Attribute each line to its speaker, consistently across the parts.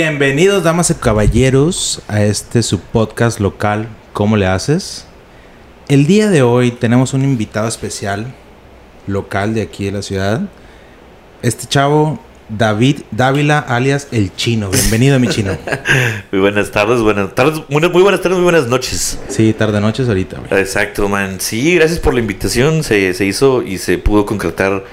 Speaker 1: Bienvenidos, damas y caballeros, a este su podcast local, ¿Cómo le haces? El día de hoy tenemos un invitado especial, local de aquí de la ciudad. Este chavo, David Dávila, alias El Chino. Bienvenido, mi chino.
Speaker 2: Muy buenas tardes, buenas tardes, muy, muy buenas tardes, muy buenas noches.
Speaker 1: Sí, tarde noches ahorita.
Speaker 2: Exacto, man. Sí, gracias por la invitación. Se, se hizo y se pudo concretar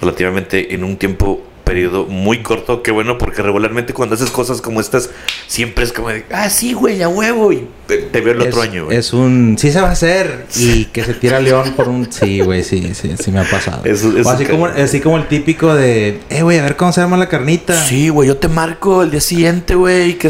Speaker 2: relativamente en un tiempo periodo muy corto. Qué bueno, porque regularmente cuando haces cosas como estas, siempre es como de, ah, sí, güey, a huevo. Y te, te veo el otro año, güey.
Speaker 1: Es un. Sí se va a hacer. Y que se tira León por un. Sí, güey, sí, sí, sí me ha pasado. O así, como, así como el típico de. Eh, güey, a ver cómo se arma la carnita.
Speaker 2: Sí, güey, yo te marco el día siguiente, güey. que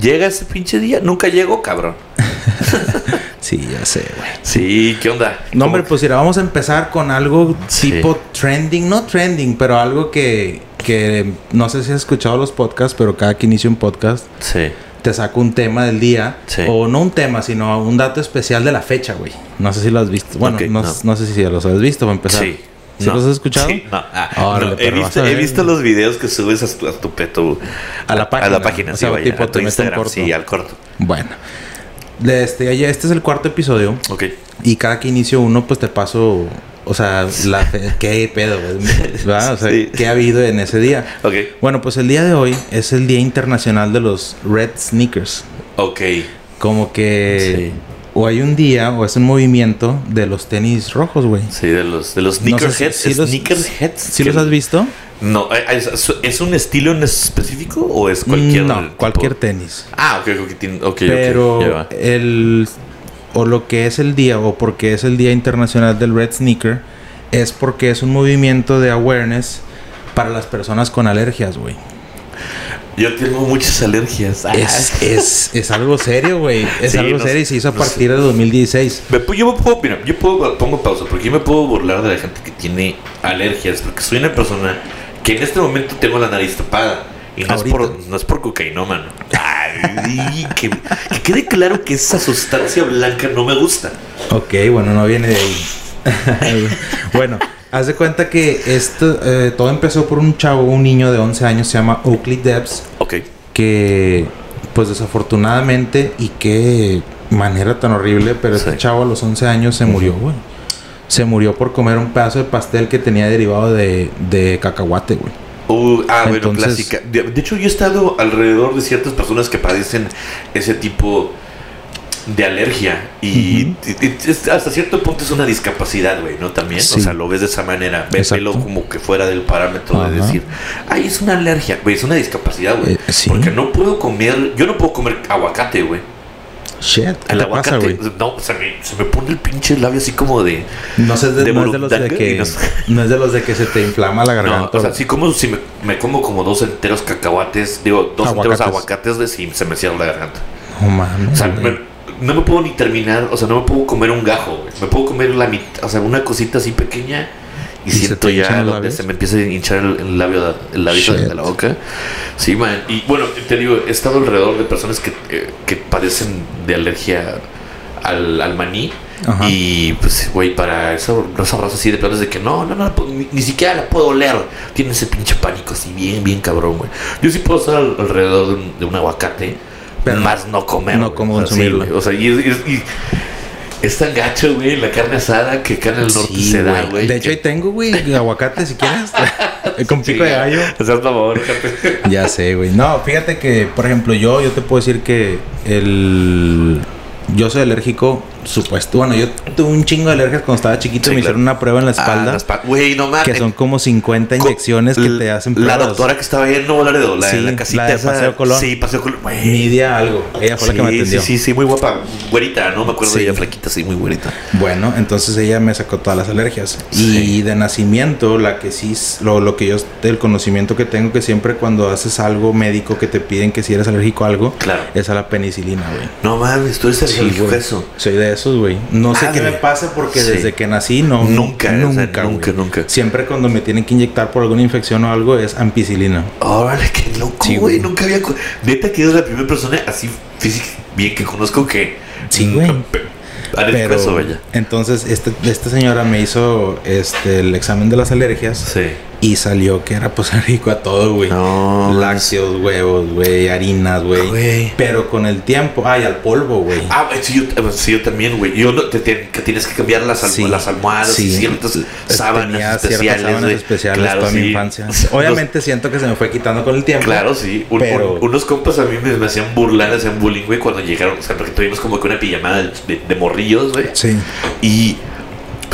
Speaker 2: Llega ese pinche día. Nunca llego, cabrón.
Speaker 1: Sí, ya sé, güey.
Speaker 2: Sí, ¿qué onda?
Speaker 1: No, hombre,
Speaker 2: ¿Cómo-
Speaker 1: pues mira, vamos a empezar con algo
Speaker 2: Sí.
Speaker 1: tipo trending, no trending, pero algo que, que no sé si has escuchado los podcasts, pero cada que inicio un podcast
Speaker 2: Sí.
Speaker 1: te saco un tema del día,
Speaker 2: Sí.
Speaker 1: o no un tema, sino un dato especial de la fecha, güey. No sé si lo has visto. Bueno, no,
Speaker 2: no.
Speaker 1: no sé si ya los has visto, para empezar.
Speaker 2: Sí.
Speaker 1: ¿Sí
Speaker 2: No.
Speaker 1: los has escuchado?
Speaker 2: Sí, no. Ah,
Speaker 1: Órale,
Speaker 2: no, He, visto, he visto los videos que subes a tu, a tu peto.
Speaker 1: A la página,
Speaker 2: A la página,
Speaker 1: o
Speaker 2: sí,
Speaker 1: sea,
Speaker 2: vaya.
Speaker 1: tipo,
Speaker 2: a tu Instagram,
Speaker 1: corto.
Speaker 2: sí, al corto.
Speaker 1: Bueno. De este, ya este es el cuarto episodio.
Speaker 2: Ok.
Speaker 1: Y cada que inicio uno, pues te paso, o sea, la fe- qué pedo, ¿verdad? O sea,
Speaker 2: Sí.
Speaker 1: qué ha habido en ese día.
Speaker 2: Ok.
Speaker 1: Bueno, pues el día de hoy es el Día Internacional de los Red Sneakers.
Speaker 2: Ok.
Speaker 1: Como que
Speaker 2: Sí.
Speaker 1: o hay un día o es un movimiento de los tenis rojos, güey.
Speaker 2: Sí, de los, de los
Speaker 1: No sé si-
Speaker 2: sneakerheads.
Speaker 1: si los-
Speaker 2: sneakerheads.
Speaker 1: ¿Sí los has visto?
Speaker 2: No, eh, ¿es, es un estilo en específico o es cualquier
Speaker 1: no,
Speaker 2: tipo?
Speaker 1: cualquier tenis.
Speaker 2: Ah, ok, ok, ok,
Speaker 1: Pero
Speaker 2: va.
Speaker 1: el o lo que es el día o porque es el Día Internacional del Red Sneaker es porque es un movimiento de awareness para las personas con alergias, güey.
Speaker 2: Yo tengo muchas alergias. Ah,
Speaker 1: Es, es, es algo serio, güey. Es
Speaker 2: Sí,
Speaker 1: algo
Speaker 2: no
Speaker 1: serio y se hizo a
Speaker 2: no
Speaker 1: partir de 2016.
Speaker 2: Me pu- yo me puedo, mira, yo puedo, pongo pausa, porque yo me puedo burlar de la gente que tiene alergias, porque soy una persona que en este momento tengo la nariz tapada. Y no es, por, no es por cocainómano. Ay, que, que quede claro que esa sustancia blanca no me gusta.
Speaker 1: Ok, bueno, no viene de ahí. bueno, haz de cuenta que esto, eh, todo empezó por un chavo, un niño de 11 años, se llama Oakley Debs,
Speaker 2: Ok.
Speaker 1: que pues desafortunadamente y qué manera tan horrible, pero este
Speaker 2: Sí.
Speaker 1: chavo a los 11 años se murió, güey. Se murió por comer un pedazo de pastel que tenía derivado de, de cacahuate, güey.
Speaker 2: Uh, ah, bueno, clásica. De, de hecho, yo he estado alrededor de ciertas personas que padecen ese tipo de alergia. Y, hasta cierto punto es una discapacidad, güey, ¿no? También.
Speaker 1: Sí.
Speaker 2: O sea, lo ves de esa manera. Ves-. Velo como que fuera del parámetro de decir, ay, es una alergia. Güey, es una discapacidad, güey.
Speaker 1: Eh, sí.
Speaker 2: Porque no puedo comer, yo no puedo comer aguacate, güey.
Speaker 1: Shit, ¿qué
Speaker 2: El
Speaker 1: te pasa,
Speaker 2: aguacate,
Speaker 1: güey?
Speaker 2: no, se me, se me pone el pinche labio así como de.
Speaker 1: No, sé de,
Speaker 2: de
Speaker 1: no es de los de que
Speaker 2: no-
Speaker 1: no es de los de que se te inflama la
Speaker 2: No,
Speaker 1: garganta.
Speaker 2: o sea, sí como si me, me como como dos enteros cacahuates, digo, dos enteros
Speaker 1: Aguacates.
Speaker 2: aguacates, de si se me cierra la garganta.
Speaker 1: No mames,
Speaker 2: O sea, me- no me puedo ni terminar, o sea, no me puedo comer un gajo, güey. Me puedo comer la mitad, o sea, una cosita así pequeña y,
Speaker 1: ¿Y
Speaker 2: siento ya donde se me empieza a hinchar el, el labio, el labio de, la boca. Sí, man. Y bueno, te digo, he estado alrededor de personas que, eh, que padecen de alergia al, al maní.
Speaker 1: Ajá.
Speaker 2: Y pues, güey, para eso, esa raza así de planes de que no, no, no, puedo- ni, ni siquiera la puedo oler. Tiene ese pinche pánico así, bien, bien cabrón, güey. Yo sí puedo estar al- alrededor de un, de un aguacate,
Speaker 1: Pero
Speaker 2: más no comer.
Speaker 1: no como consumirlo.
Speaker 2: O sea, y, y- y es tan gacho, güey, la carne asada que acá en el norte
Speaker 1: Sí,
Speaker 2: se da, güey.
Speaker 1: De hecho, ahí tengo, güey, aguacate si quieres. Con
Speaker 2: Sí,
Speaker 1: pico de gallo.
Speaker 2: Favor.
Speaker 1: Ya sé, güey. No, fíjate que, por ejemplo, yo, yo te puedo decir que el. Yo soy alérgico, supuesto. Bueno, yo tuve un chingo de alergias cuando estaba chiquito.
Speaker 2: Sí,
Speaker 1: me
Speaker 2: claro.
Speaker 1: hicieron una prueba en la
Speaker 2: Ah,
Speaker 1: espalda.
Speaker 2: espa- Güey, no mames.
Speaker 1: que son como 50 inyecciones que te hacen
Speaker 2: La doctora que estaba ahí en Nuevo Laredo, la,
Speaker 1: Sí,
Speaker 2: la casita
Speaker 1: la de Paseo Colón.
Speaker 2: Sí, Paseo Colón. Güey.
Speaker 1: Nidia algo. Ella fue la que me
Speaker 2: Sí,
Speaker 1: atendió.
Speaker 2: Sí, sí, sí, muy guapa. Güerita, ¿no? Me acuerdo
Speaker 1: Sí.
Speaker 2: de ella, flaquita, sí, muy güerita.
Speaker 1: Bueno, entonces ella me sacó todas las alergias.
Speaker 2: Sí.
Speaker 1: Y de nacimiento, la que sí, lo, lo que yo, el conocimiento que tengo, que siempre cuando haces algo médico que te piden que si eres alérgico a algo,
Speaker 2: Claro.
Speaker 1: es a la penicilina, güey.
Speaker 2: No mames, tú eres
Speaker 1: Sí,
Speaker 2: alérgico a eso.
Speaker 1: Soy de esos, güey. No sé
Speaker 2: Madre.
Speaker 1: qué me pasa porque
Speaker 2: Sí.
Speaker 1: desde que nací no.
Speaker 2: Nunca, o sea,
Speaker 1: nunca,
Speaker 2: nunca, nunca.
Speaker 1: Siempre cuando me tienen que inyectar por alguna infección o algo es ampicilina.
Speaker 2: Órale, qué loco, güey. Nunca había. Neta, que eres la primera persona así física bien que conozco que.
Speaker 1: Sí, güey. Pero entonces este, esta señora me hizo este el examen de las alergias
Speaker 2: Sí.
Speaker 1: Y salió que era pues rico a todo, güey.
Speaker 2: No.
Speaker 1: Lácteos, huevos, güey, harinas, güey. Pero con el tiempo, ay, al polvo, güey.
Speaker 2: Ah, sí, yo, sí, yo también, güey. Yo no, te, te- que tienes que cambiar las,
Speaker 1: Sí,
Speaker 2: las almohadas
Speaker 1: sí.
Speaker 2: y ciertas sábanas especiales.
Speaker 1: sábanas especiales
Speaker 2: Claro,
Speaker 1: toda mi.
Speaker 2: Los-
Speaker 1: Obviamente siento que se me fue quitando con el tiempo.
Speaker 2: Claro, sí. Un-
Speaker 1: Pero-
Speaker 2: un- unos compas a mí me, me hacían burlar, hacían bullying, güey, cuando llegaron. O sea, porque tuvimos como que una pijamada de, de- de morrillos, güey.
Speaker 1: Sí.
Speaker 2: Y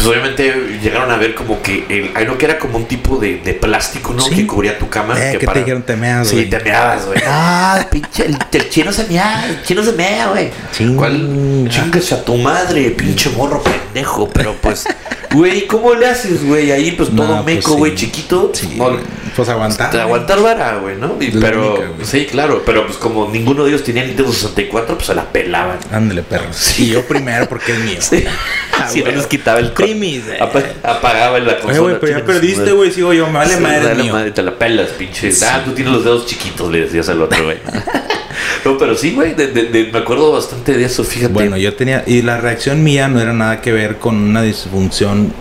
Speaker 2: pues obviamente llegaron a ver como que el, ay, no que era como un tipo de, de plástico, ¿no?
Speaker 1: Sí.
Speaker 2: Que cubría tu cama.
Speaker 1: Eh, que te dijeron, te meas,
Speaker 2: Sí, te meabas, güey. Ah, pinche, el, el chino se mea, el chino se mea, güey. ¿Cuál? Chingas a tu madre, pinche morro pendejo. Pero pues, güey, ¿cómo le haces, güey? Ahí pues todo
Speaker 1: No, pues,
Speaker 2: meco,
Speaker 1: sí.
Speaker 2: güey, chiquito.
Speaker 1: Sí,
Speaker 2: No.
Speaker 1: Pues aguantar. güey.
Speaker 2: aguantar vara, güey, ¿no? Y- pero,
Speaker 1: única, güey.
Speaker 2: sí, claro, pero pues como ninguno de ellos tenía Nintendo 64, pues se la pelaban.
Speaker 1: Ándale, perro.
Speaker 2: Sí.
Speaker 1: Yo primero porque es mío.
Speaker 2: Sí.
Speaker 1: Ah,
Speaker 2: si no
Speaker 1: güey.
Speaker 2: les quitaba el
Speaker 1: Primis, eh.
Speaker 2: apa- apagaba la consola.
Speaker 1: Oye, güey, pero ya perdiste, güey. Sigo yo, vale
Speaker 2: Sí,
Speaker 1: madre
Speaker 2: dale
Speaker 1: mío.
Speaker 2: madre, te la pelas, pinche.
Speaker 1: Sí.
Speaker 2: Ah, tú tienes los dedos chiquitos, le decías al otro, güey. no, pero sí, güey, de- de- de- me acuerdo bastante de eso, fíjate.
Speaker 1: Bueno, yo tenía. Y la reacción mía no era nada que ver con una disfunción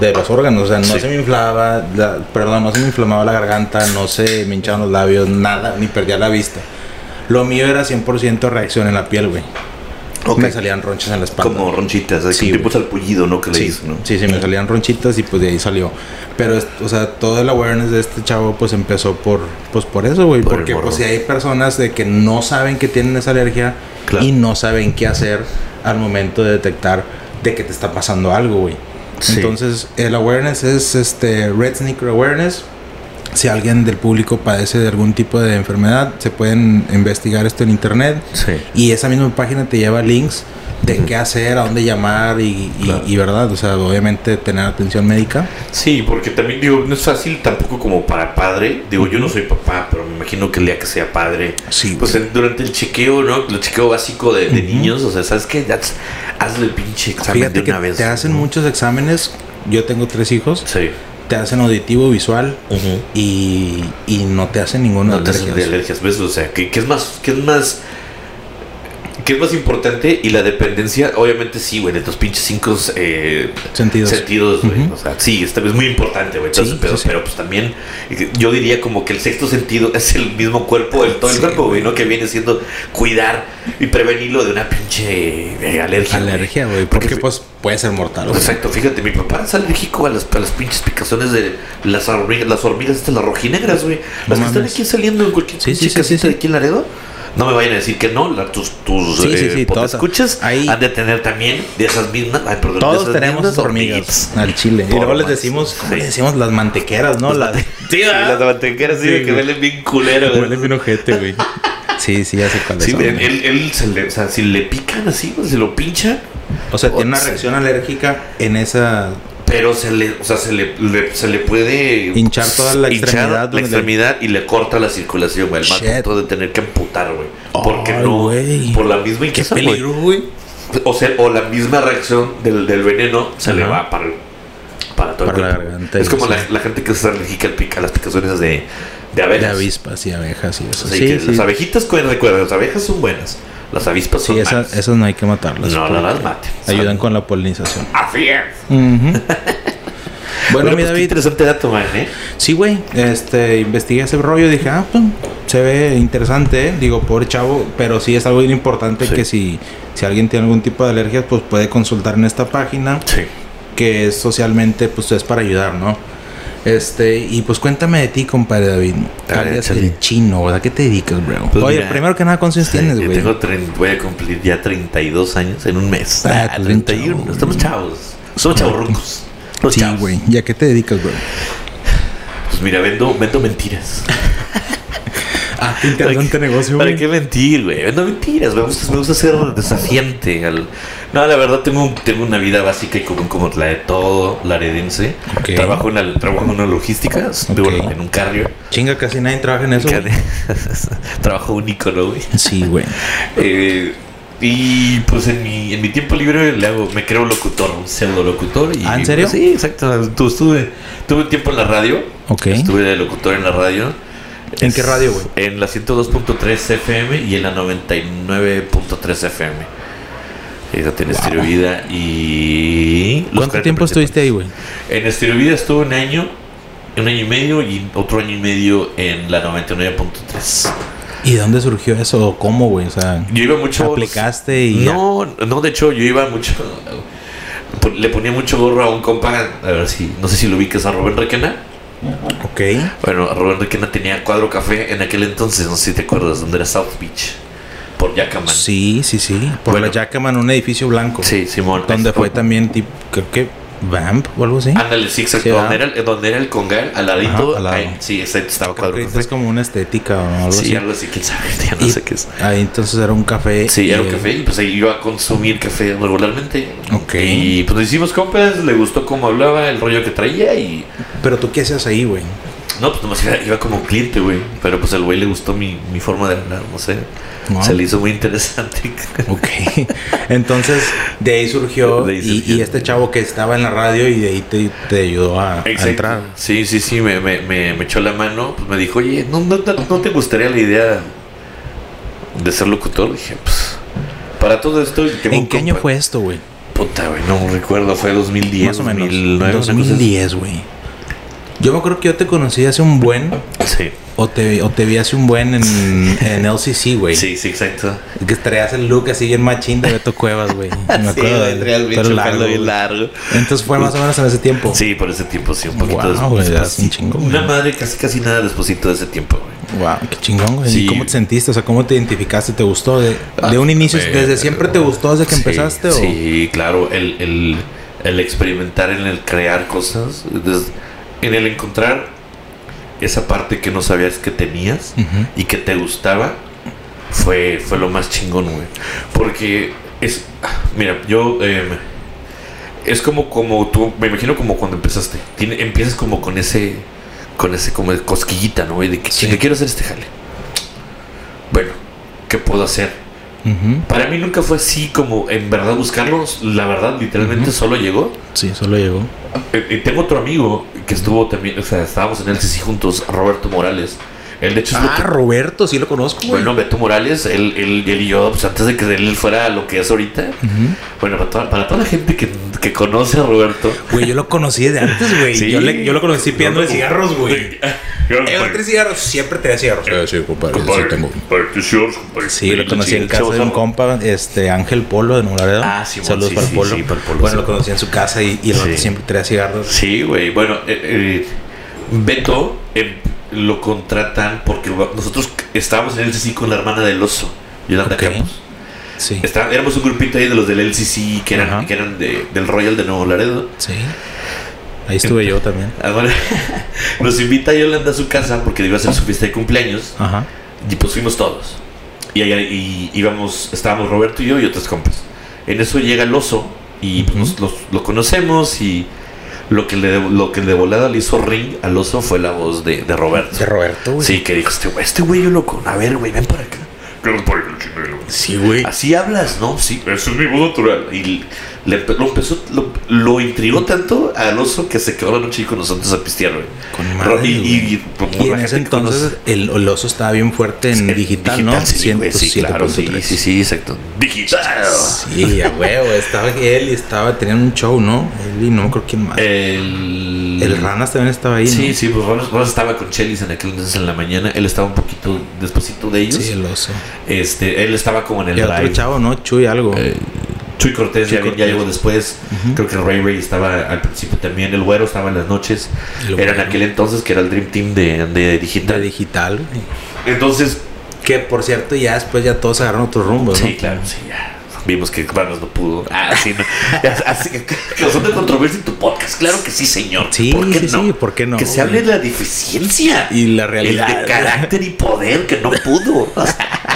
Speaker 1: de los órganos. O sea, no
Speaker 2: Sí.
Speaker 1: se me inflaba. la- perdón, no se me inflamaba la garganta, no se me hinchaban los labios, nada, ni perdía la vista. Lo mío era 100% reacción en la piel, güey.
Speaker 2: Ok.
Speaker 1: Me salían ronchas en la espalda.
Speaker 2: Como ronchitas, así
Speaker 1: Sí,
Speaker 2: tipo salpullido, ¿no? Que le
Speaker 1: Sí,
Speaker 2: dices, ¿no?
Speaker 1: sí, sí, me salían ronchitas y pues de ahí salió. Pero, o sea, todo el awareness de este chavo pues empezó por, pues por eso, güey.
Speaker 2: Por
Speaker 1: Porque pues si hay personas de que no saben que tienen esa alergia
Speaker 2: Claro.
Speaker 1: y no saben qué hacer al momento de detectar de que te está pasando algo, güey.
Speaker 2: Sí.
Speaker 1: Entonces, el awareness es este Red Sneaker Awareness. Si alguien del público padece de algún tipo de enfermedad, se pueden investigar esto en internet.
Speaker 2: Sí.
Speaker 1: Y esa misma página te lleva links de qué hacer, a dónde llamar y, y-
Speaker 2: Claro.
Speaker 1: y verdad, o sea, obviamente tener atención médica.
Speaker 2: Sí, porque también digo, no es fácil tampoco como para padre. Digo, yo no soy papá, pero me imagino que el día que sea padre,
Speaker 1: Sí,
Speaker 2: pues durante el chequeo, ¿no? El chequeo básico de, niños, o sea, ¿sabes qué? Haz- hazle el pinche examen
Speaker 1: Fíjate
Speaker 2: de
Speaker 1: que
Speaker 2: una vez.
Speaker 1: te hacen
Speaker 2: ¿no?
Speaker 1: muchos exámenes. Yo tengo tres hijos.
Speaker 2: Sí.
Speaker 1: Te hacen auditivo, visual y, y no te hacen ninguna
Speaker 2: No te hacen de alergias, ¿ves? O sea, que, que es más, que es más, que es más importante y la dependencia, obviamente sí, güey, de tus pinches cinco eh,
Speaker 1: Sentidos.
Speaker 2: sentidos, güey.
Speaker 1: Ujú.
Speaker 2: O sea, sí, esta es muy importante, güey.
Speaker 1: Sí, sí, sí.
Speaker 2: Pero pues también, yo diría como que el sexto sentido es el mismo cuerpo, el todo el cuerpo, güey. ¿no? Que viene siendo cuidar y prevenirlo de una pinche eh, alergia.
Speaker 1: Alergia, güey, porque pues puede ser mortal. güey.
Speaker 2: Exacto, fíjate, mi papá es alérgico a las, a las pinches picaciones de las hormigas, las hormigas estas, las rojinegras, güey. Las
Speaker 1: No
Speaker 2: que están aquí saliendo en cualquier
Speaker 1: Sí, sí, sí,
Speaker 2: aquí en Laredo. No me vayan a decir que no, la- tus, tus
Speaker 1: Sí, sí,
Speaker 2: eh,
Speaker 1: sí, todas.
Speaker 2: escuchas
Speaker 1: Ahí-
Speaker 2: han de tener también de esas mismas. Ay, perdón,
Speaker 1: Todos
Speaker 2: esas
Speaker 1: tenemos
Speaker 2: mismas
Speaker 1: hormigas al chile. Y
Speaker 2: Por
Speaker 1: luego les decimos, ¿cómo
Speaker 2: Sí.
Speaker 1: le decimos? Las mantequeras, ¿no? Las,
Speaker 2: Sí, las mantequeras sí,
Speaker 1: Sí,
Speaker 2: que huelen bien culero. güey.
Speaker 1: Huele bien ojete, güey. Sí, sí, ya sé
Speaker 2: Sí,
Speaker 1: son,
Speaker 2: él,
Speaker 1: güey.
Speaker 2: él, él se le, o sea, si le pican así, güey, se lo pincha,
Speaker 1: O sea, tiene una reacción alérgica en esa
Speaker 2: pero se le, o sea, se le, le- se le puede
Speaker 1: Hinchar toda la
Speaker 2: hinchar
Speaker 1: extremidad
Speaker 2: la extremidad y le corta la circulación, güey. El
Speaker 1: Shit.
Speaker 2: mato de tener que amputar, güey. Porque no, por la misma
Speaker 1: Qué
Speaker 2: güey.
Speaker 1: peligro, güey.
Speaker 2: O sea, o la misma reacción del, del veneno se le va para el, para todo el
Speaker 1: la garganta
Speaker 2: Es como la, la gente que es alérgica al pica, las picazones de, de
Speaker 1: De
Speaker 2: abejas.
Speaker 1: avispas y abejas y eso.
Speaker 2: Así
Speaker 1: Sí,
Speaker 2: que
Speaker 1: sí.
Speaker 2: Las abejitas, cu- recuerda, las abejas son buenas. Las avispas son
Speaker 1: Sí, esas,
Speaker 2: malas.
Speaker 1: esas no hay que matarlas.
Speaker 2: No, no las maten.
Speaker 1: Ayudan con la polinización.
Speaker 2: Así es.
Speaker 1: Bueno, mi
Speaker 2: pues,
Speaker 1: David.
Speaker 2: interesante dato, man, ¿eh?
Speaker 1: Sí, güey. Este, investigué ese rollo y dije, ah, pues, se ve interesante, ¿eh? Digo, pobre chavo, pero sí es algo bien importante
Speaker 2: Sí.
Speaker 1: que si, si alguien tiene algún tipo de alergias, pues puede consultar en esta página,
Speaker 2: Sí.
Speaker 1: que es socialmente, pues es para ayudar, ¿no? Este, y pues cuéntame de ti, compadre David.
Speaker 2: Échale.
Speaker 1: el chino, ¿verdad? ¿Qué te dedicas, bro?
Speaker 2: Pues
Speaker 1: Oye,
Speaker 2: mira,
Speaker 1: primero que nada, ¿cuántos años tienes, güey?
Speaker 2: tengo voy a cumplir ya 32 años en un mes.
Speaker 1: Ah,
Speaker 2: Ah,
Speaker 1: pues bien
Speaker 2: 31.
Speaker 1: chavo.
Speaker 2: Estamos chavos. Somos chavorrucos.
Speaker 1: Sí, güey. ¿Y a qué te dedicas, bro?
Speaker 2: Pues mira, vendo, vendo mentiras.
Speaker 1: Ah, qué interesante negocio,
Speaker 2: ¿Para
Speaker 1: güey.
Speaker 2: qué mentir, güey? Vendo mentiras. Me gusta, me gusta ser desafiante. al- No, la verdad, tengo, tengo una vida básica y como, como la de todo laredense.
Speaker 1: Ok.
Speaker 2: Trabajo, en la, trabajo en una logística. Vivo
Speaker 1: Ok.
Speaker 2: en un carrio.
Speaker 1: Chinga, casi nadie trabaja en eso.
Speaker 2: trabajo único, ¿no, güey?
Speaker 1: Sí, güey.
Speaker 2: Eh, y pues en mi, en mi tiempo libre le hago, me creo locutor, un pseudo locutor. Y,
Speaker 1: ¿Ah, en serio?
Speaker 2: Sí, exacto. Tu- Estuve, tuve un tiempo en la radio.
Speaker 1: Ok.
Speaker 2: Estuve de locutor en la radio.
Speaker 1: ¿En qué radio, güey?
Speaker 2: En la 102.3 FM y en la 99.3 FM. Esa tiene
Speaker 1: Wow.
Speaker 2: Estéreo Vida y...
Speaker 1: ¿Cuánto
Speaker 2: 40
Speaker 1: tiempo estuviste ahí, güey?
Speaker 2: En Estéreo Vida estuve un año un año y medio y otro año y medio en la 99.3.
Speaker 1: ¿Y dónde surgió eso? ¿Cómo, güey? O sea,
Speaker 2: Yo iba mucho.
Speaker 1: aplicaste y ya.
Speaker 2: No, no, de hecho, yo iba mucho. Le ponía mucho gorro a un compa. A ver si. No sé si lo ubicas a Rubén Requena.
Speaker 1: Ok.
Speaker 2: Bueno, Rubén Requena tenía cuadro café en aquel entonces. No sé si te acuerdas, donde era South Beach. Por Yacaman.
Speaker 1: Sí, sí, sí. Por
Speaker 2: Bueno.
Speaker 1: la un edificio blanco.
Speaker 2: Sí, Simón.
Speaker 1: Donde fue también, tipo, creo que Vamp o algo así.
Speaker 2: Ándale, sí, exacto.
Speaker 1: Sí,
Speaker 2: donde, era, el- donde era el congal, al ladito.
Speaker 1: Ajá, al lado.
Speaker 2: ahí, sí, estaba cuadro
Speaker 1: es como una estética o algo
Speaker 2: Sí,
Speaker 1: así.
Speaker 2: algo así, quién sabe. Ya no
Speaker 1: Y
Speaker 2: sé qué es.
Speaker 1: Ahí entonces era un café.
Speaker 2: Sí, era un
Speaker 1: y-
Speaker 2: café y pues ahí iba a consumir café regularmente.
Speaker 1: Ok.
Speaker 2: Y pues nos hicimos compas, le gustó cómo hablaba, el rollo que traía y...
Speaker 1: Pero tú qué hacías ahí, güey.
Speaker 2: No, pues nomás iba, iba como cliente, güey. Pero pues al güey le gustó mi, mi forma de hablar, no sé.
Speaker 1: Wow.
Speaker 2: Se le hizo muy interesante.
Speaker 1: Ok. Entonces, de ahí surgió,
Speaker 2: De ahí
Speaker 1: y-
Speaker 2: surgió.
Speaker 1: Y, este chavo que estaba en la radio y de ahí te, te ayudó a, a
Speaker 2: Exacto.
Speaker 1: entrar.
Speaker 2: Sí, sí, sí, me, me, me, me echó la mano. Pues me dijo, oye, ¿no, no, te- no te gustaría la idea de ser locutor? Dije, pues, para todo esto...
Speaker 1: ¿En qué año fue esto, güey?
Speaker 2: Puta, güey, no recuerdo, fue 2010,
Speaker 1: Más o menos.
Speaker 2: 2009, una cosa así.
Speaker 1: 2010, güey. Yo me acuerdo que yo te conocí hace un buen,
Speaker 2: Sí,
Speaker 1: o te, o te vi hace un buen en, en LCC, güey.
Speaker 2: sí, sí, exacto.
Speaker 1: Que traías el look así bien machín de Beto Cuevas, güey. Me acuerdo de pelo largo, güey.
Speaker 2: largo.
Speaker 1: Entonces fue más o menos en ese tiempo.
Speaker 2: Sí, por ese tiempo, sí, un poquito
Speaker 1: Guau,
Speaker 2: después. después,
Speaker 1: hace un chingo.
Speaker 2: Una madre casi casi nada despuésito de ese tiempo, güey.
Speaker 1: Wow, qué chingón, güey.
Speaker 2: Sí.
Speaker 1: ¿Y cómo te sentiste? O sea, ¿cómo te identificaste? ¿Te gustó? ¿De, de un inicio,
Speaker 2: eh,
Speaker 1: desde siempre te gustó desde que
Speaker 2: Sí,
Speaker 1: empezaste? o?
Speaker 2: Sí, claro, el, el, el experimentar en el crear cosas, en el encontrar esa parte que no sabías que tenías y que te gustaba, fue, fue lo más chingón, güey. Porque es, mira, yo, eh, es como, como tú, me imagino como cuando empezaste, Tiene, empiezas como con ese, con ese como de cosquillita, ¿no? De que
Speaker 1: Sí.
Speaker 2: quiero hacer este jale. Bueno, ¿qué puedo hacer? Para mí nunca fue así como en verdad buscarlos. La verdad, literalmente solo llegó.
Speaker 1: Sí, solo llegó.
Speaker 2: Eh, eh, tengo otro amigo que estuvo también, o sea, estábamos en el CC juntos, Roberto Morales. Él, de hecho, es
Speaker 1: Ah,
Speaker 2: que-
Speaker 1: Roberto, sí lo conozco, güey.
Speaker 2: Bueno, Beto Morales, él, él, él y yo, pues antes de que él fuera lo que es ahorita. Bueno, para toda, para toda la gente que, que conoce a Roberto.
Speaker 1: Güey, yo lo conocí desde antes, güey.
Speaker 2: Sí.
Speaker 1: Yo, le- yo lo conocí pidiéndole cigarros, güey. Eh, tres cigarros, siempre te da cigarros. sí, compadre,
Speaker 2: cigarros, compadre.
Speaker 1: Sí, lo conocí en
Speaker 2: Sí,
Speaker 1: casa de un compa, este Ángel Polo de Nuevo
Speaker 2: Ah, Simón,
Speaker 1: Saludos
Speaker 2: sí,
Speaker 1: para
Speaker 2: sí,
Speaker 1: el Polo.
Speaker 2: sí, para el Polo,
Speaker 1: bueno,
Speaker 2: sí.
Speaker 1: lo conocí en su casa y, y el
Speaker 2: Sí.
Speaker 1: siempre traía cigarros.
Speaker 2: Sí, güey. Bueno, eh, eh, Beto eh, lo contratan porque nosotros estábamos en el LCC con la hermana del oso, Yolanda. Campos.
Speaker 1: Sí.
Speaker 2: Está- éramos un grupito ahí de los del LCC que eran, que eran de- del Royal de Nuevo Laredo.
Speaker 1: Sí. Ahí estuve yo también.
Speaker 2: Nos invita Yolanda a su casa porque iba a ser su fiesta de cumpleaños
Speaker 1: Ajá.
Speaker 2: y pues fuimos todos. Y, allá, y íbamos, estábamos Roberto y yo y otros compas. En eso llega el oso y pues, nos- los- lo conocemos y lo que, le, lo que de volada le hizo ring al oso fue la voz de, de Roberto.
Speaker 1: De Roberto, güey.
Speaker 2: Sí, que dijo este güey, este güey yo loco. A ver, güey, ven para acá.
Speaker 1: Sí, güey.
Speaker 2: Así hablas, ¿no? Sí, eso es mi voz natural. Y le, lo empezó, lo, lo intrigó tanto al oso que se quedó la noche con nosotros a pistear, güey.
Speaker 1: Con madre,
Speaker 2: y, y- y
Speaker 1: Y en ese entonces el, el oso estaba bien fuerte en
Speaker 2: Sí,
Speaker 1: digital, ¿no?
Speaker 2: sí, güey, sí, claro, sí,
Speaker 1: 107.3.
Speaker 2: sí, sí, exacto. Digital.
Speaker 1: Sí, a huevo. Estaba él y estaba, tenían un show, ¿no? Él y no me acuerdo quién más.
Speaker 2: El,
Speaker 1: el Ranas también estaba ahí,
Speaker 2: Sí,
Speaker 1: ¿no?
Speaker 2: sí, pues Ronas, Ronas estaba con Chelis en aquel entonces en la mañana. Él estaba un poquito despacito de ellos.
Speaker 1: Sí, el oso.
Speaker 2: Este, él estaba como en el
Speaker 1: Y otro
Speaker 2: drive.
Speaker 1: chavo, ¿no? Chuy algo.
Speaker 2: Eh, Chuy Cortés
Speaker 1: Chuy
Speaker 2: ya,
Speaker 1: Cortés.
Speaker 2: ya llegó después. Creo que Ray Ray estaba al principio también. El güero estaba en las noches. Era en aquel entonces que era el Dream Team de, de digital.
Speaker 1: de digital, güey.
Speaker 2: Entonces,
Speaker 1: Que por cierto, ya después ya todos agarraron otro rumbo, ¿no?
Speaker 2: sí, claro, sí, ya. Vimos que Vanos no pudo. Ah, sí, no. Así de controversia en tu podcast. Claro que sí, señor.
Speaker 1: Sí,
Speaker 2: ¿Por qué
Speaker 1: sí,
Speaker 2: no?
Speaker 1: sí, ¿por qué no,
Speaker 2: Que se hable de la deficiencia.
Speaker 1: Y la realidad.
Speaker 2: El de carácter y poder que no pudo.
Speaker 1: Nada,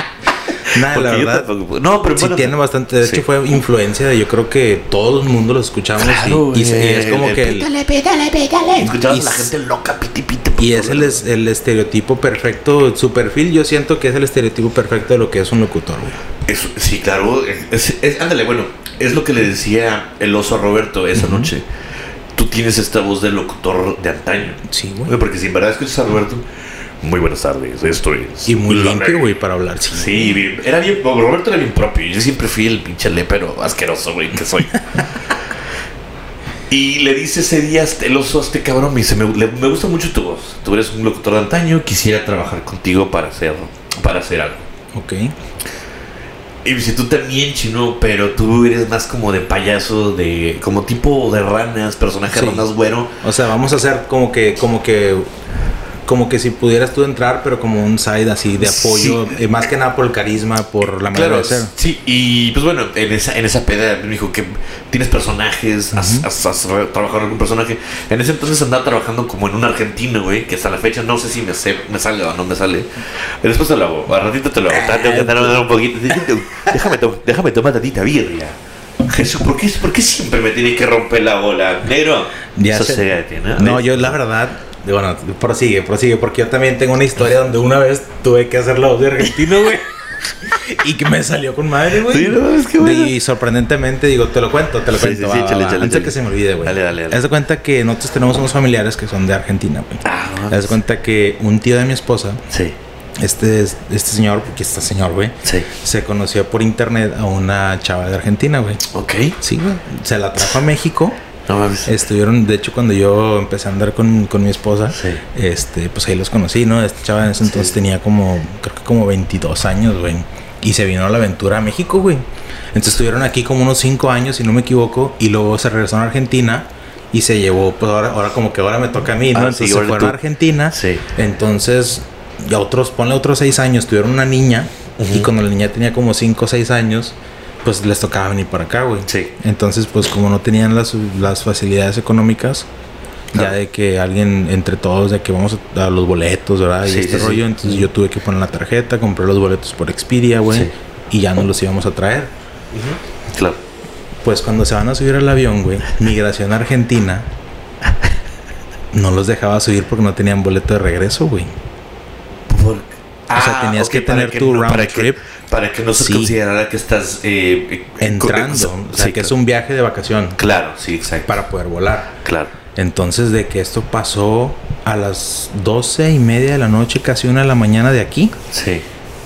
Speaker 2: Porque
Speaker 1: la verdad.
Speaker 2: tampoco. No, pero
Speaker 1: Sí
Speaker 2: bueno,
Speaker 1: tiene bastante, de
Speaker 2: sí.
Speaker 1: hecho fue influencia de yo creo que todo el mundo lo escuchamos y-
Speaker 2: Claro,
Speaker 1: y, se- y es como
Speaker 2: el
Speaker 1: que el-
Speaker 2: pítale, pítale, pítale. Escuchabas
Speaker 1: Y
Speaker 2: a la gente loca, piti, piti.
Speaker 1: y es el, el estereotipo perfecto, su perfil yo siento que es el estereotipo perfecto de lo que es un locutor, güey.
Speaker 2: Sí, claro. Es, es- ándale, bueno, es lo que le decía el oso a Roberto esa noche. Tú tienes esta voz de locutor de antaño.
Speaker 1: Sí,
Speaker 2: Güey,
Speaker 1: güey.
Speaker 2: Porque si en verdad escuchas a Roberto, muy buenas tardes, esto es.
Speaker 1: Y muy limpio, güey, para hablar. Sí.
Speaker 2: Sí, bien- era bien, Roberto era bien propio. Yo siempre fui el pinche lepero asqueroso, güey, que soy. Y le dice ese día el oso a este cabrón, me dice, me, le- me gusta mucho tu voz. Tú eres un locutor de antaño, quisiera trabajar contigo para hacer, para hacer algo.
Speaker 1: Ok.
Speaker 2: Y me dice, tú también, chino, pero tú eres más como de payaso, de como tipo de ranas, personaje
Speaker 1: Sí.
Speaker 2: de ranas güero.
Speaker 1: O sea, vamos a hacer como que, como que, como que si pudieras tú entrar, pero como un side así de apoyo,
Speaker 2: Sí.
Speaker 1: eh, más que nada por el carisma, por la manera
Speaker 2: Claro,
Speaker 1: de ser.
Speaker 2: sí, y pues bueno, en esa, en esa peda me dijo que tienes personajes, has,
Speaker 1: Ujú.
Speaker 2: has- has trabajado en algún personaje. En ese entonces andaba trabajando como en un argentino, güey, que hasta la fecha no sé si me, sé, me sale o no me sale. Pero después te lo hago, a ratito te lo hago. Tengo que andar un poquito. Déjame, to- déjame tomar tantita birria. Jesús, ¿por qué, ¿por qué siempre me tienes que romper la bola? Negro,
Speaker 1: Ya sé.
Speaker 2: ¿no?
Speaker 1: No, yo la verdad, bueno, prosigue, prosigue, porque yo también tengo una historia donde una vez tuve que hacer la voz de argentino, güey. Y que me salió con madre, güey.
Speaker 2: Sí, no, es que bueno.
Speaker 1: Y sorprendentemente, digo, te lo cuento, te lo
Speaker 2: Sí,
Speaker 1: cuento.
Speaker 2: sí, sí,
Speaker 1: va,
Speaker 2: échale,
Speaker 1: va,
Speaker 2: échale,
Speaker 1: Antes de
Speaker 2: échale.
Speaker 1: que se me olvide, güey.
Speaker 2: Dale, dale, dale.
Speaker 1: Haz de cuenta que nosotros tenemos unos familiares que son de Argentina, güey.
Speaker 2: Ah,
Speaker 1: Haz de cuenta que un tío de mi esposa,
Speaker 2: Sí,
Speaker 1: este, este señor, porque este señor, güey,
Speaker 2: sí.
Speaker 1: se conoció por internet a una chava de Argentina, güey.
Speaker 2: Ok.
Speaker 1: Sí, güey. Se la trajo a México.
Speaker 2: No mames.
Speaker 1: Estuvieron, de hecho, cuando yo empecé a andar con, con mi esposa,
Speaker 2: Sí.
Speaker 1: este, pues ahí los conocí, ¿no? Este chaval en ese entonces
Speaker 2: Sí.
Speaker 1: tenía como, creo que como 22 años, güey. Y se vino a la aventura a México, güey. Entonces estuvieron aquí como unos 5 años, si no me equivoco, y luego se regresó a Argentina y se llevó, pues ahora, ahora como que ahora me toca a mí, ¿no?
Speaker 2: Ah,
Speaker 1: entonces
Speaker 2: sí,
Speaker 1: se fueron a. Argentina.
Speaker 2: Sí.
Speaker 1: Entonces, ya otros, ponle otros 6 años, tuvieron una niña, y cuando la niña tenía como 5 o 6 años, pues les tocaba venir para acá, güey.
Speaker 2: Sí.
Speaker 1: Entonces, pues como no tenían las, las facilidades económicas, ya de que alguien entre todos, de que vamos a, a los boletos, ¿verdad? Y
Speaker 2: Sí,
Speaker 1: este
Speaker 2: sí,
Speaker 1: rollo,
Speaker 2: sí.
Speaker 1: entonces yo tuve que poner la tarjeta, compré los boletos por Expedia, güey,
Speaker 2: Sí.
Speaker 1: y ya no los íbamos a traer.
Speaker 2: Claro.
Speaker 1: Pues cuando se van a subir al avión, güey, Migración Argentina no los dejaba subir porque no tenían boleto de regreso, güey.
Speaker 2: Por-
Speaker 1: O sea, tenías que tener tu round
Speaker 2: para
Speaker 1: trip.
Speaker 2: Que, para que no se
Speaker 1: Sí.
Speaker 2: considerara que estás eh, eh,
Speaker 1: Entrando, o sea,
Speaker 2: sí,
Speaker 1: que es un viaje de vacación
Speaker 2: Claro, sí, exacto.
Speaker 1: para poder volar.
Speaker 2: Claro.
Speaker 1: Entonces, de que esto pasó a las doce y media de la noche, casi una de la mañana de aquí.
Speaker 2: Sí.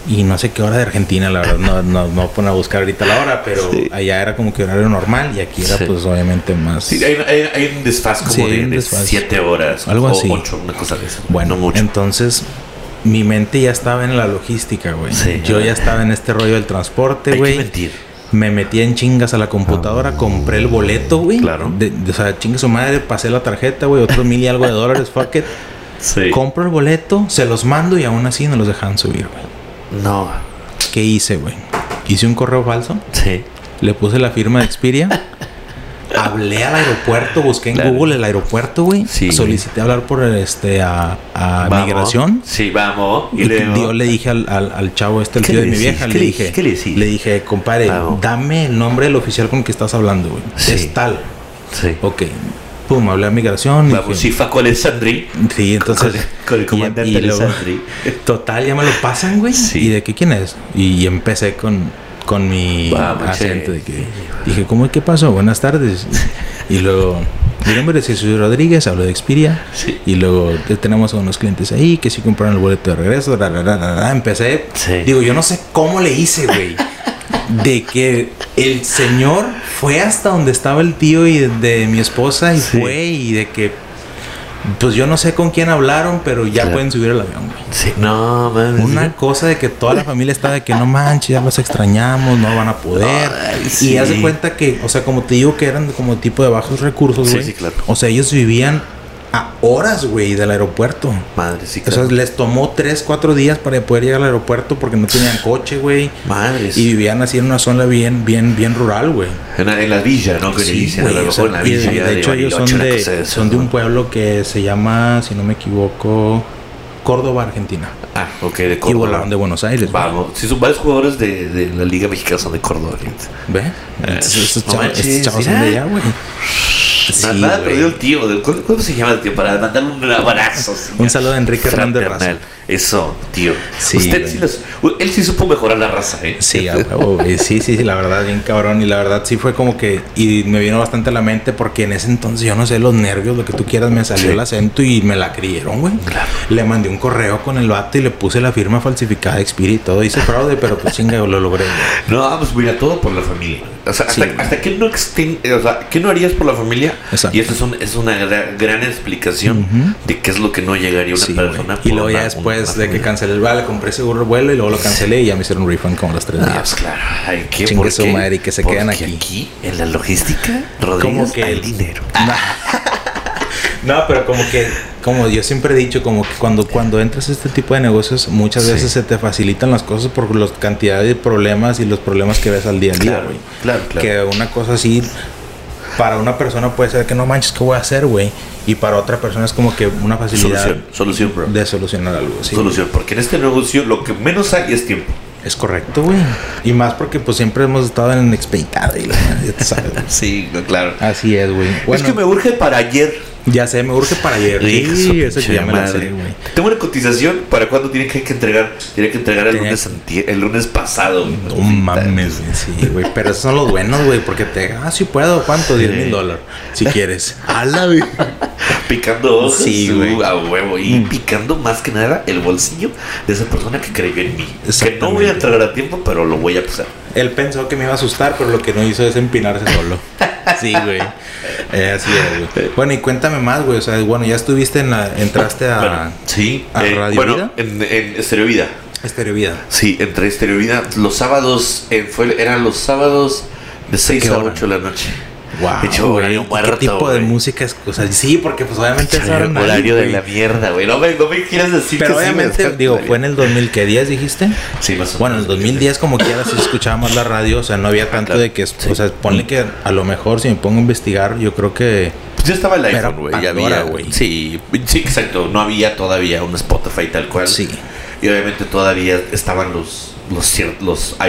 Speaker 1: Y no sé qué hora de Argentina, la verdad, no, no, no pone a buscar ahorita la hora, pero
Speaker 2: Sí.
Speaker 1: allá era como que horario normal y aquí era
Speaker 2: Sí.
Speaker 1: pues obviamente más...
Speaker 2: Sí, hay, hay- hay un desfaz como de, siete horas.
Speaker 1: Algo
Speaker 2: o
Speaker 1: así.
Speaker 2: ocho, una cosa de eso.
Speaker 1: Bueno,
Speaker 2: no mucho.
Speaker 1: entonces mi mente ya estaba en la logística, güey.
Speaker 2: Sí.
Speaker 1: Yo ya estaba en este rollo del transporte,
Speaker 2: Hay que
Speaker 1: güey.
Speaker 2: mentir.
Speaker 1: Me metí en chingas a la computadora, compré el boleto, güey.
Speaker 2: Claro.
Speaker 1: De, de- o sea, chingue su madre, pasé la tarjeta, güey, otros mil y algo de dólares, fuck it.
Speaker 2: Sí.
Speaker 1: Compro el boleto, se los mando y aún así no los dejan subir, güey.
Speaker 2: No.
Speaker 1: ¿Qué hice, güey? Hice un correo falso,
Speaker 2: Sí.
Speaker 1: le puse la firma de Expedia, hablé al aeropuerto, busqué en
Speaker 2: Claro.
Speaker 1: Google el aeropuerto, güey.
Speaker 2: Sí.
Speaker 1: Solicité hablar por este a, migración.
Speaker 2: Sí, vamos.
Speaker 1: Y
Speaker 2: Y luego-
Speaker 1: yo le dije al, al, al chavo este, el
Speaker 2: ¿Qué
Speaker 1: tío de mi vieja,
Speaker 2: ¿Qué
Speaker 1: le dije?
Speaker 2: ¿Qué le decís?
Speaker 1: le dije, compadre,
Speaker 2: Vamos.
Speaker 1: dame el nombre del oficial con el que estás hablando, güey.
Speaker 2: Sí.
Speaker 1: Es tal.
Speaker 2: Sí.
Speaker 1: Ok. Pum, hablé a migración.
Speaker 2: Vamos,
Speaker 1: dije,
Speaker 2: sí, Faco Alessandri.
Speaker 1: Sí, entonces.
Speaker 2: Con- con el comandante
Speaker 1: y, y luego-
Speaker 2: Alessandri.
Speaker 1: Total, ya me lo pasan, güey.
Speaker 2: Sí.
Speaker 1: ¿Y de qué quién es? Y empecé con, con mi
Speaker 2: Vamos,
Speaker 1: acento
Speaker 2: che.
Speaker 1: de que dije, ¿cómo qué pasó? Buenas tardes. y luego, mi nombre es Jesús Rodríguez, hablo de Expedia.
Speaker 2: Sí.
Speaker 1: Y luego te- tenemos a unos clientes ahí que sí compraron el boleto de regreso. Empecé.
Speaker 2: Sí.
Speaker 1: Digo, yo no sé cómo le hice, güey. De que el señor fue hasta donde estaba el tío y de, de mi esposa y
Speaker 2: Sí.
Speaker 1: fue y de que pues yo no sé con quién hablaron, pero ya
Speaker 2: Claro.
Speaker 1: pueden subir al avión, güey.
Speaker 2: Sí. No, man.
Speaker 1: Una cosa de que toda la familia está de que no manches, ya los extrañamos, no van a poder.
Speaker 2: Ay,
Speaker 1: Y
Speaker 2: sí.
Speaker 1: haz de cuenta que, o sea, como te digo que eran como tipo de bajos recursos,
Speaker 2: Sí,
Speaker 1: güey.
Speaker 2: sí, claro.
Speaker 1: O sea, ellos vivían a horas, güey, del aeropuerto.
Speaker 2: Madre, sí,
Speaker 1: O sea,
Speaker 2: claro.
Speaker 1: les tomó 3, 4 días para poder llegar al aeropuerto porque no tenían coche, güey.
Speaker 2: Madre.
Speaker 1: Y vivían así en una zona bien, bien, bien rural, güey.
Speaker 2: En, la- en la villa, ¿no? Que le
Speaker 1: Sí,
Speaker 2: dicen,
Speaker 1: güey,
Speaker 2: a lo
Speaker 1: o sea,
Speaker 2: en la
Speaker 1: y de,
Speaker 2: villa.
Speaker 1: de hecho ellos son de, son de un pueblo que se llama, si no me equivoco, Córdoba, Argentina.
Speaker 2: Ah, ok, de
Speaker 1: Y
Speaker 2: Córdoba.
Speaker 1: volaron de Buenos Aires.
Speaker 2: Vamos, sí, son varios jugadores de, de la Liga Mexicana son de Córdoba. fíjate.
Speaker 1: ¿Ve? Estos
Speaker 2: no
Speaker 1: chavos, estos chavos son de allá, güey. Sí,
Speaker 2: Nada, nada,
Speaker 1: güey.
Speaker 2: perdió el tío. ¿Cómo, cómo se llama el tío? Para mandarle un abrazo.
Speaker 1: Un saludo a Enrique Hernández.
Speaker 2: Eso, tío.
Speaker 1: Sí,
Speaker 2: Usted sí los- él sí supo mejorar la raza, ¿eh?
Speaker 1: Sí. Sí, sí, sí, la verdad, bien cabrón. Y la verdad sí fue como que. Y me vino bastante a la mente porque en ese entonces, yo no sé, los nervios, lo que tú quieras, me salió
Speaker 2: Sí.
Speaker 1: el acento y me la creyeron, güey.
Speaker 2: Claro.
Speaker 1: Le mandé un correo con el vato y le puse la firma falsificada de Expiri y todo. Hice fraude, pero pues chinga, lo logré, güey.
Speaker 2: No, pues mira, todo por la familia. O sea, hasta,
Speaker 1: Sí.
Speaker 2: hasta que no exten- o sea, ¿qué no harías por la familia
Speaker 1: Exacto.
Speaker 2: Y esta es, un- es una gra- gran explicación de qué es lo que no llegaría una
Speaker 1: Sí,
Speaker 2: persona.
Speaker 1: Y luego ya después
Speaker 2: una
Speaker 1: de que cancelé el vale, compré seguro el vuelo y luego lo cancelé y ya me hicieron un refund como los tres
Speaker 2: Ah,
Speaker 1: días.
Speaker 2: pues claro. Ay, ¿qué?
Speaker 1: Chingue
Speaker 2: ¿Por
Speaker 1: su madre y que se quedan aquí.
Speaker 2: aquí, en la logística, Rodríguez,
Speaker 1: Como que
Speaker 2: hay
Speaker 1: el-
Speaker 2: dinero.
Speaker 1: No, pero como que, como yo siempre he dicho, como que cuando, cuando entras a este tipo de negocios, muchas
Speaker 2: Sí.
Speaker 1: veces se te facilitan las cosas por la cantidad de problemas y los problemas que ves al día a día,
Speaker 2: Claro, claro, claro.
Speaker 1: Que una cosa así, para una persona puede ser que no manches, ¿qué voy a hacer, güey? Y para otra persona es como que una facilidad
Speaker 2: Solución, solución, bro.
Speaker 1: de solucionar algo. sí.
Speaker 2: Solución, porque en este negocio lo que menos hay es tiempo.
Speaker 1: Es correcto, güey. Y más porque pues siempre hemos estado en expeditada y la ya te sabes.
Speaker 2: Sí, claro.
Speaker 1: Así es, güey. Bueno,
Speaker 2: es que me urge para ayer.
Speaker 1: Ya sé, me urge para ayer. Sí, eso ya me la sé, güey.
Speaker 2: Tengo una cotización para cuando tiene que, que entregar. Tiene que entregar el
Speaker 1: Tenía-
Speaker 2: lunes, el lunes pasado. güey.
Speaker 1: No mames, güey. Sí, güey. Pero esos son los buenos, güey. Porque te. Ah, sí puedo. ¿Cuánto? 10 mil dólares. Si quieres. Ala, güey.
Speaker 2: Picando ojos
Speaker 1: Sí,
Speaker 2: uh,
Speaker 1: güey.
Speaker 2: a huevo. Y
Speaker 1: Mm.
Speaker 2: picando más que nada el bolsillo de esa persona que creyó en mí. Que no voy a entregar a tiempo, pero lo voy a pasar.
Speaker 1: Él pensó que me iba a asustar, pero lo que no hizo es empinarse solo. Sí, güey. Eh, así es, güey. Bueno, y cuéntame más, güey. O sea, bueno, ya estuviste en la. Entraste a.
Speaker 2: Bueno, sí.
Speaker 1: ¿a Radio
Speaker 2: bueno,
Speaker 1: Vida?
Speaker 2: en, en Estereo Vida.
Speaker 1: Estereo Vida.
Speaker 2: Sí, entre Estereo Vida. Los sábados, eh, fue, eran los sábados de 6
Speaker 1: qué
Speaker 2: a
Speaker 1: hora?
Speaker 2: 8 de la noche.
Speaker 1: Wow.
Speaker 2: De hecho, horario
Speaker 1: ¿Qué tipo de música es? O sea, sí, porque pues obviamente es
Speaker 2: Horario, de la mierda, güey. No me, no me quieras decir
Speaker 1: Pero
Speaker 2: que
Speaker 1: obviamente, digo, fue en el 2000, ¿qué días dijiste?
Speaker 2: Sí, más o
Speaker 1: Bueno, en el
Speaker 2: menos.
Speaker 1: 2010 como quiera sí escuchaba más la radio, o sea, no había tanto
Speaker 2: claro.
Speaker 1: de que, o sea, ponle que a lo mejor si me pongo a investigar, yo creo que
Speaker 2: Pues ya estaba el iPhone, güey. Ya había,
Speaker 1: güey.
Speaker 2: Sí, sí, exacto. No había todavía un Spotify tal cual.
Speaker 1: sí.
Speaker 2: Y obviamente todavía estaban los los los ah,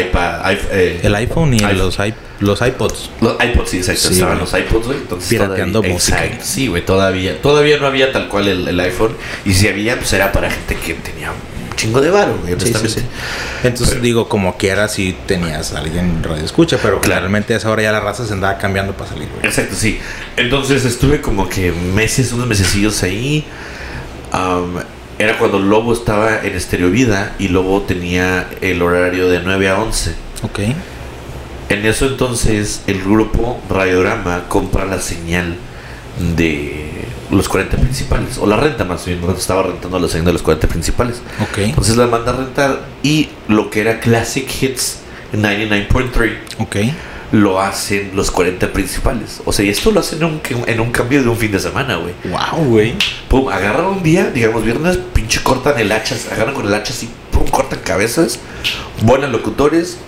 Speaker 2: iPad, eh,
Speaker 1: El iPhone y
Speaker 2: iPhone.
Speaker 1: los, i- los iPods.
Speaker 2: Los iPods, sí, exacto.
Speaker 1: Sí,
Speaker 2: estaban los iPods, güey. Entonces
Speaker 1: Pirateando
Speaker 2: todavía-
Speaker 1: música.
Speaker 2: Exacto. Sí, güey, todavía. Todavía no había tal cual el, el iPhone. Y si había, pues era para gente que tenía un chingo de varo, güey.
Speaker 1: Sí. Entonces
Speaker 2: Pero-
Speaker 1: digo, como quiera, si tenías a alguien en radio escucha, pero
Speaker 2: Claro.
Speaker 1: claramente a esa hora ya la raza se andaba cambiando para salir, güey.
Speaker 2: Exacto, sí. Entonces estuve como que meses, unos mesecillos ahí. Am, era cuando Lobo estaba en Estereo Vida y Lobo tenía el horario de 9 a 11.
Speaker 1: Ok.
Speaker 2: En eso entonces el grupo Radiograma compra la señal de los 40 principales, o la renta más bien, estaba rentando la señal de los 40 principales.
Speaker 1: Ok.
Speaker 2: Entonces la manda a rentar y lo que era Classic Hits 99.3
Speaker 1: Ok.
Speaker 2: lo hacen los 40 principales. O sea, y esto lo hacen en un, en un cambio de un fin de semana, güey.
Speaker 1: Wow, güey.
Speaker 2: Pum, agarran un día, digamos viernes, pinche cortan el hacha, agarran con el hacha así, pum, cortan cabezas, buenos locutores,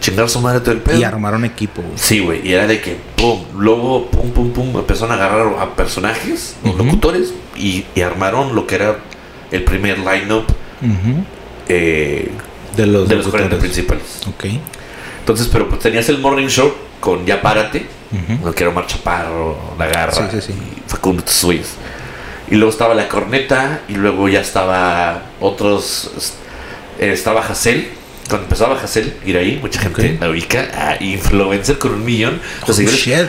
Speaker 2: chingar su madre todo el pedo.
Speaker 1: Y armaron equipo, güey.
Speaker 2: Sí, güey, y era de que, pum, luego, pum, pum, pum, empezaron a agarrar a personajes, locutores, y, y armaron lo que era el primer line-up eh,
Speaker 1: De los,
Speaker 2: de los 40
Speaker 1: locutores.
Speaker 2: principales.
Speaker 1: Ok.
Speaker 2: Entonces, pero pues tenías el morning show con Ya Párate,
Speaker 1: Ujú.
Speaker 2: lo que era Omar Chaparro, La Garra,
Speaker 1: Sí, sí, sí.
Speaker 2: y Facundo Tsuiz. Y luego estaba La Corneta, y luego ya estaba otros, eh, estaba Hassel. Cuando empezaba Hassel, ir ahí, mucha gente la ubica, a influencer con un millón. Los seguidores
Speaker 1: shit.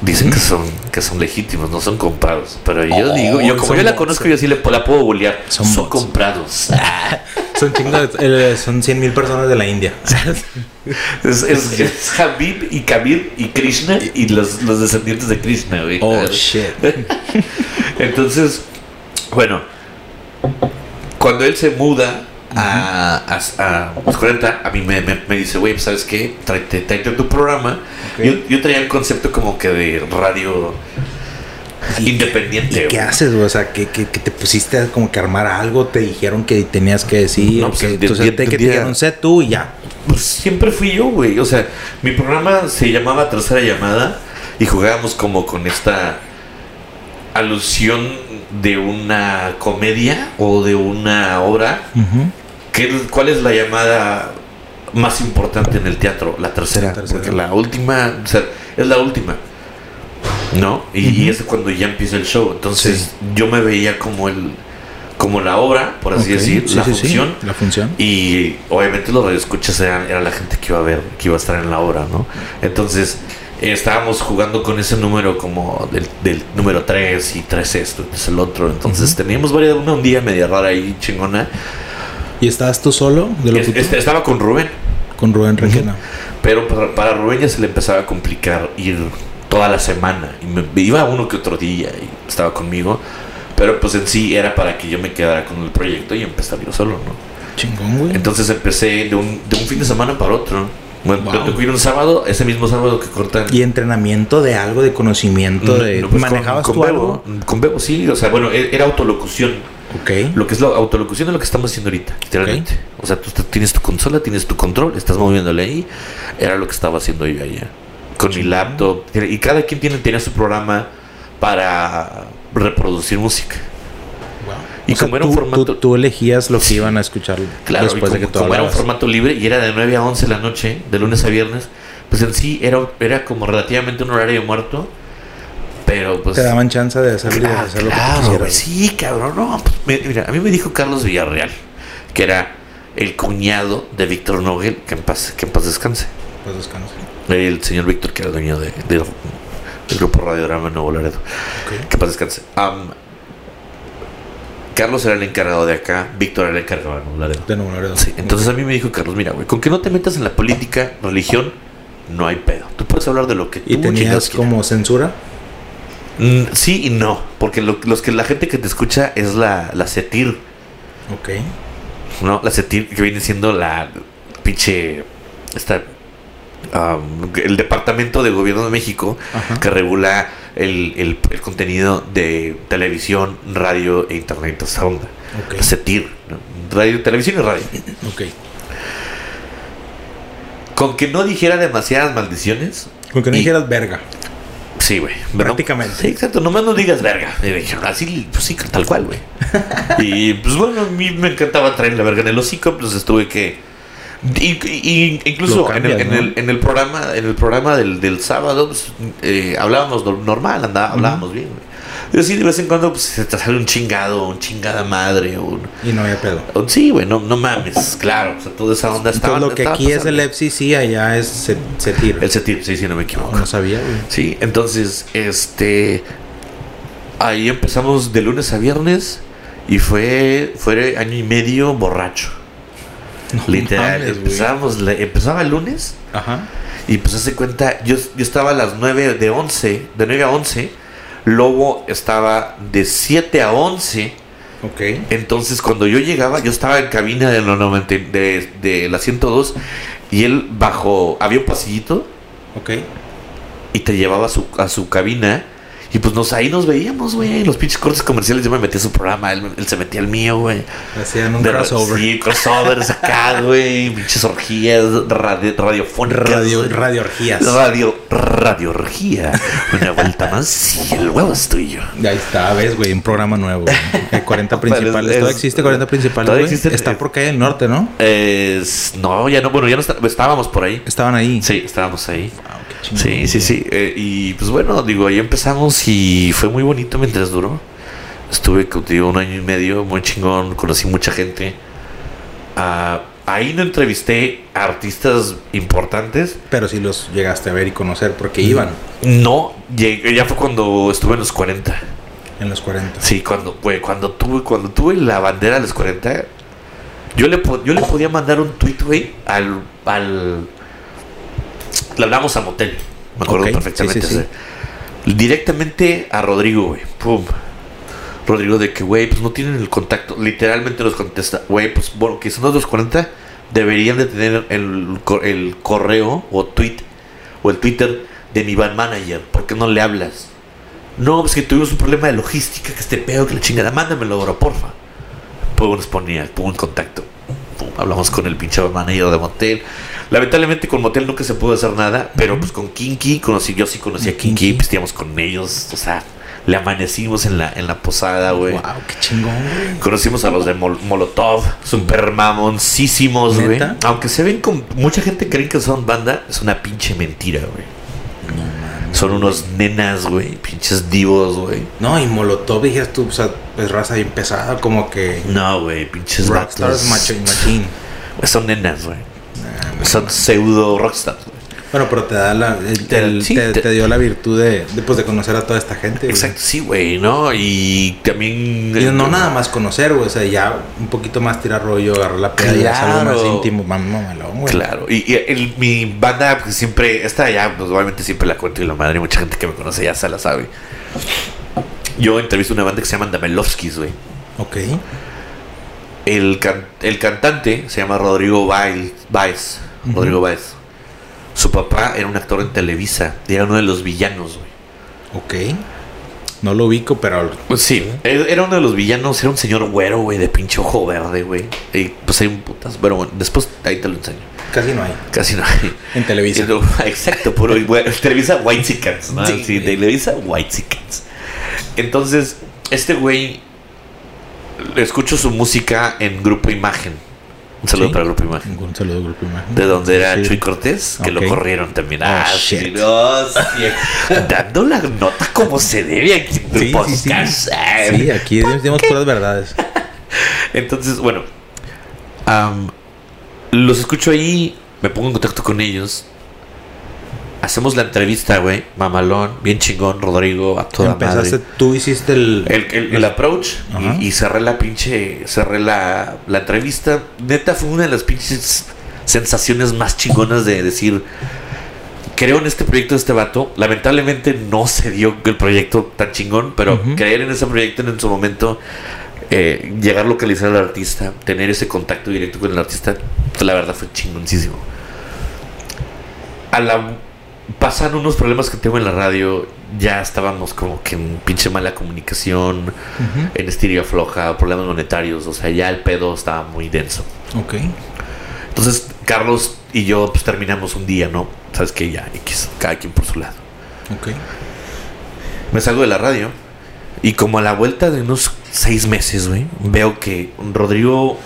Speaker 2: dicen que
Speaker 1: Ujú.
Speaker 2: son, que son legítimos, no son comprados. Pero yo
Speaker 1: Oh,
Speaker 2: digo, yo como yo la conozco, yo sí le, la puedo bolear.
Speaker 1: Son
Speaker 2: comprados.
Speaker 1: Son chingos, eh, son 100 mil personas de la India.
Speaker 2: Es, es, es Habib y Kabir y Krishna y los, los descendientes de Krishna, güey.
Speaker 1: Oh, shit.
Speaker 2: Entonces, bueno, cuando él se muda a, a, a 40, a mí me, me, me dice, güey, ¿sabes qué? Tráete, tráete tu programa. Yo, yo traía el concepto como que de radio
Speaker 1: ¿Y-
Speaker 2: independiente.
Speaker 1: ¿Y qué haces, güey? O sea, que, que, que te pusiste a como que armar algo, te dijeron que tenías que decir,
Speaker 2: No, pues,
Speaker 1: que,
Speaker 2: de-
Speaker 1: te- que te dijeron, sé tú y ya.
Speaker 2: Pues siempre fui yo, güey. O sea, mi programa se llamaba Tercera Llamada y jugábamos como con esta alusión de una comedia o de una obra. ¿Qué, ¿Cuál es la llamada más importante en el teatro? La tercera.
Speaker 1: La tercera.
Speaker 2: Porque la última, o sea, es la última. ¿No? Y, y
Speaker 1: Ujú.
Speaker 2: es cuando ya empieza el show. Entonces
Speaker 1: Sí.
Speaker 2: yo me veía como el como la obra, por así
Speaker 1: Ok,
Speaker 2: decir,
Speaker 1: sí,
Speaker 2: la
Speaker 1: sí,
Speaker 2: función.
Speaker 1: La función.
Speaker 2: Y obviamente los radioescuchas eran, era la gente que iba a ver, que iba a estar en la obra, ¿no? Entonces estábamos jugando con ese número como del, del número 3 y 3 esto, es el otro. Entonces teníamos varias, una un día media rara ahí, chingona.
Speaker 1: ¿Y estabas tú solo de lo
Speaker 2: Es-
Speaker 1: que
Speaker 2: este, estaba con Rubén,
Speaker 1: con Rubén Requena?
Speaker 2: pero para, para Rubén ya se le empezaba a complicar ir toda la semana. Y me, iba uno que otro día y estaba conmigo. Pero pues en sí era para que yo me quedara con el proyecto y empezar yo solo, ¿no?
Speaker 1: Chingón, güey.
Speaker 2: Entonces empecé de un, de un fin de semana para otro. Bueno,
Speaker 1: Wow.
Speaker 2: tengo que ir un sábado, ese mismo sábado que cortan.
Speaker 1: Y entrenamiento de algo, de conocimiento, de...
Speaker 2: No, pues, con-
Speaker 1: ¿Manejabas
Speaker 2: con,
Speaker 1: tú
Speaker 2: Bebo,
Speaker 1: algo?
Speaker 2: Con Bebo, sí. O sea, bueno, e- era autolocución. Lo que es la autolocución es lo que estamos haciendo ahorita, literalmente. O sea, tú tienes tu consola, tienes tu control, estás moviéndole ahí. Era lo que estaba haciendo yo allá. Con mi laptop. Y cada quien tiene, tenía su programa para reproducir música. Y
Speaker 1: O sea,
Speaker 2: como era un
Speaker 1: tú,
Speaker 2: formato-
Speaker 1: Tú, tú elegías lo que iban a escuchar
Speaker 2: Claro,
Speaker 1: después de que
Speaker 2: como,
Speaker 1: tú
Speaker 2: como era un formato libre y era de 9 a 11 de la noche, de lunes a viernes, pues en sí era, era como relativamente un horario muerto. Pero pues.
Speaker 1: Te daban chance de hacer, de
Speaker 2: Claro,
Speaker 1: hacer lo que
Speaker 2: claro,
Speaker 1: quisieras.
Speaker 2: sí, cabrón. No, pues, mira, a mí me dijo Carlos Villarreal, que era el cuñado de Víctor Nogel, que en paz, que en paz descanse.
Speaker 1: Pues.
Speaker 2: El señor Víctor, que era dueño de, de- del grupo Radiograma Nuevo Laredo. Que en paz descanse. Carlos era el encargado de acá, Víctor era el encargado de Nuevo Laredo.
Speaker 1: De Nuevo Laredo.
Speaker 2: Sí, entonces a mí me dijo Carlos, mira, güey, con que no te metas en la política, religión, no hay pedo. Tú puedes hablar de lo que tú
Speaker 1: ¿Y tenías como censura?
Speaker 2: Mm, sí y no, porque lo- los que la gente que te escucha es la, la CETIR,
Speaker 1: Ok.
Speaker 2: ¿no? La CETIR que viene siendo la pinche esta el Departamento de Gobierno de México
Speaker 1: Ajá.
Speaker 2: que regula el, el- el contenido de televisión, radio e internet, esa onda.
Speaker 1: Ok.
Speaker 2: La CETIR, ¿no? radio, televisión y radio.
Speaker 1: Ok.
Speaker 2: Con que no dijera demasiadas maldiciones,
Speaker 1: Con que no dijeras verga.
Speaker 2: Sí, güey. ¿no?
Speaker 1: Prácticamente.
Speaker 2: Sí, exacto. Nomás no digas verga. Y me dijeron, así, pues sí, tal cual, güey. y pues bueno, a mí me encantaba traer la verga en el hocico, pues estuve que. y- y- incluso en, el, en, el, en el programa en el programa del, del sábado pues, eh, hablábamos normal andaba, hablábamos bien güey. Pero sí de vez en cuando pues, se te sale un chingado un chingada madre un,
Speaker 1: Y no había pedo.
Speaker 2: sí güey no, no mames claro o sea toda esa onda estaba
Speaker 1: Entonces, lo que aquí es el FCC, allá es CETIR.
Speaker 2: el CETIR sí sí no me
Speaker 1: No,
Speaker 2: equivoco
Speaker 1: no sabía, güey.
Speaker 2: Sí, entonces, este. Ahí empezamos de lunes a viernes y fue, fue año y medio borracho.
Speaker 1: No
Speaker 2: Literal,
Speaker 1: mames,
Speaker 2: la- empezaba el lunes
Speaker 1: Ajá.
Speaker 2: y pues hace cuenta, yo, yo estaba a las 9 de 11, de 9 a 11, Lobo estaba de 7 a 11.
Speaker 1: Ok.
Speaker 2: Entonces, cuando yo llegaba, yo estaba en cabina de, los 90 de, de la 102 y él bajo, había un pasillito
Speaker 1: Ok.
Speaker 2: y te llevaba a su, a su cabina. Y pues nos, ahí nos veíamos, güey. Los pinches cortes comerciales yo me metía a su programa, él, él se metía al mío, güey.
Speaker 1: Hacían un
Speaker 2: De-
Speaker 1: crossover.
Speaker 2: Sí, crossovers acá, güey. Pinches orgías radio, radiofónicas.
Speaker 1: Radio, radio orgías.
Speaker 2: Radio, radio orgía. Una vuelta más y el huevo es tuyo.
Speaker 1: Ahí está, ves, güey, un programa nuevo. güey. Hay 40
Speaker 2: Pero
Speaker 1: principales.
Speaker 2: es-
Speaker 1: ¿Todavía existe 40 principales,
Speaker 2: todavía
Speaker 1: güey?
Speaker 2: existen,
Speaker 1: Está
Speaker 2: eh,
Speaker 1: por calle del norte, ¿no?
Speaker 2: Es, no, ya no, bueno, ya no está- estábamos por ahí.
Speaker 1: Estaban ahí.
Speaker 2: Sí, estábamos ahí.
Speaker 1: Chingón,
Speaker 2: Sí, sí, sí. Eh, y pues bueno, digo, ahí empezamos y fue muy bonito mientras duró. Estuve contigo un año y medio, muy chingón, conocí mucha gente. Ah, ahí no entrevisté a artistas importantes.
Speaker 1: Pero sí los llegaste a ver y conocer porque iban
Speaker 2: No, llegué- ya fue cuando estuve en los 40.
Speaker 1: en los 40.
Speaker 2: Sí, cuando, güey, cuando tuve, cuando tuve la bandera de los 40, yo le, yo le podía mandar un tweet, güey, al, al... Le hablamos a Motel, me acuerdo perfectamente.
Speaker 1: sí, sí, sí.
Speaker 2: o sea, Directamente a Rodrigo, güey, pum. Rodrigo de que, güey, pues no tienen el contacto. Literalmente nos contesta, güey, pues bueno, que son los 40, deberían de tener el, el correo o tweet o el Twitter de mi van manager. ¿Por qué no le hablas? No, pues que tuvimos un problema de logística, que este pedo, que la chingada, mándamelo ahora, porfa. Pum, nos ponía, pum, en contacto. Pum, hablamos con el pinche manager de Motel. Lamentablemente con Motel nunca se pudo hacer nada, pero pues con Kinky, conocí, yo sí conocí a
Speaker 1: Kinky.
Speaker 2: Pisteamos con ellos, o sea, le amanecimos en la, en la posada, güey.
Speaker 1: Wow, qué chingón, güey.
Speaker 2: Conocimos a los de Mol- Molotov, super mamoncísimos, güey. Aunque se ven con. Mucha gente cree que son banda, es una pinche mentira, güey.
Speaker 1: No.
Speaker 2: Son unos nenas, güey. Pinches divos, güey.
Speaker 1: No, y Molotov, dijeras tú, o sea, es raza bien pesada, como que.
Speaker 2: No, güey. Pinches
Speaker 1: Rockstars machín.
Speaker 2: Son nenas, güey.
Speaker 1: Nah,
Speaker 2: Son pseudo rockstars.
Speaker 1: Bueno, pero te da la, el-
Speaker 2: Te-
Speaker 1: el-
Speaker 2: sí,
Speaker 1: te,
Speaker 2: te-
Speaker 1: te dio la virtud de, de, pues, de conocer a toda esta gente. güey.
Speaker 2: Exacto, sí, güey, ¿no? Y también...
Speaker 1: Y no nada más conocer, güey. O sea, ya un poquito más tirar rollo, agarrar la peda, es algo más
Speaker 2: Claro.
Speaker 1: íntimo, más mamalón, güey.
Speaker 2: Claro, y, y el- mi banda pues, siempre, esta ya, pues, obviamente siempre la cuento y la madre, mucha gente que me conoce ya se la sabe. Yo entrevisto una banda que se llama Damelovskis, güey.
Speaker 1: Ok.
Speaker 2: El, can- el cantante se llama Rodrigo Baez. Rodrigo Baez. Su papá era un actor en Televisa y era uno de los villanos, güey.
Speaker 1: Ok. No lo ubico, pero.
Speaker 2: Pues sí, era uno de los villanos, era un señor güero, güey, de pinche ojo verde, güey. Y pues hay un putas, pero bueno, después ahí te lo enseño.
Speaker 1: Casi no hay.
Speaker 2: Casi no hay.
Speaker 1: En Televisa.
Speaker 2: Exacto, puro Televisa White Chickens, ¿no?
Speaker 1: Sí,
Speaker 2: Sí. Televisa White Chickens. Entonces, este güey escucho su música en Grupo Imagen. Un saludo
Speaker 1: Sí.
Speaker 2: para Grupo Imagen.
Speaker 1: Un saludo, Grupo Imagen.
Speaker 2: De donde era
Speaker 1: Sí.
Speaker 2: Chuy Cortés, que lo corrieron también.
Speaker 1: Oh,
Speaker 2: ah,
Speaker 1: shit.
Speaker 2: Dando la nota como se debe aquí en el
Speaker 1: Sí,
Speaker 2: podcast.
Speaker 1: Sí, aquí decimos puras verdades.
Speaker 2: Entonces, bueno, am, los escucho ahí, me pongo en contacto con ellos. Hacemos la entrevista, güey, mamalón, bien chingón, Rodrigo, a toda
Speaker 1: Empezaste,
Speaker 2: madre.
Speaker 1: tú hiciste el.
Speaker 2: El, el- el approach y, y cerré la pinche, cerré la, la entrevista. Neta fue una de las pinches sensaciones más chingonas de decir, creo en este proyecto de este vato. Lamentablemente no se dio el proyecto tan chingón, pero creer en ese proyecto en su momento, eh, llegar a localizar al artista, tener ese contacto directo con el artista, la verdad fue chingoncísimo. A la pasan unos problemas que tengo en la radio, ya estábamos como que en pinche mala comunicación, en estiria floja, problemas monetarios, o sea, ya el pedo estaba muy denso.
Speaker 1: Ok.
Speaker 2: Entonces, Carlos y yo pues terminamos un día, ¿no? Sabes que ya, X, cada quien por su lado.
Speaker 1: Ok.
Speaker 2: Me salgo de la radio y como a la vuelta de unos seis meses, güey, veo que Rodrigo,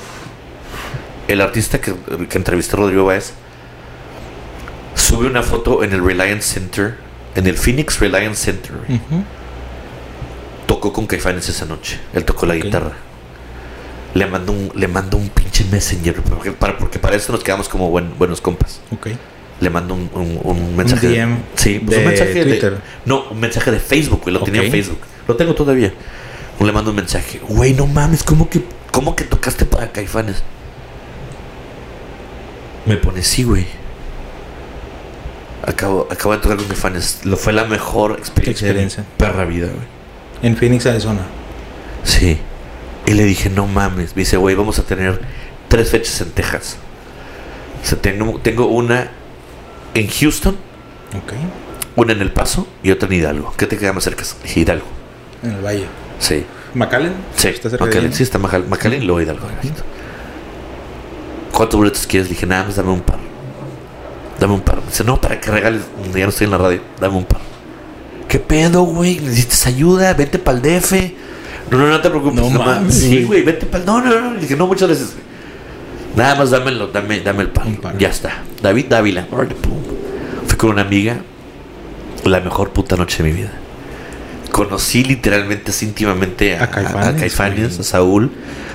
Speaker 2: el artista que, que entrevisté a Rodrigo Baez, sube una foto en el Reliance Center, en el Phoenix Reliance Center.
Speaker 1: Ujú.
Speaker 2: Tocó con Caifanes esa noche. Él tocó la guitarra. Le mandó un, le mandó un pinche messenger. Porque para, porque para eso nos quedamos como buen- buenos compas.
Speaker 1: Ok.
Speaker 2: Le mando un, un- un mensaje. de-
Speaker 1: DM
Speaker 2: sí, pues
Speaker 1: de
Speaker 2: un mensaje de-
Speaker 1: Twitter.
Speaker 2: no, un mensaje de Facebook, güey. Lo tenía en
Speaker 1: Ok.
Speaker 2: Facebook. Lo tengo todavía. Le mando un mensaje. Güey, no mames, ¿cómo que, ¿cómo que tocaste para Caifanes? Me pone, sí, güey. Acabo, acabo de tocar con Caifanes. Lo fue la mejor experiencia, de mi
Speaker 1: Experiencia.
Speaker 2: perra vida, güey.
Speaker 1: En Phoenix, Arizona.
Speaker 2: Sí. Y le dije, no mames. Me dice, güey, vamos a tener tres fechas en Texas. O sea, tengo, tengo una en Houston,
Speaker 1: Ok.
Speaker 2: una en El Paso y otra en Hidalgo. ¿Qué te queda más cerca? Hidalgo.
Speaker 1: En el Valle.
Speaker 2: Sí.
Speaker 1: ¿McAllen?
Speaker 2: Sí.
Speaker 1: ¿Está cerca de
Speaker 2: McAllen,
Speaker 1: ahí?
Speaker 2: sí, está McAllen y luego Hidalgo. ¿Cuántos boletos quieres? Le dije, nada más dame un par. Dame un par. Me dice, no, para que regales. Ya no estoy en la radio. Dame un par. ¿Qué pedo, güey? ¿Necesitas ayuda? Vete para el DF. No, no, no te preocupes.
Speaker 1: No mames,
Speaker 2: Sí,
Speaker 1: güey.
Speaker 2: vete para el. No, no, no. Le dije, no, muchas gracias. güey. Nada más dámelo, dame, dame el par. Ya está. David Dávila. Fui con una amiga. La mejor puta noche de mi vida. Conocí literalmente, así, íntimamente a,
Speaker 1: A Caifanes,
Speaker 2: a, Caifanes,
Speaker 1: güey.
Speaker 2: a Saúl.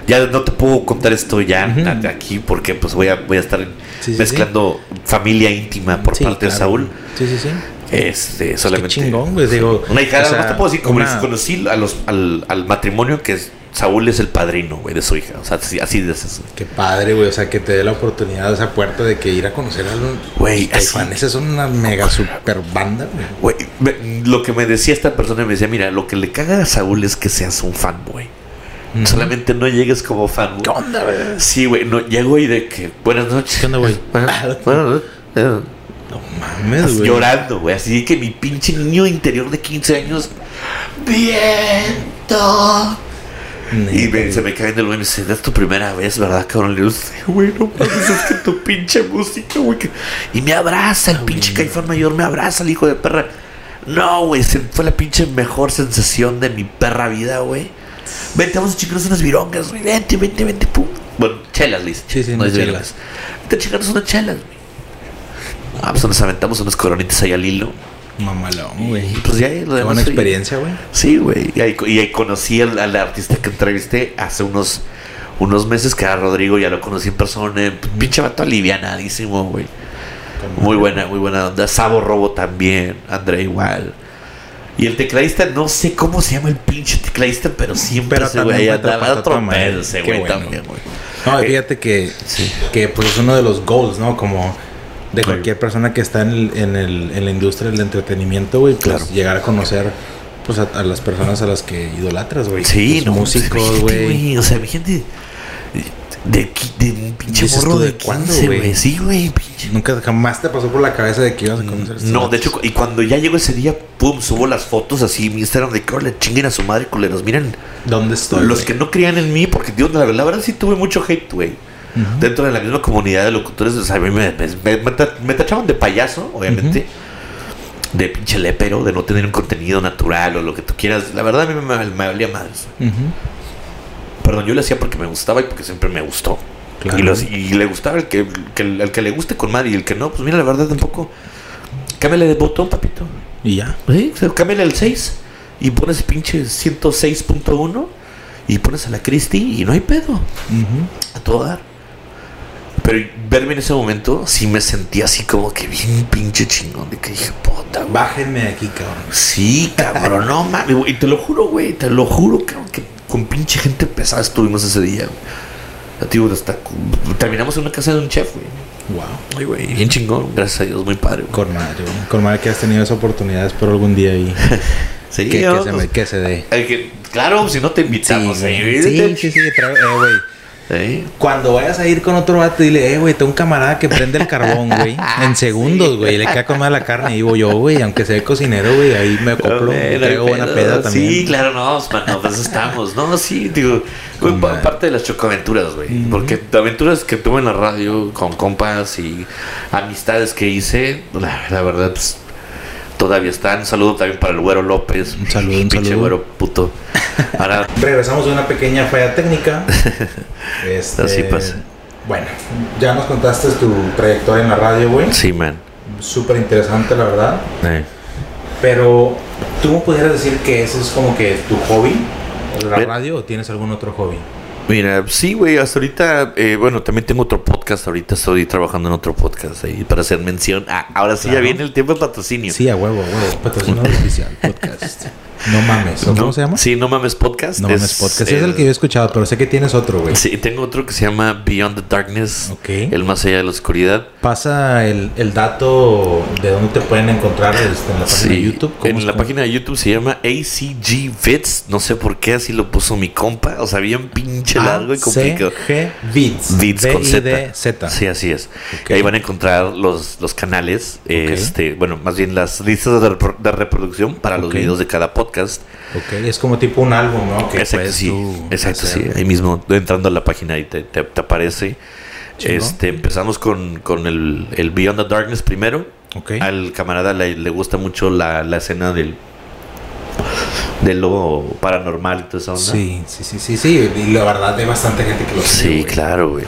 Speaker 2: Ya no te puedo contar esto ya aquí porque pues voy a, voy a estar
Speaker 1: Sí, sí,
Speaker 2: mezclando familia íntima por parte de. Saúl.
Speaker 1: Sí, sí, sí.
Speaker 2: Este, solamente.
Speaker 1: Qué chingón, güey. Digo,
Speaker 2: Una hija,
Speaker 1: o sea,
Speaker 2: te puedo decir, como
Speaker 1: una-
Speaker 2: conocí a los, al, al matrimonio que es- Saúl es el padrino, güey, de su hija. O sea, así, así de eso.
Speaker 1: Qué padre, güey. O sea, que te dé la oportunidad, esa puerta de que ir a conocer a los
Speaker 2: Güey.
Speaker 1: Caifanes. Es una mega super banda, güey.
Speaker 2: Güey, lo que me decía esta persona me decía, mira, lo que le caga a Saúl es que seas un Solamente no llegues como fan.
Speaker 1: ¿Qué onda, güey?
Speaker 2: Sí, güey, no, llego y de que, buenas noches.
Speaker 1: ¿Qué onda, güey?
Speaker 2: Eh,
Speaker 1: No mames, güey.
Speaker 2: llorando, güey. Así que mi pinche niño interior de 15 años. ¡Viento! Y me- se me cae en el güey y me dice, es tu primera vez, ¿verdad, cabrón? Le digo, "Sí, güey, no mames, es que tu pinche música, güey. que-". Y me abraza, el pinche caifán mayor me abraza, el hijo de perra. No, güey, se- fue la pinche mejor sensación de mi perra vida, güey. Vente, vamos a chingarnos unas virongas, güey. Vente, vente, vente, pum. Bueno, chelas, dice.
Speaker 1: Sí, sí,
Speaker 2: no es
Speaker 1: chelas.
Speaker 2: virongas. Vente a chingarnos unas chelas, güey. Ah, pues nos aventamos unas coronitas ahí al hilo.
Speaker 1: Mamalón, güey.
Speaker 2: Pues ya, lo demás.
Speaker 1: buena experiencia, güey.
Speaker 2: Sí, güey. Y ahí, y ahí conocí al, al artista que entrevisté hace unos, unos meses, que era Rodrigo, ya lo conocí en persona. Pinche vato alivianadísimo, güey. Muy buena, muy buena onda. Sabo Robo también. André igual. Y el tecladista, no sé cómo se llama el pinche tecladista, pero siempre
Speaker 1: Pero
Speaker 2: ese
Speaker 1: también
Speaker 2: güey andaba
Speaker 1: otro-
Speaker 2: pedo ese
Speaker 1: Qué
Speaker 2: güey
Speaker 1: bueno.
Speaker 2: también, güey.
Speaker 1: No,
Speaker 2: Eh,
Speaker 1: fíjate que,
Speaker 2: sí.
Speaker 1: que pues es uno de los goals, ¿no? Como de cualquier persona que está en, el- en, el- en la industria del entretenimiento, güey, pues
Speaker 2: Claro.
Speaker 1: llegar a conocer pues a, a las personas a las que idolatras, güey.
Speaker 2: Sí,
Speaker 1: Los
Speaker 2: no,
Speaker 1: músicos,
Speaker 2: pues, imagínate,
Speaker 1: güey.
Speaker 2: O sea, mi gente de, de un pinche
Speaker 1: tú,
Speaker 2: de
Speaker 1: ¿de cuándo,
Speaker 2: 15,
Speaker 1: güey?
Speaker 2: güey. Sí, güey, pinche.
Speaker 1: Nunca jamás te pasó por la cabeza de que ibas a conocer a estos
Speaker 2: No, de hecho, y cuando ya llegó ese día, pum, subo las fotos así en mi Instagram de que le chinguen a su madre, culeros. Miren,
Speaker 1: ¿Dónde estoy?
Speaker 2: los que no creían en mí, porque Dios, la, la verdad sí tuve mucho hate, güey. Dentro de la misma comunidad de locutores, o sea, a mí me, me- me- me ta- me tachaban de payaso, obviamente. De pinche lepero, de no tener un contenido natural o lo que tú quieras. La verdad, a mí me, me- me valía madres.
Speaker 1: Ujú.
Speaker 2: Perdón, yo lo hacía porque me gustaba y porque siempre me gustó.
Speaker 1: Claro.
Speaker 2: Y, los- y le gustaba el que, que el, el que le guste con madre y el que no, pues mira, la verdad tampoco. Cámbiale de botón, papito.
Speaker 1: Y ya.
Speaker 2: Sí, o sea, cámbiale al 6 y pones pinche 106.1 y pones a la Christie y no hay pedo. A todo dar. Pero verme en ese momento sí me sentía así como que bien pinche chingón. De que dije, puta, güey.
Speaker 1: Bájenme aquí, cabrón.
Speaker 2: Sí, cabrón, no mames, güey. Y te lo juro, güey, te lo juro, cabrón, que con pinche gente pesada estuvimos ese día, güey. Tío, hasta terminamos en una casa de un chef, güey.
Speaker 1: Wow.
Speaker 2: Ay, güey, bien chingón, gracias a Dios, muy padre, güey.
Speaker 1: Con madre, güey. Con madre que has tenido esa oportunidad, espero algún día ahí.
Speaker 2: Sí,
Speaker 1: que, que se me, que se dé.
Speaker 2: Que- claro, si no te invitamos,
Speaker 1: güey.
Speaker 2: eh,
Speaker 1: sí, sí, sí, eh, güey. Cuando vayas a ir con otro vato, dile, eh, güey, tengo un camarada que prende el carbón, güey. En segundos, güey. Le queda con más la carne. Y digo yo, güey, aunque sea cocinero, güey, ahí me acoplo. Y traigo buena peda también.
Speaker 2: Sí, claro, no, mano, pues estamos, ¿no? Sí, digo, güey,
Speaker 1: madre.
Speaker 2: parte de las chocaventuras, güey. Porque aventuras que tuve en la radio con compas y amistades que hice, la, la verdad, pues todavía están. Un saludo también para el güero López.
Speaker 1: Un saludo, un
Speaker 2: Pinche
Speaker 1: saludo.
Speaker 2: güero puto. Ahora,
Speaker 1: Regresamos de una pequeña falla técnica. Este,
Speaker 2: Así pasa.
Speaker 1: Bueno, ya nos contaste tu trayectoria en la radio, güey.
Speaker 2: sí, man.
Speaker 1: Súper interesante, la verdad.
Speaker 2: Eh.
Speaker 1: Pero, ¿tú me pudieras decir que ese es como que tu hobby? ¿La radio o tienes algún otro hobby?
Speaker 2: Mira, sí, güey, hasta ahorita, eh, bueno, también tengo otro podcast, ahorita estoy trabajando en otro podcast ahí para hacer mención. Ah, ahora sí,
Speaker 1: Claro.
Speaker 2: ya viene el tiempo de patrocinio.
Speaker 1: Sí, a huevo, a huevo. Patrocinador oficial, podcast. No mames. ¿o ¿Cómo
Speaker 2: No,
Speaker 1: se llama?
Speaker 2: Sí, No Mames Podcast.
Speaker 1: No mames, podcast. Ese es el que yo he escuchado, pero sé que tienes otro, güey.
Speaker 2: Sí, tengo otro que se llama Beyond the Darkness.
Speaker 1: Ok.
Speaker 2: El más allá de la oscuridad.
Speaker 1: Pasa el, el dato de dónde te pueden encontrar este, en la página de
Speaker 2: Sí,
Speaker 1: YouTube. ¿Cómo
Speaker 2: en
Speaker 1: es
Speaker 2: la página de YouTube se llama ACG Vids. No sé por qué así lo puso mi compa. O sea, bien pinche largo y complicado.
Speaker 1: ACG Vids.
Speaker 2: Vids con Z.
Speaker 1: Z.
Speaker 2: Sí, así es. Ahí van a encontrar los, los canales, este, bueno, más bien las listas de, repro- de reproducción para los videos de cada podcast.
Speaker 1: Ok, es como tipo un álbum, ¿no?
Speaker 2: Exacto, sí. Exacto, sí. Ahí mismo, entrando a la página y te, te- aparece. Este, empezamos con, con el, el Beyond the Darkness primero.
Speaker 1: Ok.
Speaker 2: Al camarada le, le gusta mucho la, la escena del de lo paranormal y toda esa onda.
Speaker 1: Sí, sí, sí, sí, sí. Y la verdad hay bastante gente que lo sigue,
Speaker 2: Sí,
Speaker 1: güey.
Speaker 2: claro, güey.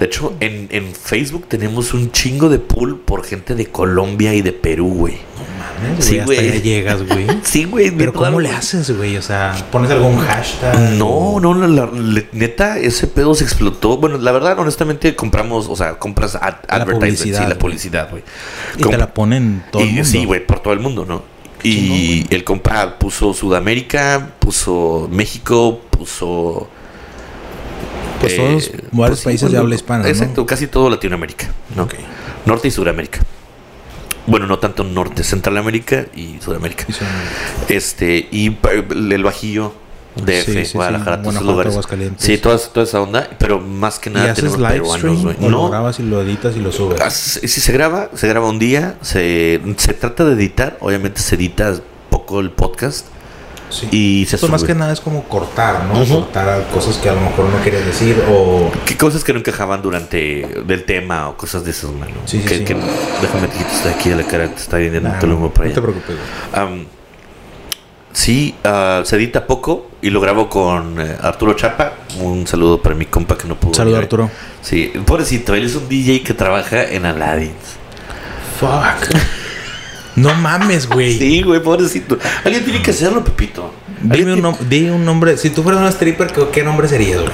Speaker 2: De hecho, en, en Facebook tenemos un chingo de pool por gente de Colombia y de Perú, güey.
Speaker 1: No mames,
Speaker 2: Sí,
Speaker 1: güey. Hasta allá llegas, güey.
Speaker 2: Sí, güey.
Speaker 1: Pero ¿cómo le
Speaker 2: güey.
Speaker 1: haces, güey? O sea, ¿pones algún hashtag?
Speaker 2: No, no, la, la- le- neta, ese pedo se explotó. Bueno, la verdad, honestamente, compramos, o sea, compras ad- advertisement,
Speaker 1: publicidad,
Speaker 2: sí, la publicidad, güey.
Speaker 1: Y te la ponen todo el mundo.
Speaker 2: Sí, güey, por todo el mundo, ¿no? Y el compa puso Sudamérica, puso México, puso.
Speaker 1: Pues
Speaker 2: eh,
Speaker 1: todos, varios
Speaker 2: sí,
Speaker 1: países
Speaker 2: pues,
Speaker 1: de habla hispana, ¿no?
Speaker 2: Exacto, casi todo Latinoamérica, ¿no?
Speaker 1: Ok.
Speaker 2: Norte y Suramérica. Bueno, no tanto Norte, Centralamérica y Sudamérica.
Speaker 1: Y son-
Speaker 2: Este, y el bajillo de
Speaker 1: Sí, sí, sí,
Speaker 2: Guadalajara, todos esos lugares. Sí, toda, toda esa onda, pero más que
Speaker 1: ¿Y
Speaker 2: nada tenemos peruanos, güey.
Speaker 1: ¿O lo
Speaker 2: No,
Speaker 1: grabas y lo editas y lo subes?
Speaker 2: haz- si se graba, se graba un día, se, se trata de editar, obviamente se edita poco el podcast
Speaker 1: Sí.
Speaker 2: y se
Speaker 1: Esto más
Speaker 2: sube.
Speaker 1: que nada es como cortar, ¿no? Cortar cosas que a lo mejor no querías decir o...
Speaker 2: ¿Qué cosas que no encajaban durante del tema o cosas de esas, mano?
Speaker 1: Sí, sí,
Speaker 2: que,
Speaker 1: sí.
Speaker 2: que- déjame te quito aquí de la cara, te está viendo
Speaker 1: Nah,
Speaker 2: te
Speaker 1: no,
Speaker 2: muevo para
Speaker 1: no te
Speaker 2: allá.
Speaker 1: preocupes.
Speaker 2: Sí, ah, se edita poco y lo grabo con eh, Arturo Chapa. Un saludo para mi compa que no pudo.
Speaker 1: Saludos,
Speaker 2: venir.
Speaker 1: Arturo.
Speaker 2: Sí, pobrecito, él es un DJ que trabaja en Aladdin.
Speaker 1: Fuck. no mames, güey.
Speaker 2: Sí, güey, pobrecito. Alguien tiene que hacerlo, Pepito.
Speaker 1: Dime un, nom- di un nombre. Si tú fueras una stripper, ¿qué, qué nombre serías, güey?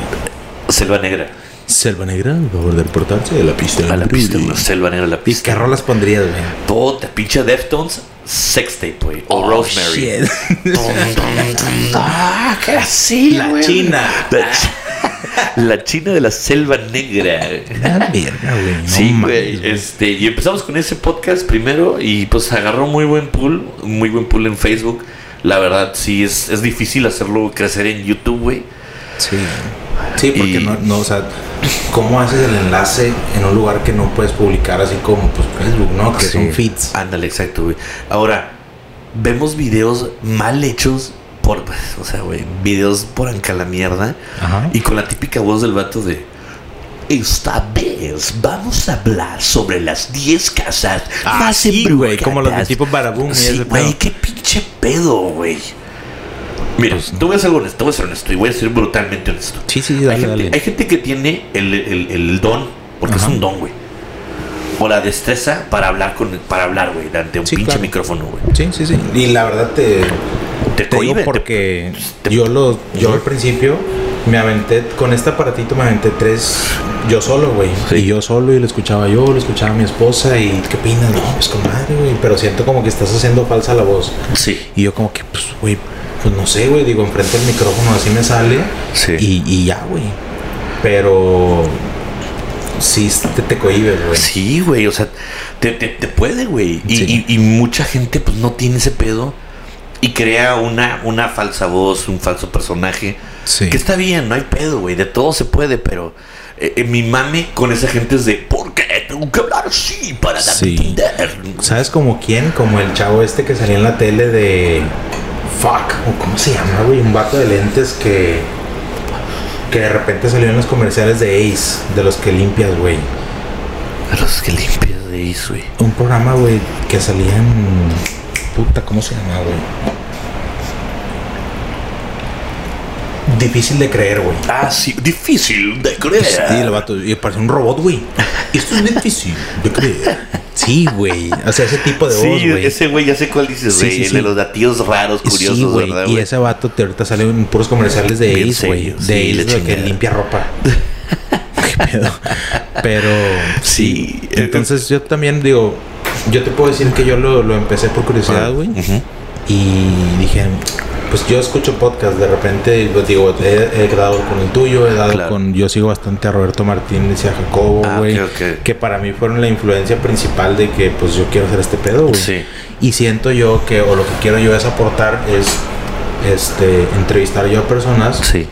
Speaker 2: Selva Negra.
Speaker 1: Selva Negra, por favor de reportarse de la pista.
Speaker 2: A la pista, selva negra la
Speaker 1: ¿Qué
Speaker 2: pista.
Speaker 1: rolas pondrías, güey?
Speaker 2: Puta, pinche Deftones, Sextape, güey. O
Speaker 1: Oh,
Speaker 2: Rosemary.
Speaker 1: shit.
Speaker 2: Ah, así,
Speaker 1: La
Speaker 2: güey.
Speaker 1: China.
Speaker 2: La, chi- la China de la selva negra.
Speaker 1: La verga, güey. No
Speaker 2: sí, güey. Este, y empezamos con ese podcast primero y pues agarró muy buen pool, muy buen pool en Facebook. La verdad, sí, es, es difícil hacerlo crecer en YouTube, güey.
Speaker 1: Sí. Sí, porque
Speaker 2: Y-
Speaker 1: no, no, o sea, ¿cómo haces el enlace en un lugar que no puedes publicar así como pues Facebook, ¿no? Que son feeds.
Speaker 2: Ándale, exacto, güey. Ahora, vemos videos mal hechos por, o sea, güey, videos por anca la mierda.
Speaker 1: Ajá.
Speaker 2: Y con la típica voz del vato de... Esta vez vamos a hablar sobre las 10 casas
Speaker 1: Ah,
Speaker 2: más
Speaker 1: sí, güey, como los de
Speaker 2: embrujadas".
Speaker 1: tipo Badaboom y
Speaker 2: Sí, güey, qué pinche pedo, güey. Mira, te voy a ser honesto, te voy a ser honesto y voy a ser brutalmente honesto.
Speaker 1: Sí, sí,
Speaker 2: hay,
Speaker 1: dale,
Speaker 2: gente,
Speaker 1: dale.
Speaker 2: hay gente que tiene el, el- el don, porque
Speaker 1: Ajá.
Speaker 2: es un don, güey. O la destreza para hablar con para hablar, güey, ante un
Speaker 1: Sí,
Speaker 2: pinche
Speaker 1: claro.
Speaker 2: micrófono, güey.
Speaker 1: Sí, sí, sí. Y la verdad te,
Speaker 2: Te
Speaker 1: te digo
Speaker 2: te-
Speaker 1: porque
Speaker 2: te-
Speaker 1: yo lo, yo al principio me aventé con este aparatito me aventé tres yo solo, güey.
Speaker 2: Sí.
Speaker 1: Y yo solo y lo escuchaba yo, lo escuchaba mi esposa y qué opinas, no, pues con madre, güey. Pero siento como que estás haciendo falsa la voz.
Speaker 2: Sí.
Speaker 1: Y yo como que, pues, güey, pues no sé, güey, digo, enfrente del micrófono así me sale.
Speaker 2: Sí.
Speaker 1: Y, y ya, güey. Pero sí te, te cohibes, güey.
Speaker 2: Sí, güey, o sea, te, te, te puede, güey. Y,
Speaker 1: Sí.
Speaker 2: y- y mucha gente pues no tiene ese pedo y crea una, una falsa voz, un falso personaje.
Speaker 1: Sí.
Speaker 2: Que está bien, no hay pedo, güey, de todo se puede, pero eh, eh, mi mame con esa gente es de, ¿por qué tengo que hablar así para
Speaker 1: Sí.
Speaker 2: entender?
Speaker 1: ¿Sabes como quién? Como el chavo este que salía en la tele de. Fuck. ¿o ¿Cómo se llama, güey? Un vato de lentes que. Que de repente salió en los comerciales de Ace, de los que limpias, güey.
Speaker 2: Pero es que limpias de eso, güey.
Speaker 1: Un programa, güey, que salía en. Puta, ¿cómo se llama, güey? Difícil de creer, güey.
Speaker 2: Ah, sí, difícil de creer.
Speaker 1: Sí, el vato. Y parece un robot, güey. Esto es difícil de creer. Sí, güey. O sea, ese tipo de voz,
Speaker 2: Sí,
Speaker 1: güey.
Speaker 2: ese güey ya sé cuál dices,
Speaker 1: Sí,
Speaker 2: güey.
Speaker 1: sí,
Speaker 2: el de los latidos raros, curiosos. ¿verdad,
Speaker 1: Y ese vato te ahorita sale en puros comerciales de
Speaker 2: Bien
Speaker 1: Ace, güey. De Ace, de que limpia ropa. Qué pedo. Pero
Speaker 2: Sí.
Speaker 1: Entonces yo también digo, yo te puedo decir que yo lo, lo empecé por curiosidad, güey. Y dije, pues yo escucho podcast de repente, pues digo, he, he dado con el tuyo, he dado
Speaker 2: Claro.
Speaker 1: con, yo sigo bastante a Roberto Martínez y a Jacobo,
Speaker 2: Ah,
Speaker 1: güey,
Speaker 2: ok, ok.
Speaker 1: que para mí fueron la influencia principal de que pues yo quiero hacer este pedo, güey.
Speaker 2: Sí.
Speaker 1: Y siento yo que, o lo que quiero yo es aportar es, este, entrevistar yo a personas,
Speaker 2: Sí,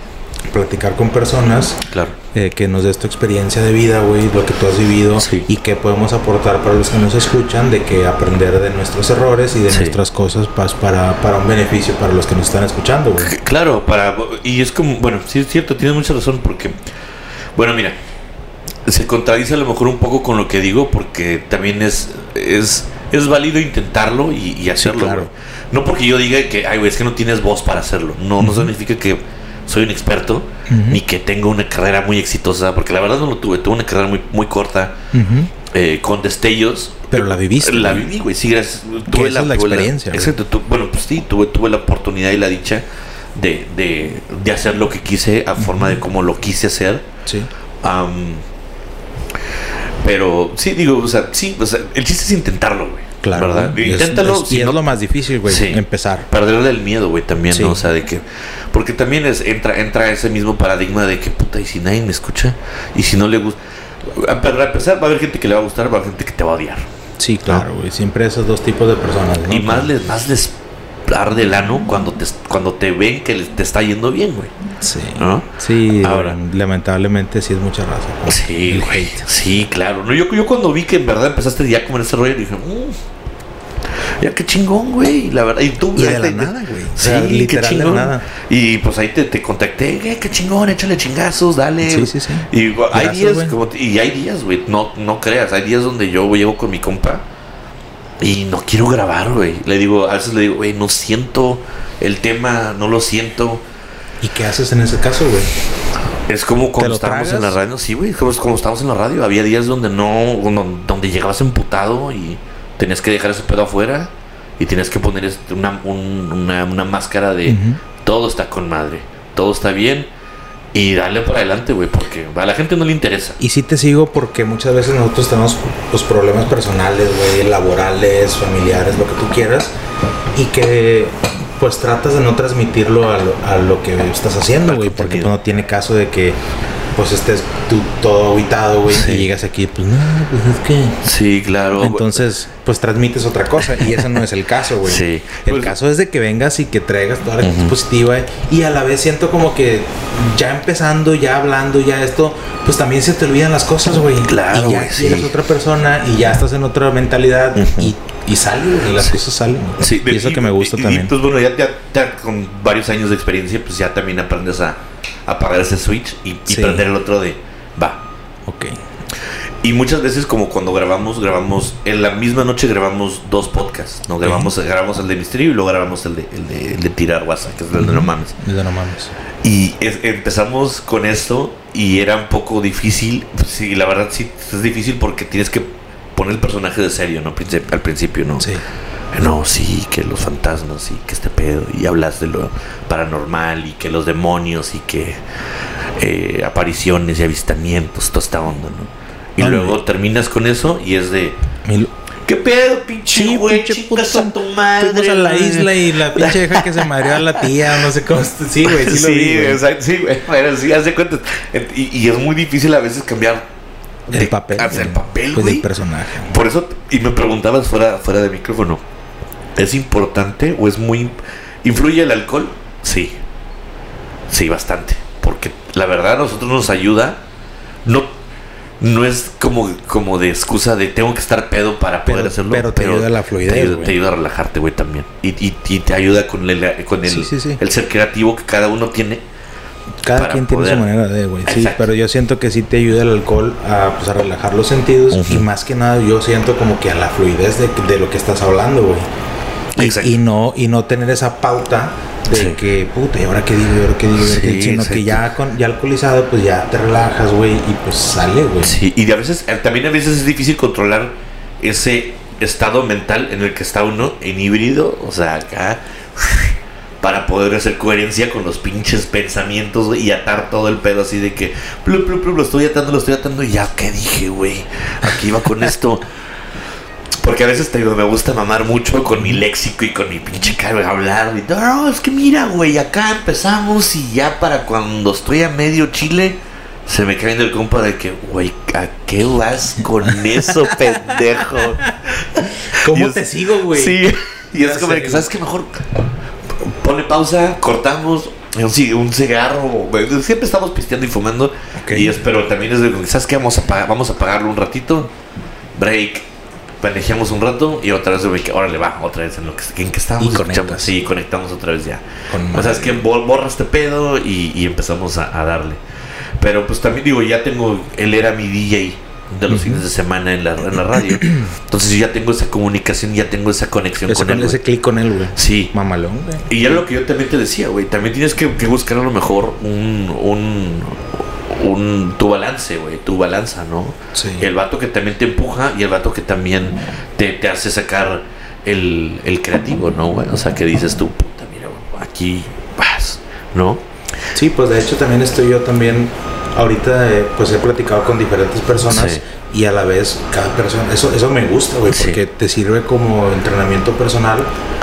Speaker 1: platicar con personas
Speaker 2: claro.
Speaker 1: eh, que nos dé esta experiencia de vida, güey, lo que tú has vivido
Speaker 2: Sí.
Speaker 1: y que podemos aportar para los que nos escuchan, de que aprender de nuestros errores y de
Speaker 2: Sí.
Speaker 1: nuestras cosas pas- para, para un beneficio para los que nos están escuchando, güey.
Speaker 2: Claro, para y es como, bueno, sí es cierto, tienes mucha razón porque bueno, mira, se contradice a lo mejor un poco con lo que digo porque también es es es válido intentarlo y, y hacerlo.
Speaker 1: claro.
Speaker 2: No porque yo diga que, ay, güey, es que no tienes voz para hacerlo. No, no significa que soy un experto
Speaker 1: Ujú.
Speaker 2: ni que tengo una carrera muy exitosa, porque la verdad no lo tuve. Tuve una carrera muy, muy corta, eh, con destellos.
Speaker 1: Pero la viviste,
Speaker 2: La viví, güey. Sí, gracias.
Speaker 1: Que esa es la
Speaker 2: tuve
Speaker 1: experiencia,
Speaker 2: exacto. tu- bueno, pues sí, tuve, tuve la oportunidad y la dicha de, de, de hacer lo que quise a forma de como lo quise hacer.
Speaker 1: Sí.
Speaker 2: Am, pero sí, digo, o sea, sí, o sea, el chiste es intentarlo, güey.
Speaker 1: Claro.
Speaker 2: ¿Verdad?
Speaker 1: Es-
Speaker 2: Inténtalo.
Speaker 1: es-
Speaker 2: si
Speaker 1: y es
Speaker 2: no-
Speaker 1: lo más difícil, güey,
Speaker 2: Sí.
Speaker 1: empezar.
Speaker 2: perderle el miedo, güey, también,
Speaker 1: Sí.
Speaker 2: ¿no? O sea, de que. Porque también es, entra, entra ese mismo paradigma de que, puta, y si nadie me escucha, y si no le gusta. Para empezar, va a haber gente que le va a gustar, va a haber gente que te va a odiar.
Speaker 1: Sí, claro, güey. Siempre esos dos tipos de personas, ¿no?
Speaker 2: Y más les, más les arde el ano cuando te, cuando te ven que te está yendo bien, güey.
Speaker 1: Sí.
Speaker 2: ¿No?
Speaker 1: Sí,
Speaker 2: Ahora.
Speaker 1: lamentablemente sí es mucha raza. güey.
Speaker 2: Sí, güey. Sí, claro. No, yo, yo cuando vi que en verdad empezaste ya como en ese rollo, dije, "Mm, ya qué chingón, güey. La verdad. Y tú,
Speaker 1: Y de
Speaker 2: la-
Speaker 1: la- nada, güey. O
Speaker 2: Sí,
Speaker 1: sea,
Speaker 2: qué
Speaker 1: literal de nada.
Speaker 2: Y pues ahí te, te contacté, "Eh, qué chingón, échale chingazos, dale.
Speaker 1: Sí, sí, sí.
Speaker 2: Y hay días, como, y hay días, güey, no, no creas, hay días donde yo llego con mi compa y no quiero grabar, güey. Le digo, a veces le digo, güey, no siento el tema, no lo siento.
Speaker 1: ¿Y qué haces en ese caso, güey?
Speaker 2: Es como cuando estábamos en la radio, sí, güey, como, como estábamos en la radio. Había días donde no, donde, llegabas emputado y tenías que dejar ese pedo afuera y tenías que poner este, una, un- una, una máscara de todo está con madre, todo está bien Y darle para adelante, güey, porque a la gente no le interesa.
Speaker 1: Y sí te sigo porque muchas veces nosotros tenemos pues, problemas personales, güey, laborales, familiares, lo que tú quieras. Y que pues tratas de no transmitirlo a lo, a lo que estás haciendo, güey, porque pues, no tiene caso de que pues estés tú todo aguitado, güey,
Speaker 2: Sí.
Speaker 1: y llegas aquí, pues no, pues es que...
Speaker 2: Sí, claro.
Speaker 1: Entonces, pues transmites otra cosa y ese no es el caso, güey.
Speaker 2: Sí.
Speaker 1: El
Speaker 2: Pues-
Speaker 1: caso es de que vengas y que traigas toda la actitud positiva y a la vez siento como que ya empezando, ya hablando, ya esto, pues también se te olvidan las cosas, güey.
Speaker 2: Claro,
Speaker 1: Y ya
Speaker 2: sí.
Speaker 1: eres otra persona y ya estás en otra mentalidad y, y sale, güey, y las cosas salen.
Speaker 2: Sí,
Speaker 1: y eso que me gusta
Speaker 2: y- y,
Speaker 1: también.
Speaker 2: pues bueno, ya, ya- ya con varios años de experiencia, pues ya también aprendes a apagar ese switch y, y
Speaker 1: Sí.
Speaker 2: prender el otro de va.
Speaker 1: ok.
Speaker 2: Y muchas veces como cuando grabamos, grabamos, en la misma noche grabamos dos podcasts, ¿no? Grabamos, grabamos el de Misterio y luego grabamos el de, el de, el de Tirar WhatsApp, que es el de No Mames.
Speaker 1: No mames.
Speaker 2: Y es- empezamos con esto y era un poco difícil, sí, la verdad sí, es difícil porque tienes que poner el personaje de serio, ¿no? Princip- Al principio, ¿no?
Speaker 1: Sí.
Speaker 2: No, sí, que los fantasmas y que este pedo. Y hablas de lo paranormal y que los demonios y que eh, apariciones y avistamientos, toda esta onda, ¿no? Y luego terminas con eso y es de.
Speaker 1: Mi-
Speaker 2: ¿Qué pedo, pinche
Speaker 1: Sí,
Speaker 2: güey?
Speaker 1: pinche puta.
Speaker 2: a tu madre.
Speaker 1: Fuimos a la
Speaker 2: güey.
Speaker 1: isla y la pinche vieja que se mareó a la tía, no sé cómo. Sí, güey, sí,
Speaker 2: Sí,
Speaker 1: lo vi, güey.
Speaker 2: exacto, sí, güey. Bueno, sí, haz de cuenta. Y, y es muy difícil a veces cambiar
Speaker 1: El
Speaker 2: de-
Speaker 1: papel.
Speaker 2: hacia el papel,
Speaker 1: Pues
Speaker 2: güey.
Speaker 1: del personaje.
Speaker 2: Por eso, y me preguntabas fuera, fuera de micrófono, ¿es importante o es muy... ¿Influye el alcohol? Sí. Sí, bastante. Porque la verdad a nosotros nos ayuda. No, no es como, como de excusa de tengo que estar pedo para poder
Speaker 1: Pero-
Speaker 2: hacerlo.
Speaker 1: pero te ayuda a la fluidez,
Speaker 2: Te ayuda,
Speaker 1: güey.
Speaker 2: te ayuda a relajarte, güey, también. Y, y, y te ayuda con el, con el,
Speaker 1: Sí, sí, sí.
Speaker 2: el ser creativo que cada uno tiene.
Speaker 1: Cada quien tiene su manera de, güey. Sí, pero yo siento que sí te ayuda el alcohol a, pues, a relajar los sentidos y más que nada yo siento como que a la fluidez de, de lo que estás hablando, güey. Y, y no y no tener esa pauta de
Speaker 2: Sí.
Speaker 1: que, puta, ¿y ahora qué digo? ¿Y ahora qué digo? ¿Y ahora qué
Speaker 2: Sí?
Speaker 1: Sino que ya, con, ya alcoholizado, pues ya te relajas, güey, y pues sale, güey.
Speaker 2: Sí, y a veces, eh, también a veces es difícil controlar ese estado mental en el que está uno en híbrido, o sea, acá, para poder hacer coherencia con los pinches pensamientos y atar todo el pedo así de que, plu, plu, plu, lo estoy atando, lo estoy atando, y ya, ¿qué dije, güey? Aquí iba con esto. Porque a veces te digo, me gusta mamar mucho con mi léxico y con mi pinche cara de hablar. Y, no, no, es que mira, güey, acá empezamos y ya para cuando estoy a medio chile, se me cae el compa de que, güey, ¿a qué vas con eso, pendejo?
Speaker 1: ¿Cómo
Speaker 2: es-
Speaker 1: te sigo, güey?
Speaker 2: Sí, y es como de que, ¿sabes qué? Mejor pone pausa, cortamos. Un, un cigarro, siempre estamos pisteando y fumando. Y es, pero también es de, ¿sabes qué? Vamos a, pagar, vamos a pagarlo un ratito. Break. Pendejamos un rato y otra vez, que órale, va, otra vez en lo que, en que estábamos.
Speaker 1: Y conectas.
Speaker 2: Sí, conectamos otra vez ya.
Speaker 1: Con
Speaker 2: O sea, es que bor- borra este pedo y, y empezamos a, a darle. Pero pues también digo, ya tengo, él era mi DJ de los fines de semana en la, en la radio. Entonces yo ya tengo esa comunicación, ya tengo esa conexión
Speaker 1: Ese,
Speaker 2: con él.
Speaker 1: ese clic con él, güey.
Speaker 2: Sí.
Speaker 1: Mamalón, güey.
Speaker 2: Y ya lo que yo también te decía, güey, también tienes que, que buscar a lo mejor un, un, un tu balance, güey, tu balanza, ¿no?
Speaker 1: Sí.
Speaker 2: El vato que también te empuja y el vato que también te, te hace sacar el, el creativo, ¿no, güey? O sea, que dices tú, puta, mira, aquí vas, ¿no?
Speaker 1: Sí, pues de hecho también estoy yo también, ahorita eh, pues he platicado con diferentes personas
Speaker 2: Sí.
Speaker 1: y a la vez cada persona, eso, eso me gusta, güey,
Speaker 2: Sí.
Speaker 1: porque te sirve como entrenamiento personal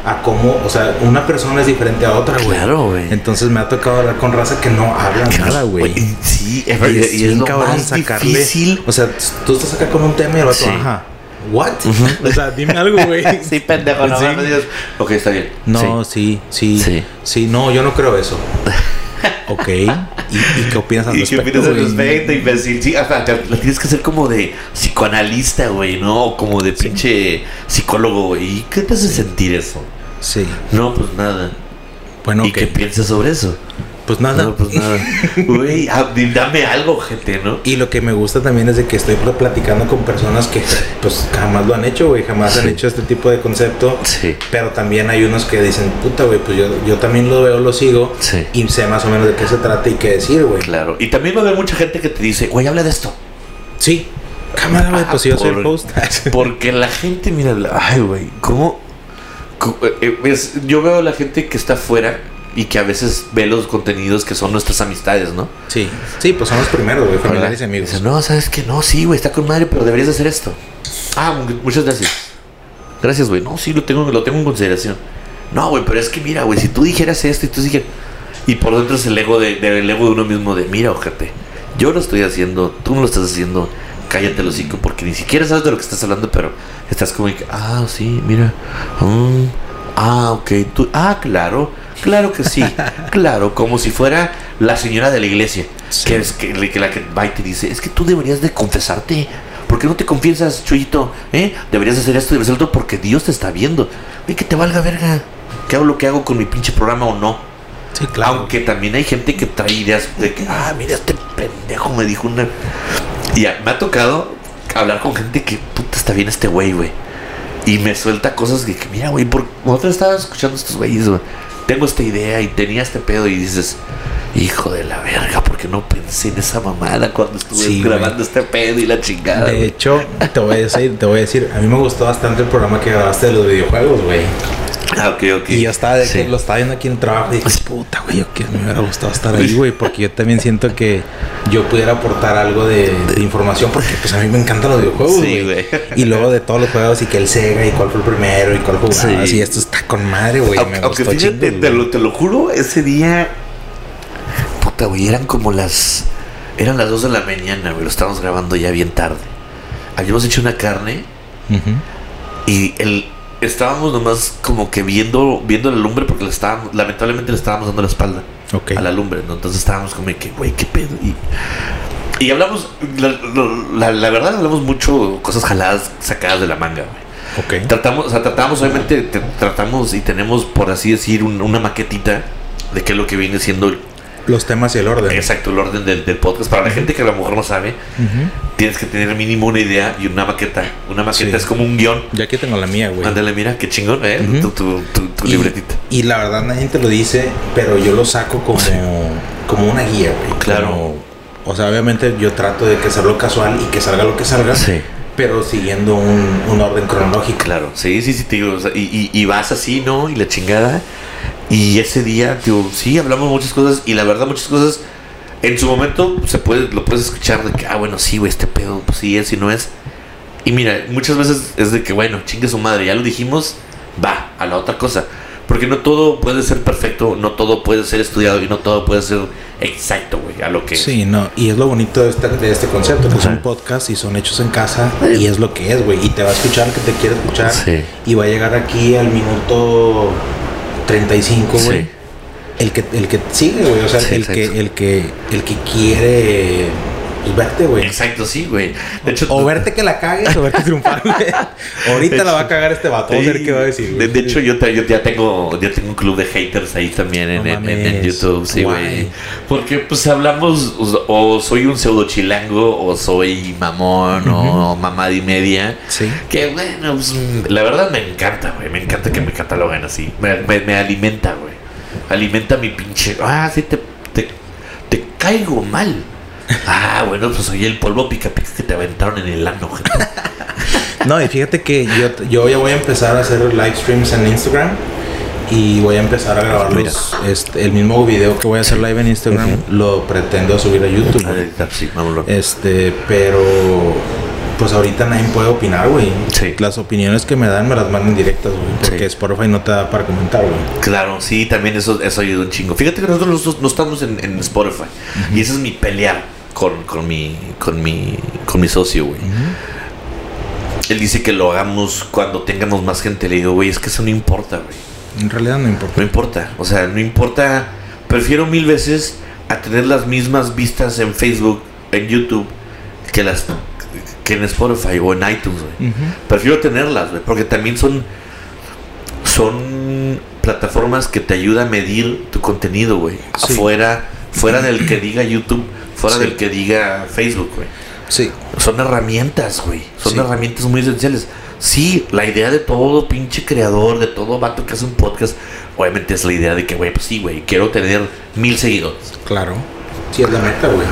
Speaker 1: a cómo, o sea, una persona es diferente a otra, güey.
Speaker 2: Claro, güey.
Speaker 1: Entonces me ha tocado hablar con raza que no habla nada, güey.
Speaker 2: Sí, es,
Speaker 1: Y es
Speaker 2: y es lo
Speaker 1: cabrón
Speaker 2: más
Speaker 1: sacarle.
Speaker 2: difícil.
Speaker 1: O sea, tú estás acá con un tema y el vato,
Speaker 2: Sí.
Speaker 1: ajá. ¿What? O sea, dime algo, güey.
Speaker 2: Sí, pendejo, no
Speaker 1: Sí.
Speaker 2: mames, Dios. Ok, está bien.
Speaker 1: No, sí, sí,
Speaker 2: Sí.
Speaker 1: sí. no, yo no creo eso. ok. ¿Y, y qué opinas al
Speaker 2: ¿Y qué
Speaker 1: respecto?
Speaker 2: opinas al respecto, imbécil? Sí, hasta tienes que hacer como de psicoanalista, güey, ¿no? O como de pinche psicólogo, güey. ¿Y qué te hace sentir eso?
Speaker 1: Sí.
Speaker 2: No, pues nada.
Speaker 1: Bueno,
Speaker 2: ¿Y qué piensas sobre eso?
Speaker 1: Pues nada.
Speaker 2: No, pues nada. Güey, ah, dame algo, gente, ¿no?
Speaker 1: Y lo que me gusta también es de que estoy pl- platicando con personas que pues jamás lo han hecho, güey, jamás han hecho este tipo de concepto.
Speaker 2: Sí.
Speaker 1: Pero también hay unos que dicen, puta, güey, pues yo, yo también lo veo, lo sigo.
Speaker 2: Sí.
Speaker 1: Y sé más o menos de qué se trata y qué decir, güey.
Speaker 2: Claro. Y también va a haber mucha gente que te dice, güey, habla de esto.
Speaker 1: Sí. Cámara, güey,
Speaker 2: Ah,
Speaker 1: pues yo soy el
Speaker 2: por-
Speaker 1: host.
Speaker 2: Porque la gente, mira, ay, güey, ¿cómo? eh, eh, ves, yo veo a la gente que está afuera y que a veces ve los contenidos que son nuestras amistades, ¿no?
Speaker 1: Sí, sí, pues son los primeros, güey, familiares y amigos.
Speaker 2: Dice, no, ¿sabes qué? No, sí, güey, está con madre, pero deberías de hacer esto. Ah, mu- muchas gracias. Gracias, güey. No, sí, lo tengo, lo tengo en consideración. No, güey, pero es que mira, güey, si tú dijeras esto y tú dijeras... Y por dentro es el ego de, de- el ego de uno mismo de, mira, ojete, yo lo estoy haciendo, tú no lo estás haciendo, cállate el hocico, porque ni siquiera sabes de lo que estás hablando, pero estás como que, ah, sí, mira, mm, ah, ok, tú, ah, claro, claro que sí, claro, como si fuera la señora de la iglesia,
Speaker 1: Sí.
Speaker 2: que es que, que la que va y te dice, es que tú deberías de confesarte. ¿Por qué no te confiesas, Chuyito? ¿Eh? Deberías hacer esto, deberías hacer otro porque Dios te está viendo. Y que te valga verga. Que hago lo que hago con mi pinche programa o no.
Speaker 1: Sí, claro.
Speaker 2: Aunque también hay gente que trae ideas de que, ah, mira, este pendejo me dijo una. Y a- me ha tocado hablar con gente que, puta, está bien este güey, güey. Y me suelta cosas de que, mira, güey, por nosotros estábamos escuchando estos güeyes, güey. Tengo esta idea y tenía este pedo y dices, hijo de la verga, porque no pensé en esa mamada cuando estuve
Speaker 1: Sí,
Speaker 2: grabando este pedo y la chingada.
Speaker 1: De hecho, te voy a decir, te voy a decir, a mí me gustó bastante el programa que grabaste de los videojuegos, güey.
Speaker 2: Ah, ok, ok.
Speaker 1: Y yo estaba de que
Speaker 2: Sí.
Speaker 1: lo estaba viendo aquí en el trabajo y dije, puta, güey, que me hubiera gustado estar ahí, güey, porque yo también siento que yo pudiera aportar algo de, de información, porque pues a mí me encantan los videojuegos,
Speaker 2: Sí,
Speaker 1: güey. Y luego de todos los juegos y que el Sega y cuál fue el primero y cuál jugabas
Speaker 2: Sí.
Speaker 1: y esto está con madre, güey.
Speaker 2: Aunque,
Speaker 1: me
Speaker 2: aunque
Speaker 1: gustó
Speaker 2: fíjate, te, lo, te lo juro, ese día. Puta, güey, eran como las. Eran las 2 de la mañana, güey. Lo estábamos grabando ya bien tarde. Habíamos hecho una carne y el. Estábamos nomás como que viendo, viendo la lumbre porque le estábamos, lamentablemente le estábamos dando la espalda a la lumbre, ¿no? Entonces estábamos como que, güey, qué pedo. Y, y hablamos, la, la- la verdad, hablamos mucho cosas jaladas, sacadas de la manga, güey. Tratamos, o sea, tratamos, obviamente, te- tratamos y tenemos, por así decir, un- una maquetita de qué es lo que viene siendo
Speaker 1: Los temas y el orden.
Speaker 2: exacto el orden del, del podcast. Para la gente que a lo mejor no sabe, tienes que tener mínimo una idea y una maqueta. Una maqueta
Speaker 1: Sí.
Speaker 2: es como un guion.
Speaker 1: Ya aquí tengo la mía, güey.
Speaker 2: Ándale, mira, qué chingón, ¿eh? Tu, tu, tu- tu
Speaker 1: Y-
Speaker 2: libretita.
Speaker 1: Y la verdad nadie te lo dice, pero yo lo saco como, como una guía, güey.
Speaker 2: Claro.
Speaker 1: Como- o sea, obviamente yo trato de que hacerlo casual y que salga lo que salga,
Speaker 2: Sí.
Speaker 1: pero siguiendo un, un orden cronológico.
Speaker 2: Claro, sí, sí, sí, digo, o sea, y, y- y vas así, ¿no? Y la chingada. Y ese día, digo, sí, hablamos muchas cosas y la verdad muchas cosas, en su momento se puede, lo puedes escuchar de que, ah, bueno, sí, güey, este pedo, pues sí es y no es. Y mira, muchas veces es de que, bueno, chingue su madre, ya lo dijimos, va, a la otra cosa. Porque no todo puede ser perfecto, no todo puede ser estudiado y no todo puede ser exacto, güey, a lo que...
Speaker 1: Sí, no, y es lo bonito de este, de este concepto, que
Speaker 2: Ajá.
Speaker 1: son podcasts y son hechos en casa, y es lo que es, güey, y te va a escuchar el que te quiere escuchar,
Speaker 2: Sí.
Speaker 1: y va a llegar aquí al minuto 35, güey.
Speaker 2: Sí.
Speaker 1: El que, el que sigue, güey, o sea,
Speaker 2: Sí,
Speaker 1: el,
Speaker 2: exacto.
Speaker 1: que, el que, el que quiere pues, verte, güey.
Speaker 2: Exacto, sí, güey. De hecho,
Speaker 1: O verte que la cagues o verte triunfar, güey. Ahorita la va a cagar este vato. Vamos a ver qué va a decir.
Speaker 2: De,
Speaker 1: güey.
Speaker 2: de hecho, yo, te- yo ya tengo ya tengo un club de haters ahí también en,
Speaker 1: No
Speaker 2: en- en- en
Speaker 1: mames,
Speaker 2: YouTube, sí,
Speaker 1: guay.
Speaker 2: güey. Porque pues hablamos, o, o soy un pseudo chilango, o soy mamón, o mamada y media.
Speaker 1: Sí.
Speaker 2: Que bueno, pues, la verdad me encanta, güey. Me encanta que me cataloguen así. Me, me- me alimenta, güey. Alimenta mi pinche. Ah, sí, te, te, te caigo mal. Ah, bueno, pues soy el polvo pica pica que te aventaron en el ano, gente.
Speaker 1: No, y fíjate que yo, yo ya voy a empezar a hacer live streams en Instagram. Y voy a empezar a grabar los, este, el mismo video que voy a hacer live en Instagram. Lo pretendo subir a YouTube.
Speaker 2: Sí.
Speaker 1: Este, pero pues ahorita nadie puede opinar, güey.
Speaker 2: Sí.
Speaker 1: Las opiniones que me dan me las mandan directas, güey. Porque
Speaker 2: Sí.
Speaker 1: Spotify no te da para comentar, güey.
Speaker 2: Claro, sí, también eso, eso ayuda un chingo. Fíjate que nosotros no, no estamos en, en Spotify. Y esa es mi pelea con, con, mi, con, mi, con mi socio, güey. Él dice que lo hagamos cuando tengamos más gente. Le digo, güey, es que eso no importa, güey.
Speaker 1: En realidad no importa.
Speaker 2: No importa. O sea, no importa. Prefiero mil veces a tener las mismas vistas en Facebook, en YouTube, que las que en Spotify o en iTunes, güey. Prefiero tenerlas, güey, porque también son son plataformas que te ayudan a medir tu contenido, güey.
Speaker 1: Sí.
Speaker 2: Fuera fuera del que diga YouTube, fuera
Speaker 1: Sí.
Speaker 2: del que diga Facebook, güey.
Speaker 1: Sí.
Speaker 2: Son herramientas, güey. Son
Speaker 1: Sí.
Speaker 2: herramientas muy esenciales. Sí, la idea de todo pinche creador, de todo vato que hace un podcast, obviamente es la idea de que, güey, pues sí, güey, quiero tener mil seguidores.
Speaker 1: Claro. Sí, es la meta, güey.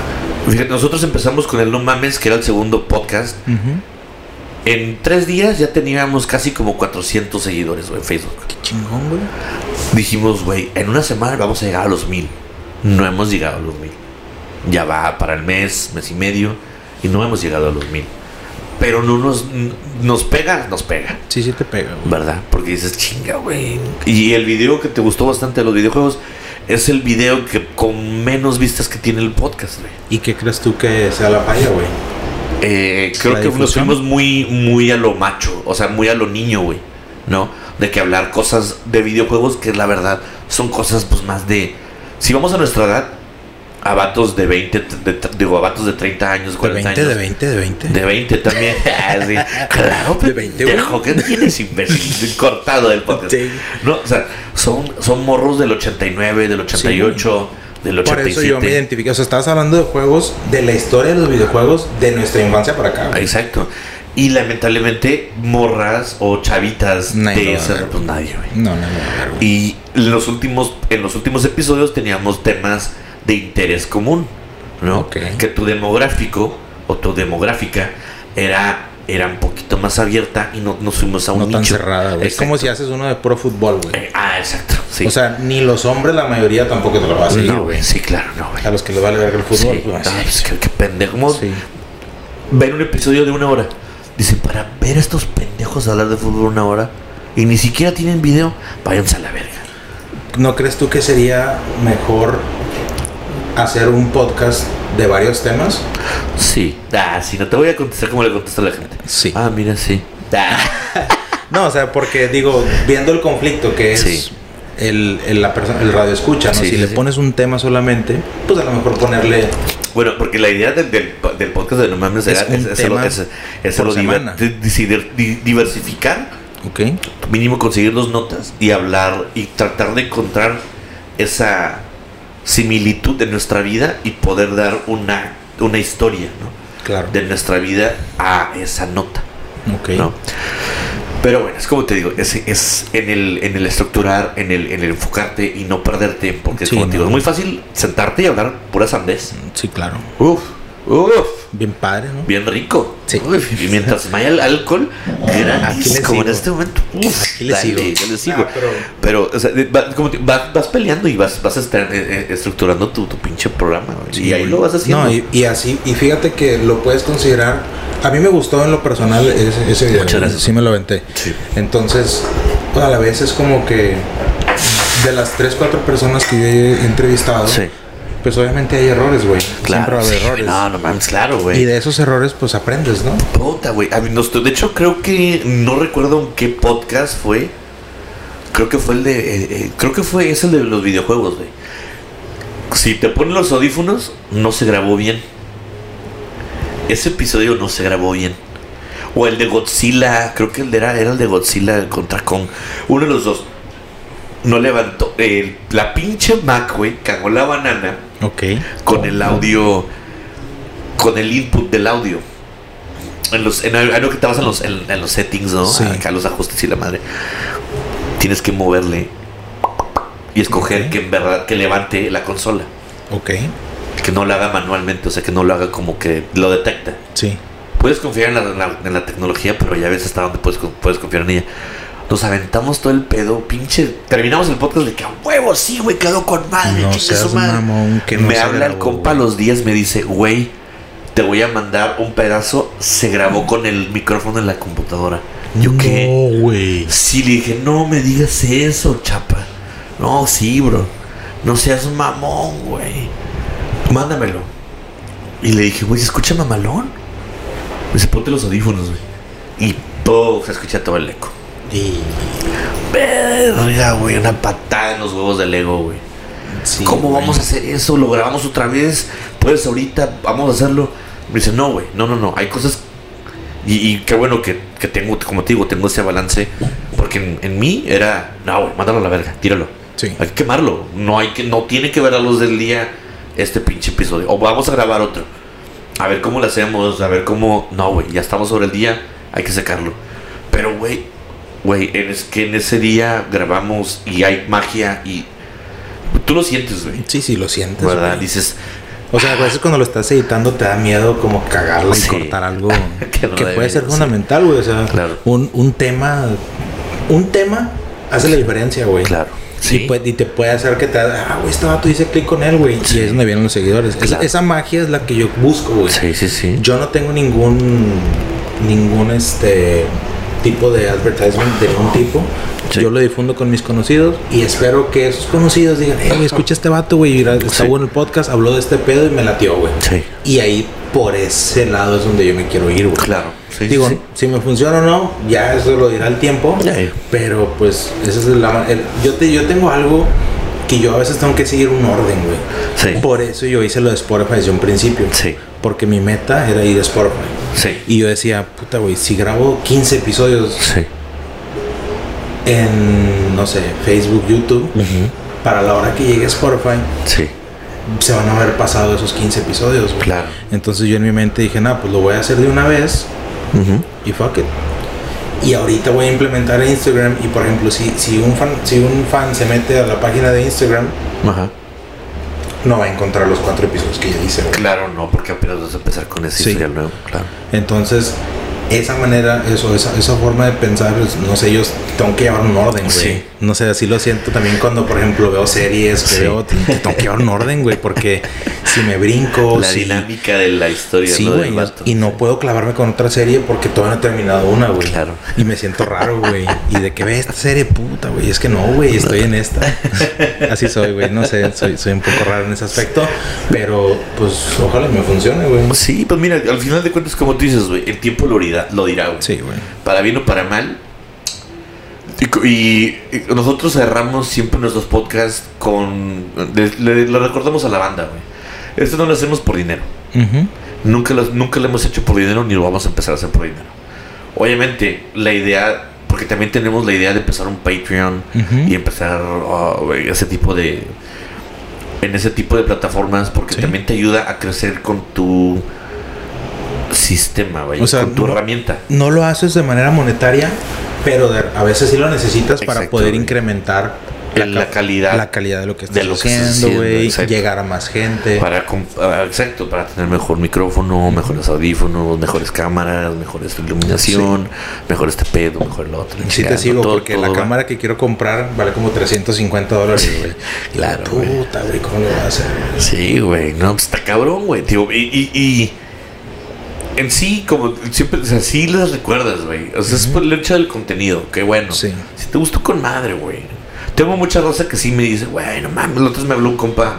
Speaker 2: Fíjate, nosotros empezamos con el No Mames, que era el segundo podcast. En tres días ya teníamos casi como 400 seguidores güey, en Facebook.
Speaker 1: Qué chingón, güey.
Speaker 2: dijimos, güey, en una semana vamos a llegar a los mil. No hemos llegado a los mil. Ya va para el mes, mes y medio, y no hemos llegado a los mil. Pero no nos, nos pega, nos pega.
Speaker 1: Sí, sí te pega, güey.
Speaker 2: ¿Verdad? Porque dices, chinga, güey. Y el video que te gustó bastante de los videojuegos es el video que con menos vistas que tiene el podcast, güey.
Speaker 1: ¿Y qué crees tú que sea la falla, güey?
Speaker 2: Eh, creo que nos fuimos muy, muy a lo macho, o sea, muy a lo niño, güey, ¿no? De que hablar cosas de videojuegos que la verdad son cosas pues más de... Si vamos a nuestra edad, a vatos de 20, de- digo, a vatos de 30 años,
Speaker 1: De
Speaker 2: 40
Speaker 1: 20,
Speaker 2: años.
Speaker 1: de 20, de 20.
Speaker 2: De 20 también. Ah, sí. Claro,
Speaker 1: De 20, güey.
Speaker 2: pendejo, ¿Qué tienes imbécil? Cortado del podcast.
Speaker 1: Sí.
Speaker 2: No, o sea, son, son morros del 89, del 88, del
Speaker 1: Por
Speaker 2: 87.
Speaker 1: eso yo me identifiqué. O sea, estabas hablando de juegos, de la historia de los videojuegos de nuestra infancia para acá. güey.
Speaker 2: Exacto. Y lamentablemente, morras o chavitas
Speaker 1: lo
Speaker 2: de
Speaker 1: a
Speaker 2: esa,
Speaker 1: ver,
Speaker 2: pues nadie, güey.
Speaker 1: No, no, no.
Speaker 2: Y en los últimos, en los últimos episodios teníamos temas de interés común, ¿no? Que tu demográfico o tu demográfica era, era un poquito más abierta y no nos fuimos a un
Speaker 1: No tan
Speaker 2: nicho.
Speaker 1: cerrada, güey. Es como si haces uno de puro fútbol, güey.
Speaker 2: Eh, ah, exacto. Sí.
Speaker 1: O sea, ni los hombres, la mayoría tampoco te lo va a seguir,
Speaker 2: no,
Speaker 1: güey.
Speaker 2: Sí, claro, no, güey.
Speaker 1: A los que les vale ver el fútbol,
Speaker 2: Sí,
Speaker 1: pues,
Speaker 2: no, pues, qué, qué pendejo.
Speaker 1: sí.
Speaker 2: Ven un episodio de una hora. Dicen, para ver a estos pendejos hablar de fútbol una hora y ni siquiera tienen video, váyanse a la verga.
Speaker 1: ¿No crees tú que sería mejor hacer un podcast de varios temas?
Speaker 2: Sí. Ah, sí, no te voy a contestar como le contesta la gente.
Speaker 1: Sí.
Speaker 2: Ah, mira, sí. Ah.
Speaker 1: No, o sea, porque digo, viendo el conflicto que es
Speaker 2: Sí.
Speaker 1: el, el- la persona, el radio escucha, ¿no?
Speaker 2: Sí,
Speaker 1: si
Speaker 2: sí,
Speaker 1: le pones un tema solamente, pues a lo mejor ponerle
Speaker 2: Bueno, porque la idea del, del, del podcast de No Mames
Speaker 1: Es
Speaker 2: es,
Speaker 1: tema por
Speaker 2: diver- diversificar,
Speaker 1: Ok.
Speaker 2: mínimo conseguir dos notas y hablar y tratar de encontrar esa similitud de nuestra vida y poder dar una, una historia ¿no?
Speaker 1: Claro.
Speaker 2: de nuestra vida a esa nota.
Speaker 1: ok.
Speaker 2: ¿no? Pero bueno, es como te digo, es, es en, el, en el estructurar, en el, en el enfocarte y no perder tiempo. Porque es
Speaker 1: Sí,
Speaker 2: como te digo, es muy fácil sentarte y hablar pura sandez.
Speaker 1: Sí, claro.
Speaker 2: Uf, uf,
Speaker 1: Bien padre, ¿no?
Speaker 2: bien rico.
Speaker 1: Sí.
Speaker 2: Uf, y mientras vaya el alcohol, gratis, como en este momento. Uf,
Speaker 1: Aquí le
Speaker 2: dale,
Speaker 1: sigo.
Speaker 2: yo le sigo.
Speaker 1: Ah, pero-
Speaker 2: pero, o sea, va- como te- vas, vas peleando y vas, vas a estar eh, eh, estructurando tu, tu pinche programa. güey. y ahí lo vas haciendo.
Speaker 1: No, y, y así, y fíjate que lo puedes considerar. A mí me gustó en lo personal ese, ese video.
Speaker 2: Muchas gracias.
Speaker 1: Sí me lo aventé.
Speaker 2: Sí.
Speaker 1: Entonces, pues, a la vez es como que de las tres, cuatro personas que yo he entrevistado,
Speaker 2: Sí.
Speaker 1: Pues obviamente hay errores, güey. Siempre va a
Speaker 2: Claro,
Speaker 1: haber
Speaker 2: sí,
Speaker 1: errores.
Speaker 2: no, no mames, claro, güey.
Speaker 1: Y de esos errores, pues aprendes, ¿no?
Speaker 2: Puta, güey. A mí no estoy- De hecho, creo que no recuerdo en qué podcast fue. Creo que fue el de. eh, eh, creo que fue ese el de los videojuegos, güey. Si te ponen los audífonos, no se grabó bien. Ese episodio no se grabó bien. O el de Godzilla, creo que el de era, era el de Godzilla contra Kong. Uno de los dos. No levantó. el- la pinche Mac, güey, cagó la banana
Speaker 1: Ok.
Speaker 2: con el audio, con el input del audio. En los, en algo que te vas en los, en, en los settings, ¿no?
Speaker 1: Sí.
Speaker 2: Acá los ajustes y la madre. Tienes que moverle y escoger que en verdad que levante la consola.
Speaker 1: Ok.
Speaker 2: Que no lo haga manualmente, o sea, que no lo haga como que lo detecta.
Speaker 1: Sí.
Speaker 2: Puedes confiar en la, en la- en la tecnología, pero ya ves hasta dónde puedes, puedes confiar en ella. Nos aventamos todo el pedo, pinche. Terminamos el podcast de que a huevo, sí, güey, quedó con madre.
Speaker 1: No seas
Speaker 2: su madre.
Speaker 1: mamón, que no
Speaker 2: me habla el compa a los días, me dice, güey, te voy a mandar un pedazo. Se grabó con el micrófono en la computadora. Yo qué.
Speaker 1: No, güey.
Speaker 2: Sí, le dije, no me digas eso, chapa. No, sí, bro. No seas mamón, güey. Mándamelo. Y le dije, güey, ¿se escucha mamalón? Me dice, ponte los audífonos, güey. Y todo, se escucha todo el eco.
Speaker 1: Y...
Speaker 2: Verga, güey, una patada en los huevos del ego, güey.
Speaker 1: sí,
Speaker 2: ¿Cómo
Speaker 1: güey.
Speaker 2: vamos a hacer eso? ¿Lo grabamos otra vez? ¿Puedes ahorita? Vamos a hacerlo. Me dice, no, güey, no, no, no. Hay cosas. Y, y qué bueno que, que tengo, como te digo, tengo ese balance. Porque en, en mí era, no, güey, mándalo a la verga, tíralo.
Speaker 1: Sí.
Speaker 2: Hay que quemarlo. No hay que, no tiene que ver a luz del día este pinche episodio. O vamos a grabar otro. A ver cómo lo hacemos, a ver cómo. No, güey, ya estamos sobre el día, hay que sacarlo. Pero, güey, güey, en- es que en ese día grabamos y hay magia y. Tú lo sientes, güey.
Speaker 1: Sí, sí, lo sientes.
Speaker 2: ¿Verdad? Dices,
Speaker 1: O sea, a veces cuando lo estás editando te da miedo como cagarlo y cortar algo
Speaker 2: Que
Speaker 1: que,
Speaker 2: no
Speaker 1: puede
Speaker 2: debería,
Speaker 1: ser fundamental, güey. O sea,
Speaker 2: Claro.
Speaker 1: un, un tema, un tema hace la diferencia, güey.
Speaker 2: claro. Sí.
Speaker 1: Y, puede- y te puede hacer que te ah, güey, este vato dice clic con él, güey.
Speaker 2: Sí.
Speaker 1: Y es donde vienen los seguidores. Esa magia es la que yo busco, güey.
Speaker 2: Sí, sí, sí.
Speaker 1: Yo no tengo ningún ningún este tipo de advertisement de ningún tipo.
Speaker 2: Sí.
Speaker 1: Yo lo difundo con mis conocidos y espero que esos conocidos digan, eh, güey, escucha este vato, güey, está
Speaker 2: Sí.
Speaker 1: bueno el podcast, habló de este pedo y me latió, güey.
Speaker 2: Sí.
Speaker 1: Y ahí por ese lado es donde yo me quiero ir, güey.
Speaker 2: Claro. Sí,
Speaker 1: Digo, si me funciona o no, ya eso lo dirá el tiempo. Pero pues, ese es la, el- yo, te, yo tengo algo que yo a veces tengo que seguir un orden, güey.
Speaker 2: Sí.
Speaker 1: Por eso yo hice lo de Spotify desde un principio.
Speaker 2: Sí.
Speaker 1: Porque mi meta era ir a Spotify.
Speaker 2: Sí.
Speaker 1: Y yo decía, puta, güey, si grabo 15 episodios
Speaker 2: Sí.
Speaker 1: en, no sé, Facebook, YouTube, para la hora que llegue a Spotify,
Speaker 2: Sí.
Speaker 1: se van a haber pasado esos 15 episodios, güey.
Speaker 2: Claro.
Speaker 1: Entonces yo en mi mente dije, nah, pues lo voy a hacer de una vez
Speaker 2: Ujú.
Speaker 1: y fuck it. Y ahorita voy a implementar Instagram y por ejemplo, si, si, un fan, si un fan se mete a la página de Instagram,
Speaker 2: Ajá.
Speaker 1: no va a encontrar los cuatro episodios que ya hice. güey.
Speaker 2: Claro, no, porque apenas vas a empezar con ese
Speaker 1: Sí.
Speaker 2: nuevo. Claro.
Speaker 1: Entonces, esa manera, eso, esa, esa forma de pensar, pues, no sé, yo tengo que llevar un orden, güey.
Speaker 2: Sí.
Speaker 1: No sé, así lo siento también cuando, por ejemplo, veo series, que
Speaker 2: Sí.
Speaker 1: veo, te- te tengo que llevar un orden, güey, porque si me brinco,
Speaker 2: la
Speaker 1: si-
Speaker 2: dinámica de la historia,
Speaker 1: Sí,
Speaker 2: ¿no?
Speaker 1: güey. Y no puedo clavarme con otra serie porque todavía no he terminado una, güey.
Speaker 2: Claro.
Speaker 1: Y me siento raro, güey. Y de que ve esta serie, puta, güey. Es que no, güey. Estoy en esta. Así soy, güey. No sé, soy, soy un poco raro en ese aspecto. Pero, pues, ojalá me funcione, güey.
Speaker 2: Sí, pues mira, al final de cuentas, como tú dices, güey, el tiempo lo dirá, lo dirá, güey.
Speaker 1: Sí, güey.
Speaker 2: Para bien o para mal. Y, co- y- y nosotros cerramos siempre nuestros podcasts con. Le, le- le recordamos a la banda, güey. Esto no lo hacemos por dinero. Nunca lo, nunca lo hemos hecho por dinero ni lo vamos a empezar a hacer por dinero. Obviamente, la idea, porque también tenemos la idea de empezar un Patreon y empezar ah, güey, ese tipo de. En ese tipo de plataformas, porque
Speaker 1: Sí.
Speaker 2: también te ayuda a crecer con tu sistema, güey,
Speaker 1: O sea,
Speaker 2: con tu
Speaker 1: no-
Speaker 2: herramienta.
Speaker 1: No lo haces de manera monetaria, pero de- a veces sí lo necesitas para poder incrementar
Speaker 2: La
Speaker 1: ca-
Speaker 2: calidad
Speaker 1: la calidad de lo que estás
Speaker 2: de lo
Speaker 1: haciendo, güey. Llegar a más gente.
Speaker 2: Para, ah, exacto, para tener mejor micrófono, mejores audífonos, mejores cámaras, mejores iluminación, mejor este pedo, mejor lo otro.
Speaker 1: Sí te sigo
Speaker 2: todo-
Speaker 1: porque
Speaker 2: todo
Speaker 1: la
Speaker 2: va.
Speaker 1: cámara que quiero comprar vale como 350 dólares, güey.
Speaker 2: claro.
Speaker 1: Puta, güey, ¿cómo lo voy a hacer?
Speaker 2: Sí, güey, no, pues está cabrón, güey, tío. Y, y, y en sí, como siempre, o sea, sí les recuerdas, güey. O sea, es por el hecho del contenido, qué bueno.
Speaker 1: Sí.
Speaker 2: Si te gustó con madre, güey. Tengo mucha raza que sí me dice, güey, no mames, los otros me habló un compa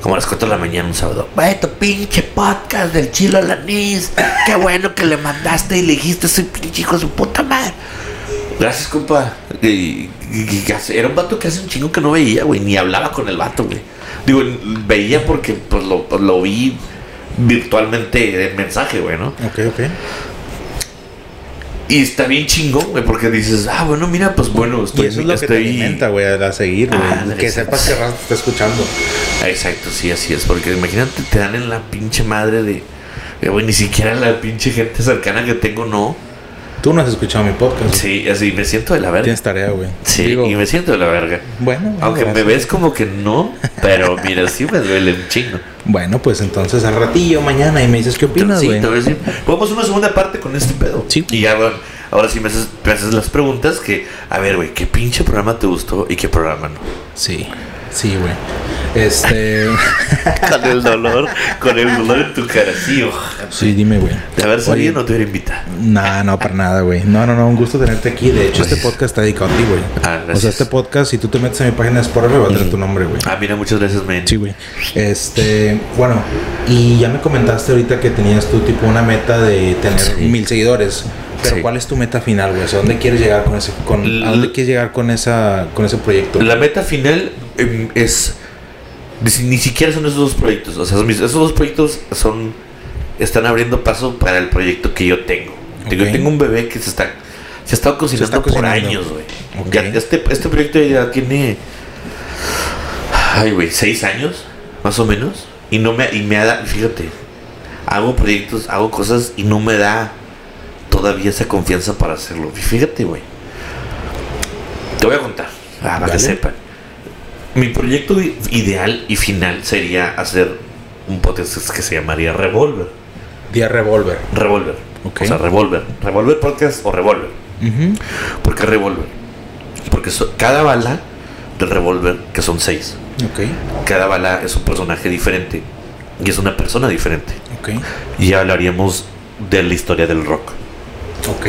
Speaker 2: como a las 4 de la mañana un sábado. Güey, tu pinche podcast del chilo al anís. Qué bueno que le mandaste y le dijiste, soy pinche hijo de su puta madre. Gracias, compa. Y, y- y hace- era un vato que hace un chingo que no veía, güey. Ni hablaba con el vato, güey. Digo, veía porque pues, lo, lo vi virtualmente en mensaje, güey, ¿no?
Speaker 1: Ok, ok.
Speaker 2: Y está bien chingón, güey, porque dices, ah, bueno, mira, pues bueno, estoy.
Speaker 1: y eso es lo que te
Speaker 2: estoy-
Speaker 1: alimenta, güey, a seguir, güey.
Speaker 2: Ah,
Speaker 1: que
Speaker 2: exacto.
Speaker 1: sepas que te está escuchando.
Speaker 2: Exacto, sí, así es. Porque imagínate, te dan en la pinche madre de. de, Güey, ni siquiera la pinche gente cercana que tengo, no.
Speaker 1: Tú no has escuchado mi podcast.
Speaker 2: Sí, así me siento de la verga.
Speaker 1: Tienes tarea, güey.
Speaker 2: Sí,
Speaker 1: Digo,
Speaker 2: y me siento de la verga.
Speaker 1: bueno, bueno,
Speaker 2: Aunque me ves como que no, pero mira, sí me duele un chingo.
Speaker 1: Bueno, pues entonces al ratillo, mañana, y me dices qué opinas,
Speaker 2: Sí,
Speaker 1: güey.
Speaker 2: te voy a decir. Podemos hacer una segunda parte con este pedo.
Speaker 1: Sí.
Speaker 2: Y ya, bueno, ahora sí me haces, me haces las preguntas que, a ver, güey, ¿qué pinche programa te gustó y qué programa no?
Speaker 1: Sí, sí, güey. Este.
Speaker 2: con el dolor, con el dolor en tu cara, sí, ojalá.
Speaker 1: sí, dime, güey.
Speaker 2: De haber sabido
Speaker 1: Oye,
Speaker 2: no te hubiera invitado.
Speaker 1: No, no, para nada, güey. No, no, no, un gusto tenerte aquí. De hecho, este podcast está dedicado a ti, güey.
Speaker 2: Ah,
Speaker 1: o
Speaker 2: gracias.
Speaker 1: sea, este podcast, si tú te metes en mi página de Spotify, va a tener tu nombre, güey.
Speaker 2: Ah, mira, muchas gracias, men.
Speaker 1: Sí, güey. Este, bueno, y ya me comentaste ahorita que tenías tú tipo una meta de tener
Speaker 2: Sí.
Speaker 1: mil seguidores. Pero
Speaker 2: Sí.
Speaker 1: ¿cuál es tu meta final, güey? O sea, ¿dónde quieres llegar con ese, con,
Speaker 2: L-
Speaker 1: a dónde quieres llegar con esa, con ese proyecto?
Speaker 2: La meta final em, es. Ni siquiera son esos dos proyectos. O sea, son mis- esos dos proyectos son. Están abriendo paso para el proyecto que yo tengo. Yo tengo un bebé que se está. Se ha estado cocinando
Speaker 1: está
Speaker 2: por
Speaker 1: cocinando.
Speaker 2: años, güey. Este, este proyecto ya tiene. Ay, güey, seis años, más o menos. Y no me, y me da. Fíjate. Hago proyectos, hago cosas y no me da todavía esa confianza para hacerlo. Fíjate, güey. Te voy a contar, para que sepan. Mi proyecto ideal y final sería hacer un podcast que se llamaría Revolver.
Speaker 1: Día Revolver.
Speaker 2: Revolver.
Speaker 1: Ok.
Speaker 2: O sea, Revolver. Revolver Podcast o Revolver.
Speaker 1: Ujú.
Speaker 2: ¿Por qué Revolver? Porque so- cada bala del revólver, que son seis. Cada bala es un personaje diferente y es una persona diferente.
Speaker 1: ok,
Speaker 2: Y hablaríamos de la historia del rock,
Speaker 1: ok.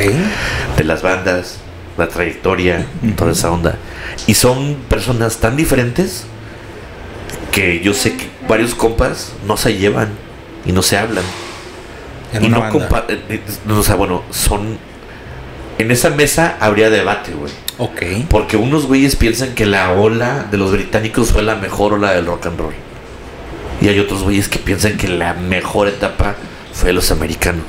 Speaker 2: de las bandas, la trayectoria, toda esa onda. Y son personas tan diferentes que yo sé que varios compas no se llevan y no se hablan.
Speaker 1: En
Speaker 2: y no compa- eh, eh, no, o sea, bueno, son. En esa mesa habría debate, güey.
Speaker 1: Ok.
Speaker 2: Porque unos güeyes piensan que la ola de los británicos fue la mejor ola del rock and roll. Y hay otros güeyes que piensan que la mejor etapa fue de los americanos.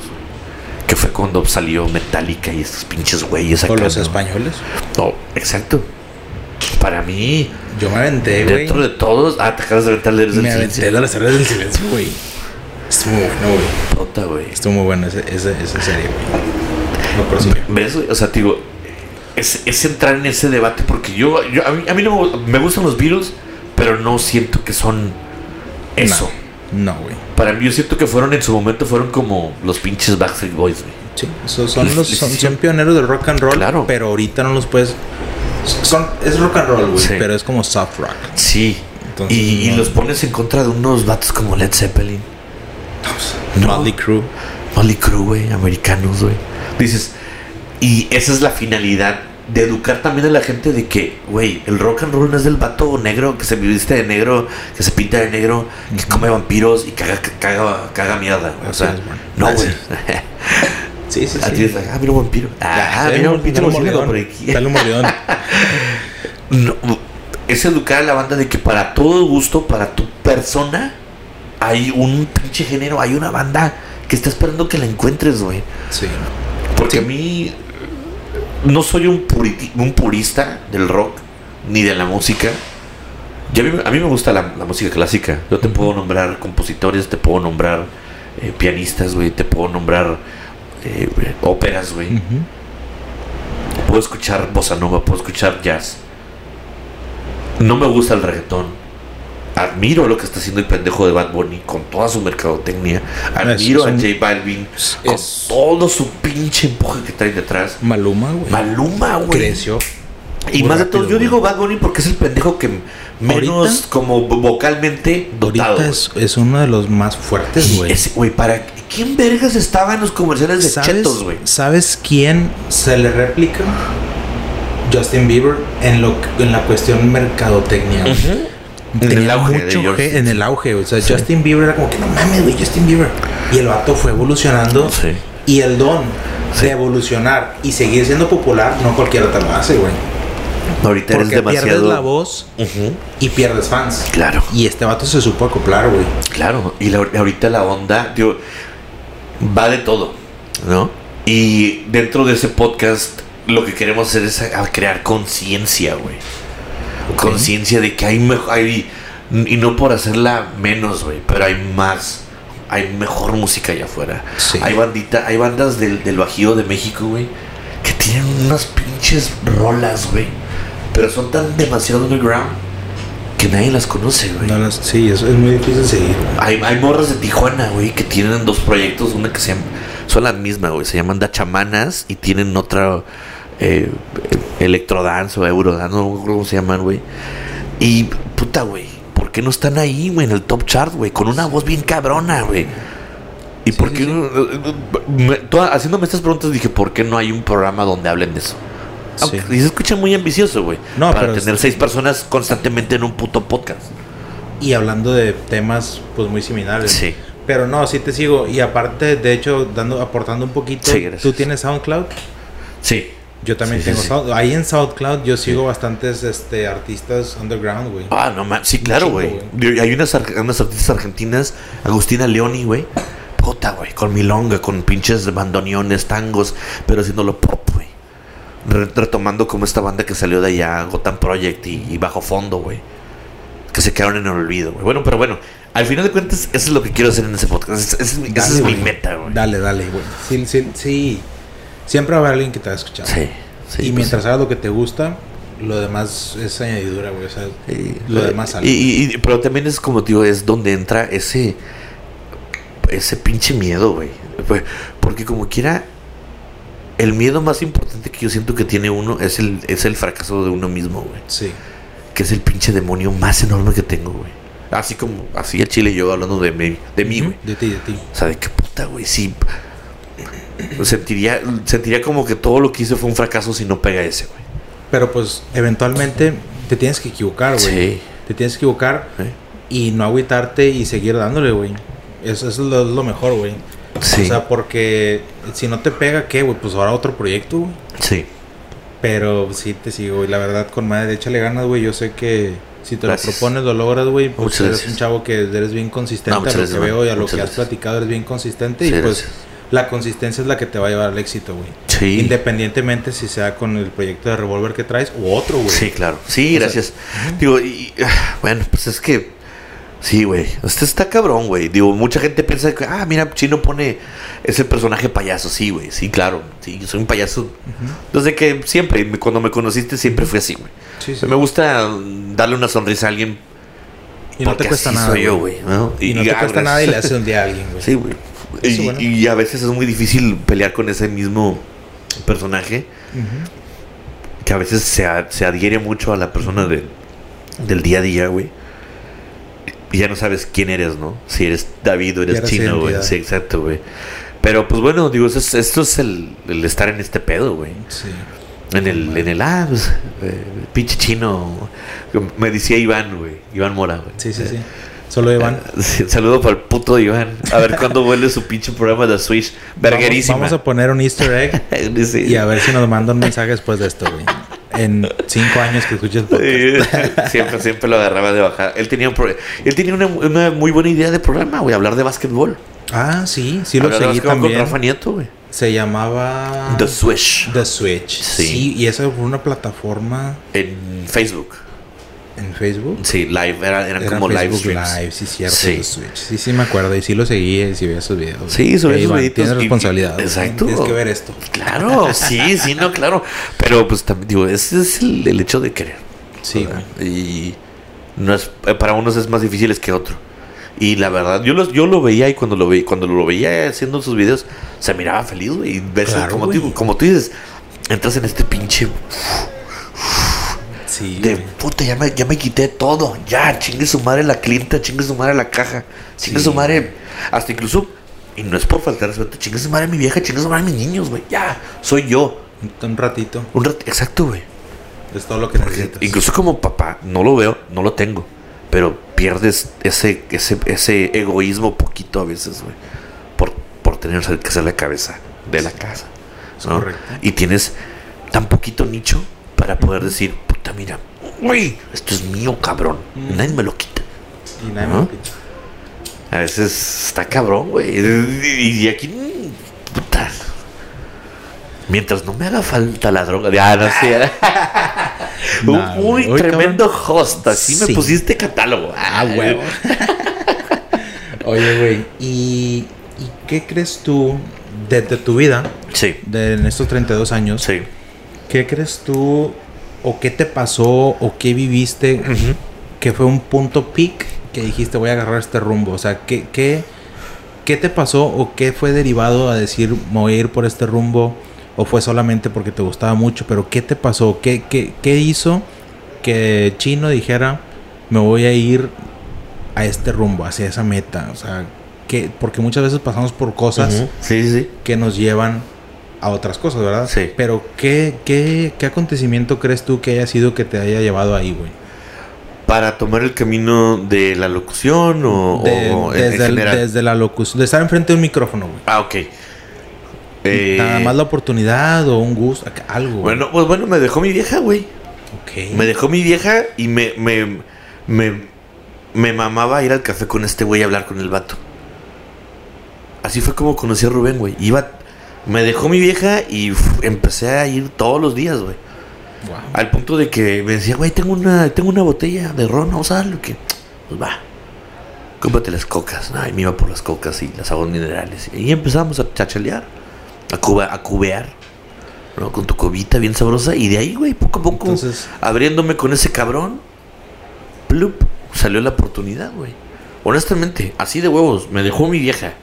Speaker 2: Que fue cuando salió Metallica y estos pinches güeyes acá.
Speaker 1: O los españoles.
Speaker 2: No, exacto. Para mí,
Speaker 1: Yo me aventé, güey.
Speaker 2: dentro de todos. Ah, te acabas de aventar el
Speaker 1: Me aventé las áreas del silencio, güey. Estuvo muy bueno, güey.
Speaker 2: Puta, güey.
Speaker 1: Estuvo muy bueno ese, ese, esa serie, güey. No, pero sí.
Speaker 2: ¿Ves? O sea, digo, es, es entrar en ese debate porque yo, yo- a, mí, a mí no me- gustan los Beatles, pero no siento que son eso.
Speaker 1: No, güey.
Speaker 2: Para mí, yo siento que fueron en su momento, fueron como los pinches Backstreet Boys, güey.
Speaker 1: Sí, so- son, los, son, son pioneros del rock and roll,
Speaker 2: Claro.
Speaker 1: pero ahorita no los puedes... Son, es rock and roll, güey,
Speaker 2: Sí.
Speaker 1: pero es como soft rock.
Speaker 2: Sí.
Speaker 1: Entonces,
Speaker 2: y, y los pones en contra de unos vatos como Led Zeppelin. No.
Speaker 1: Motley Crue.
Speaker 2: Molly Crew, güey, americanos, güey. Dices, y esa es la finalidad de educar también a la gente de que, güey, el rock and roll no es del vato negro que se viste de negro, que se pinta de negro, que come vampiros y caga, caga, caga mierda, güey. O sea, no,
Speaker 1: Así
Speaker 2: güey.
Speaker 1: Sí, sí, sí.
Speaker 2: es like, ah, mira un vampiro. Ah, mira un pinche murciélago por aquí.
Speaker 1: Dale un mordidón.
Speaker 2: No, es educar a la banda de que para todo gusto, para tu persona, hay un pinche género, hay una banda que está esperando que la encuentres, güey.
Speaker 1: Sí.
Speaker 2: Porque
Speaker 1: Sí.
Speaker 2: a mí no soy un, puriti- un purista del rock ni de la música. Y a, mí, a mí me gusta la, la música clásica. Yo te puedo nombrar compositores, te puedo nombrar eh, pianistas, güey, te puedo nombrar eh, óperas, güey. Puedo escuchar bossa nova, puedo escuchar jazz. No me gusta el reggaetón. Admiro lo que está haciendo el pendejo de Bad Bunny con toda su mercadotecnia. Admiro
Speaker 1: es
Speaker 2: a
Speaker 1: un-
Speaker 2: J Balvin con todo su pinche empuje que trae detrás.
Speaker 1: Maluma, güey.
Speaker 2: Maluma, güey.
Speaker 1: Creció.
Speaker 2: Y más de todo, yo
Speaker 1: güey.
Speaker 2: digo Bad Bunny porque es el pendejo que menos
Speaker 1: Ahorita-
Speaker 2: como vocalmente dotado.
Speaker 1: Ahorita es, uno de los más fuertes,
Speaker 2: güey.
Speaker 1: güey.
Speaker 2: Ese- Güey, para quién vergas estaba en los comerciales de
Speaker 1: ¿Sabes,
Speaker 2: Chetos, güey.
Speaker 1: ¿Sabes quién se le replica? Justin Bieber en lo en la cuestión mercadotecnia. güey.
Speaker 2: En
Speaker 1: Tenía
Speaker 2: el auge
Speaker 1: mucho en el auge, o sea, Justin Bieber era como que no mames, güey, Justin Bieber. Y el vato fue evolucionando
Speaker 2: Sí.
Speaker 1: y el don
Speaker 2: Sí.
Speaker 1: de evolucionar y seguir siendo popular, no cualquiera te lo hace, güey.
Speaker 2: Ahorita eres
Speaker 1: Porque pierdes
Speaker 2: demasiado.
Speaker 1: la voz y pierdes fans.
Speaker 2: Claro.
Speaker 1: Y este vato se supo acoplar, güey.
Speaker 2: Claro, y la- ahorita la onda, digo, va de todo, ¿no? Y dentro de ese podcast, lo que queremos hacer es crear conciencia, güey. Conciencia de que hay mejor, hay, y no por hacerla menos, güey, pero hay más, hay mejor música allá afuera.
Speaker 1: Sí.
Speaker 2: Hay bandita, hay bandas del, del Bajío de México, güey, que tienen unas pinches rolas, güey, pero son tan demasiado underground que nadie las conoce, güey.
Speaker 1: No las- sí, eso es muy difícil seguir.
Speaker 2: Hay, hay morras de Tijuana, güey, que tienen dos proyectos, una que se llama, son las mismas, güey, se llaman Dachamanas y tienen otra eh, Electrodance o Eurodance, no me acuerdo cómo se llaman, güey. Y puta, güey, ¿por qué no están ahí, güey, en el top chart, güey, con una voz bien cabrona, güey? ¿Y
Speaker 1: Sí,
Speaker 2: por qué
Speaker 1: sí.
Speaker 2: no- me- toda- haciéndome estas preguntas dije, ¿por qué no hay un programa donde hablen de eso? Aunque-
Speaker 1: Sí.
Speaker 2: Y se escucha muy ambicioso, güey.
Speaker 1: No,
Speaker 2: para tener
Speaker 1: es-
Speaker 2: seis personas constantemente en un puto podcast.
Speaker 1: Y hablando de temas pues muy similares.
Speaker 2: Sí.
Speaker 1: Pero no, sí te sigo. Y aparte, de hecho, dando, aportando un poquito. ¿Tú tienes SoundCloud?
Speaker 2: Sí.
Speaker 1: Yo también
Speaker 2: Sí,
Speaker 1: tengo
Speaker 2: sí.
Speaker 1: Sound- Ahí en SoundCloud yo sigo bastantes este, artistas underground, güey.
Speaker 2: Ah, no mames. Sí, claro, güey. Hay unas, unas artistas argentinas, Agustina Leoni, güey. Puta, güey. Con milonga, con pinches bandoneones, tangos, pero haciéndolo pop, güey. Re- retomando como esta banda que salió de allá, Gotham Project y, y Bajo Fondo, güey. Que se quedaron en el olvido, güey. Bueno, pero bueno, al final de cuentas, eso es lo que quiero hacer en ese podcast. Esa es, mi- esa es mi meta, güey.
Speaker 1: Dale, dale, güey. Sí, sí, sí. Siempre va a haber alguien que te va a escuchar.
Speaker 2: Sí, sí.
Speaker 1: y
Speaker 2: pues,
Speaker 1: mientras hagas lo que te gusta, lo demás es añadidura, güey. O sea,
Speaker 2: Sí.
Speaker 1: lo demás sale.
Speaker 2: Y, y- y- pero también es como digo, es donde entra ese ese pinche miedo, güey. Pues, Porque como quiera el miedo más importante que yo siento que tiene uno es el es el fracaso de uno mismo, güey.
Speaker 1: Sí.
Speaker 2: que es el pinche demonio más enorme que tengo, güey. Así como, así el chile yo hablando de mí, de mí, güey.
Speaker 1: De ti, de ti.
Speaker 2: O sea, de qué puta, güey, sí. Sentiría, sentiría como que todo lo que hice fue un fracaso si no pega ese, güey.
Speaker 1: Pero pues eventualmente te tienes que equivocar, güey.
Speaker 2: Sí.
Speaker 1: Te tienes que equivocar
Speaker 2: ¿eh?
Speaker 1: y no agüitarte y seguir dándole, güey. Eso, eso es lo, lo mejor, güey.
Speaker 2: Sí.
Speaker 1: O sea, porque si no te pega, ¿qué, güey? Pues ahora otro proyecto, güey.
Speaker 2: sí.
Speaker 1: Pero sí te sigo, güey. La verdad, con madre, échale ganas, güey. Yo sé que si te
Speaker 2: Gracias.
Speaker 1: lo propones, lo logras, güey. Pues eres
Speaker 2: gracias.
Speaker 1: un chavo que eres bien consistente
Speaker 2: No,
Speaker 1: a lo
Speaker 2: gracias,
Speaker 1: que veo y a
Speaker 2: man.
Speaker 1: lo
Speaker 2: Muchas
Speaker 1: que has platicado, eres bien consistente.
Speaker 2: Sí,
Speaker 1: y pues. La consistencia es la que te va a llevar al éxito, güey.
Speaker 2: Sí.
Speaker 1: Independientemente si sea con el proyecto de revólver que traes o otro, güey.
Speaker 2: Sí, claro. Sí,
Speaker 1: O sea,
Speaker 2: gracias. Digo, y, bueno, pues es que. Sí, güey. Este está cabrón, güey. Digo, mucha gente piensa que, ah, mira, Chino pone ese personaje payaso. Sí, güey. Sí, claro. Sí, yo soy un payaso. Desde que siempre, cuando me conociste, siempre fui así, güey.
Speaker 1: Sí, sí.
Speaker 2: Me gusta darle una sonrisa a alguien.
Speaker 1: Y no te cuesta
Speaker 2: así
Speaker 1: nada.
Speaker 2: soy yo,
Speaker 1: güey. Y, no te
Speaker 2: ah,
Speaker 1: cuesta
Speaker 2: gracias.
Speaker 1: nada y le haces un día a alguien, güey.
Speaker 2: Sí, güey. Y,
Speaker 1: bueno.
Speaker 2: y a veces es muy difícil pelear con ese mismo personaje que a veces se, a- se adhiere mucho a la persona de- del día a día, güey. Y ya no sabes quién eres, ¿no? Si eres David o eres chino, güey. Sí, exacto, güey. Pero pues bueno, digo, es- esto es el, el estar en este pedo, güey.
Speaker 1: Sí.
Speaker 2: En el, en el, ah, pues, eh, pinche chino. Me decía Iván, güey. Iván Mora, güey.
Speaker 1: Sí, sí, sí. Solo Iván.
Speaker 2: Sí, saludo para el puto Iván. A ver cuándo vuelve su pinche programa de Switch. Verguerísima.
Speaker 1: Vamos, vamos a poner un easter egg y a ver si nos manda un mensaje después de esto, güey. En cinco años que escuches podcast.
Speaker 2: Siempre, siempre lo agarraba de bajar. Él tenía, un pro- él tenía una, una muy buena idea de programa, güey. Hablar de básquetbol.
Speaker 1: Ah, sí, sí lo
Speaker 2: Hablar
Speaker 1: seguí también.
Speaker 2: con Rafa Nieto, güey.
Speaker 1: Se llamaba
Speaker 2: The Swish.
Speaker 1: The Switch.
Speaker 2: Sí.
Speaker 1: Sí. y esa fue una plataforma
Speaker 2: En Facebook.
Speaker 1: En Facebook.
Speaker 2: Sí, live. Era, eran
Speaker 1: Era
Speaker 2: como live
Speaker 1: Facebook
Speaker 2: streams.
Speaker 1: Live, sí, cierto.
Speaker 2: Sí.
Speaker 1: Switch. Sí, sí, me acuerdo. Y sí lo seguí y sí veía esos videos.
Speaker 2: Sí, sobre
Speaker 1: Eh,
Speaker 2: esos
Speaker 1: Iván,
Speaker 2: videitos
Speaker 1: Tienes
Speaker 2: y-
Speaker 1: responsabilidad.
Speaker 2: exacto.
Speaker 1: Tienes que ver esto.
Speaker 2: Claro, sí, sí, no, claro. Pero pues también, digo, ese es el, el hecho de querer.
Speaker 1: Sí.
Speaker 2: Y no es, eh, para unos es más difícil que otro. Y la verdad, yo, los, yo lo veía y cuando lo, ve, cuando lo veía haciendo sus videos, se miraba feliz, güey. Y ves,
Speaker 1: Claro,
Speaker 2: como,
Speaker 1: güey.
Speaker 2: tú, como tú dices, entras en este pinche
Speaker 1: Sí,
Speaker 2: de puta, ya me, ya me quité todo. Ya, chingue su madre la clienta, chingue su madre la caja, chingue
Speaker 1: Sí.
Speaker 2: su madre. Hasta incluso, y no es por faltar respeto, chingue su madre mi vieja, chingue su madre mis niños, güey. Ya, soy yo.
Speaker 1: Un, ratito.
Speaker 2: Un rat- exacto, güey.
Speaker 1: Es todo lo que necesitas.
Speaker 2: Incluso como papá, no lo veo, no lo tengo. Pero pierdes ese, ese, ese egoísmo poquito a veces, güey. Por, por tener que hacer la cabeza de la casa. ¿no?
Speaker 1: correcto.
Speaker 2: Y tienes tan poquito nicho para poder decir, mira, uy, esto es mío, cabrón.
Speaker 1: Mm.
Speaker 2: Nadie me lo quita.
Speaker 1: Y nada
Speaker 2: Ajá.
Speaker 1: más.
Speaker 2: A veces está cabrón, güey. Y, aquí, puta. Mientras no me haga falta la droga. Ya, no sé. Un
Speaker 1: Nah,
Speaker 2: muy
Speaker 1: güey. Hoy,
Speaker 2: tremendo host. Así me
Speaker 1: Sí.
Speaker 2: pusiste catálogo.
Speaker 1: Ah, huevo. Oye, güey, ¿y, ¿y qué crees tú desde tu vida,
Speaker 2: Sí,
Speaker 1: de en estos 32 años,
Speaker 2: sí.
Speaker 1: qué crees tú o qué te pasó o qué viviste que fue un punto peak que dijiste voy a agarrar este rumbo? O sea, ¿qué, qué, qué te pasó o qué fue derivado a decir me voy a ir por este rumbo? ¿O fue solamente porque te gustaba mucho? Pero ¿qué te pasó? ¿Qué, qué, qué hizo que Chino dijera me voy a ir a este rumbo, hacia esa meta? O sea, que porque muchas veces pasamos por cosas
Speaker 2: sí, sí.
Speaker 1: que nos llevan a otras cosas, ¿verdad?
Speaker 2: Sí.
Speaker 1: Pero ¿qué, qué, qué acontecimiento crees tú que haya sido que te haya llevado ahí, güey?
Speaker 2: Para tomar el camino de la locución o,
Speaker 1: De-
Speaker 2: o en- en
Speaker 1: desde, el- desde la locución, de estar enfrente de un micrófono, güey.
Speaker 2: Ah, ok. Eh,
Speaker 1: Nada más la oportunidad o un gusto, algo.
Speaker 2: Bueno, pues bueno, me dejó mi vieja, güey.
Speaker 1: ok.
Speaker 2: Me dejó mi vieja y me, me, me, me mamaba ir al café con este güey a hablar con el vato. Así fue como conocí a Rubén, güey. Iba, me dejó mi vieja y uf, empecé a ir todos los días, güey.
Speaker 1: Wow.
Speaker 2: Al punto de que me decía, güey, tengo una, tengo una botella de ron, vamos a darle, que Pues va. Cómprate las cocas. Ay, me iba por las cocas y las aguas minerales. Y empezamos a chachalear, a, cuba, a cubear, ¿no? Con tu cobita bien sabrosa. Y de ahí, güey, poco a poco,
Speaker 1: Entonces-
Speaker 2: abriéndome con ese cabrón, plup, salió la oportunidad, güey. Honestamente, así de huevos, me dejó mi vieja.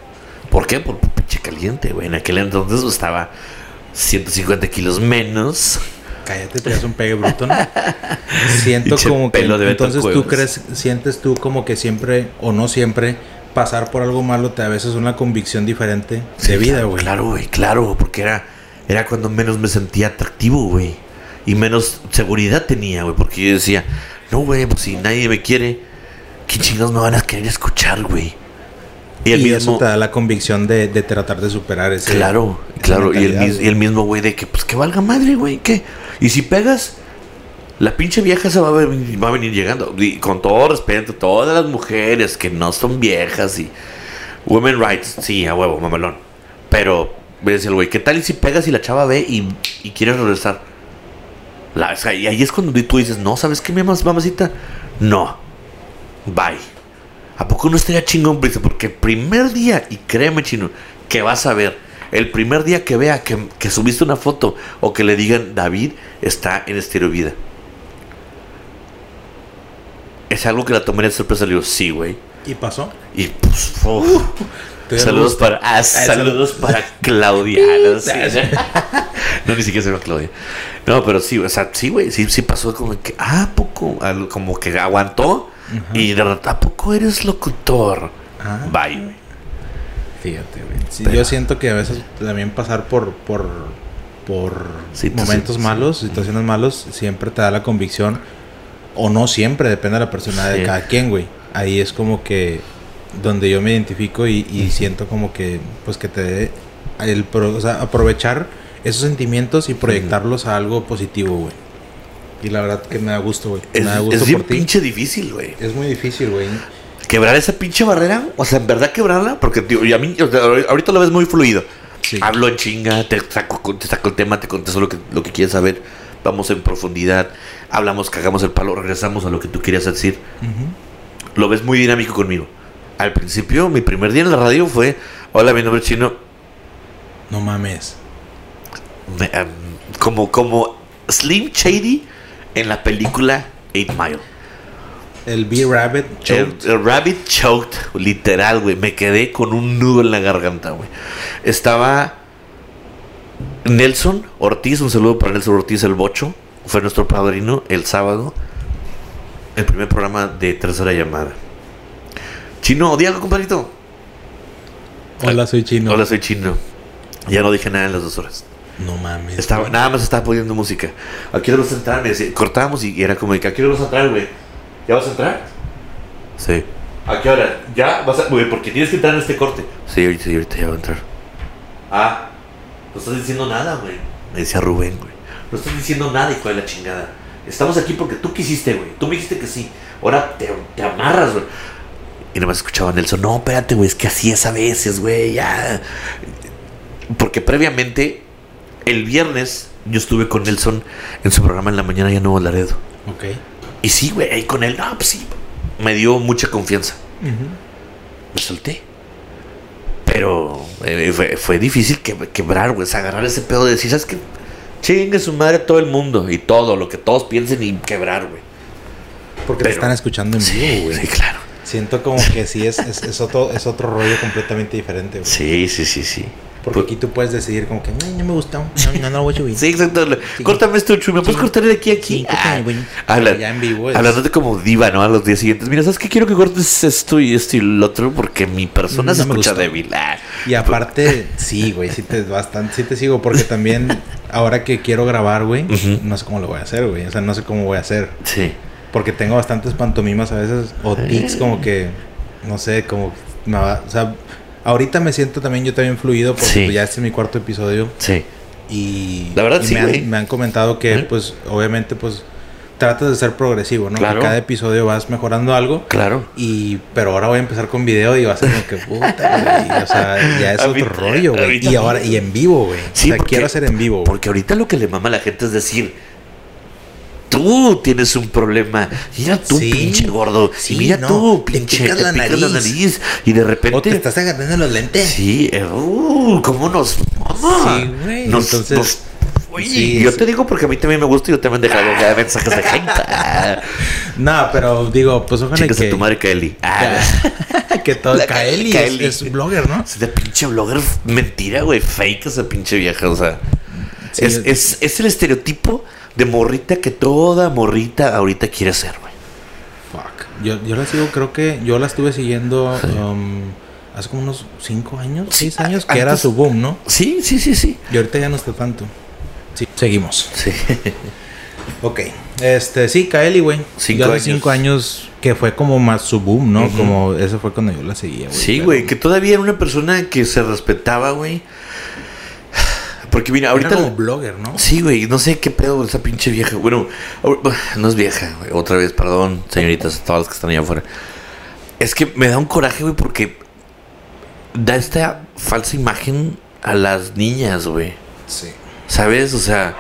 Speaker 2: ¿Por qué? Por caliente, güey. En aquel entonces estaba 150 kilos menos.
Speaker 1: Cállate, te das un pegue bruto, ¿no? Siento como que.
Speaker 2: de
Speaker 1: entonces tú crees, sientes tú como que siempre, o no siempre, pasar por algo malo te a veces una convicción diferente de vida, güey.
Speaker 2: Claro, güey, claro, porque era, era cuando menos me sentía atractivo, güey. Y menos seguridad tenía, güey, porque yo decía, no, güey, pues si nadie me quiere, ¿qué chingados me van a querer escuchar, güey?
Speaker 1: Y,
Speaker 2: el mismo,
Speaker 1: eso te da la convicción de, de tratar de superar ese.
Speaker 2: claro, claro, y el, y mismo güey de que, pues que valga madre, güey, ¿qué? Y si pegas, la pinche vieja se va a, venir, va a venir llegando. Y con todo respeto, todas las mujeres que no son viejas y. Women rights, sí, a huevo, mamalón. Pero, me decía el güey, ¿qué tal y si pegas y la chava ve y, y quiere regresar? La- o sea, y ahí es cuando tú dices, no, ¿sabes qué, mi mamacita? No. Bye. ¿A poco no estaría chingón, Brisa? Porque el primer día, y créeme, chino, que vas a ver, el primer día que vea que, que subiste una foto o que le digan, David está en Estéreo Vida. Es algo que la tomaría de sorpresa. Le digo, sí, güey.
Speaker 1: ¿Y pasó?
Speaker 2: Y pues.
Speaker 1: ¿Te dio
Speaker 2: saludos para, ah, saludos para Claudia. No, Sí. No, ni siquiera se llama Claudia. No, pero sí, o sea, sí, güey, sí, sí pasó como que, ah, ¿a poco, como que aguantó y de repente, ¿a poco eres locutor?
Speaker 1: Ah.
Speaker 2: Bye, güey.
Speaker 1: Fíjate, güey. Sí,
Speaker 2: Pero-
Speaker 1: yo siento que a veces también pasar por por por
Speaker 2: Sí,
Speaker 1: momentos
Speaker 2: sí,
Speaker 1: malos, situaciones malos, siempre te da la convicción o no siempre, depende de la personalidad de cada quien, güey. Ahí es como que donde yo me identifico y, y siento como que pues que te dé el pro- o sea, aprovechar esos sentimientos y proyectarlos a algo positivo, güey. Y la verdad que me da gusto, güey.
Speaker 2: Es,
Speaker 1: Me da gusto
Speaker 2: es bien
Speaker 1: por ti.
Speaker 2: pinche difícil, güey.
Speaker 1: Es muy difícil, güey.
Speaker 2: Quebrar esa pinche barrera, o sea, en verdad quebrarla, porque tío, y a mí, o sea, ahorita lo ves muy fluido.
Speaker 1: Sí.
Speaker 2: Hablo en chinga, te saco, te saco el tema, te contesto lo que, lo que quieres saber, vamos en profundidad, hablamos, cagamos el palo, regresamos a lo que tú querías decir. Lo ves muy dinámico conmigo. Al principio, mi primer día en la radio fue, hola, mi nombre es Chino,
Speaker 1: No mames.
Speaker 2: Me- como, como Slim Shady en la película Eight Mile.
Speaker 1: El B-Rabbit
Speaker 2: El,
Speaker 1: choked.
Speaker 2: el rabbit choked, literal, güey. Me quedé con un nudo en la garganta, güey. Estaba Nelson Ortiz, un saludo para Nelson Ortiz, el bocho. Fue nuestro padrino el sábado. El primer programa de tercera llamada. Chino, di algo, compadrito.
Speaker 1: Hola, soy chino.
Speaker 2: Hola, soy chino. Ya no dije nada en las dos horas.
Speaker 1: No mames.
Speaker 2: Estaba, nada más estaba poniendo música. ¿A qué hora vas a entrar? Me decía, cortábamos y era como, de que, ¿a qué hora vas a entrar, güey? ¿Ya vas a entrar? Sí. ¿A qué hora? ¿Ya vas a...? Güey, porque tienes que entrar en este corte. Sí, ahorita, sí, ahorita ya va a entrar. Ah, no estás diciendo nada, güey. Me decía Rubén, güey. No estás diciendo nada, hijo de la chingada. Estamos aquí porque tú quisiste, güey. Tú me dijiste que sí. Ahora te, te amarras, güey. Y nada más escuchaba a Nelson, no, espérate, güey, es que así es a veces, güey, ya. Porque previamente, el viernes, yo estuve con Nelson en su programa en la mañana ya Nuevo Laredo.
Speaker 1: Ok.
Speaker 2: Y sí, güey, ahí con él, no, pues sí. Me dio mucha confianza. Me solté. Pero eh, fue, fue difícil que, quebrar, güey, agarrar ese pedo de decir, ¿sabes qué? Chingue su madre todo el mundo y todo, lo que todos piensen y quebrar, güey.
Speaker 1: Porque te están escuchando en vivo, güey.
Speaker 2: sí, claro.
Speaker 1: Siento como que sí es, es, es otro, es otro rollo completamente diferente, güey.
Speaker 2: Sí, sí, sí, sí.
Speaker 1: Porque aquí tú puedes decidir como que, "Ay, no me gustó. No, no, no lo voy a subir.
Speaker 2: Sí, exacto. Córtame esto, Chuy. ¿Me puedes cortar de aquí a aquí?
Speaker 1: Sí.
Speaker 2: Ah, habla-
Speaker 1: Pero ya en vivo es-
Speaker 2: Hablándote como diva, ¿no? A los días siguientes. Mira, ¿sabes qué? Quiero que cortes esto y esto y lo otro porque mi persona
Speaker 1: No
Speaker 2: se escucha
Speaker 1: gustó.
Speaker 2: débil. Ah.
Speaker 1: Y aparte, sí, güey, sí te bastante, sí te sigo porque también ahora que quiero grabar, güey, no sé cómo lo voy a hacer, güey. O sea, no sé cómo voy a hacer.
Speaker 2: Sí.
Speaker 1: Porque tengo bastantes pantomimas a veces o tics como que no sé, como me va- o sea, ahorita me siento también yo también fluido porque
Speaker 2: Sí.
Speaker 1: ya este es mi cuarto episodio
Speaker 2: Sí.
Speaker 1: y
Speaker 2: La verdad,
Speaker 1: y
Speaker 2: sí,
Speaker 1: me, han, me han comentado que pues obviamente pues tratas de ser progresivo, ¿no?
Speaker 2: Claro.
Speaker 1: Cada episodio vas mejorando algo.
Speaker 2: Claro.
Speaker 1: Y, pero ahora voy a empezar con video y va a ser como que puta, güey. O sea, ya es otro rollo, güey. Y ahora, y en vivo, güey.
Speaker 2: Sí,
Speaker 1: o sea,
Speaker 2: porque-
Speaker 1: quiero hacer en vivo.
Speaker 2: Porque ahorita lo que le mama a la gente es decir, tú tienes un problema. Mira tú,
Speaker 1: Sí.
Speaker 2: pinche gordo.
Speaker 1: Sí,
Speaker 2: y mira
Speaker 1: no,
Speaker 2: tú,
Speaker 1: te
Speaker 2: pinche.
Speaker 1: picas la nariz.
Speaker 2: nariz. Y de repente.
Speaker 1: O te estás agarrando los lentes.
Speaker 2: Sí, eh, uh, ¿cómo nos mama?
Speaker 1: Sí, güey.
Speaker 2: Nos-
Speaker 1: Entonces,
Speaker 2: nos- Oye,
Speaker 1: sí,
Speaker 2: yo
Speaker 1: sí.
Speaker 2: te digo porque a mí también me gusta y yo también dejado ya mensajes de gente. Ah,
Speaker 1: No, pero digo, pues ojalá
Speaker 2: Chicas
Speaker 1: que...
Speaker 2: tu madre, Kelly. Ah,
Speaker 1: que todo...
Speaker 2: La
Speaker 1: Kaeli,
Speaker 2: Kaeli.
Speaker 1: Es, es blogger, ¿no?
Speaker 2: es de pinche blogger mentira, güey. Fake esa pinche vieja, o sea.
Speaker 1: Sí,
Speaker 2: es-
Speaker 1: es-
Speaker 2: es el estereotipo de morrita que toda morrita ahorita quiere ser, güey.
Speaker 1: Fuck. Yo, yo la sigo, creo que yo la estuve siguiendo um, hace como unos 5 años,
Speaker 2: Sí,
Speaker 1: 6 años, que era su boom, ¿no?
Speaker 2: Sí, sí, sí, sí.
Speaker 1: Y ahorita ya no está tanto. Sí, seguimos.
Speaker 2: Sí.
Speaker 1: Ok. Este, sí, Kaeli, güey.
Speaker 2: Cinco
Speaker 1: Yo hace
Speaker 2: años.
Speaker 1: 5 años que fue como más su boom, ¿no? Como ese fue cuando yo la seguía, güey.
Speaker 2: Sí, güey, que todavía era una persona que se respetaba, güey. Porque mira,
Speaker 1: Era
Speaker 2: ahorita...
Speaker 1: como blogger, ¿no?
Speaker 2: Sí, güey, no sé qué pedo esa pinche vieja. Bueno, ahor- no es vieja, güey. Otra vez, perdón, señoritas, todas las que están allá afuera. Es que me da un coraje, güey, porque da esta falsa imagen a las niñas, güey.
Speaker 1: Sí.
Speaker 2: ¿Sabes? O sea,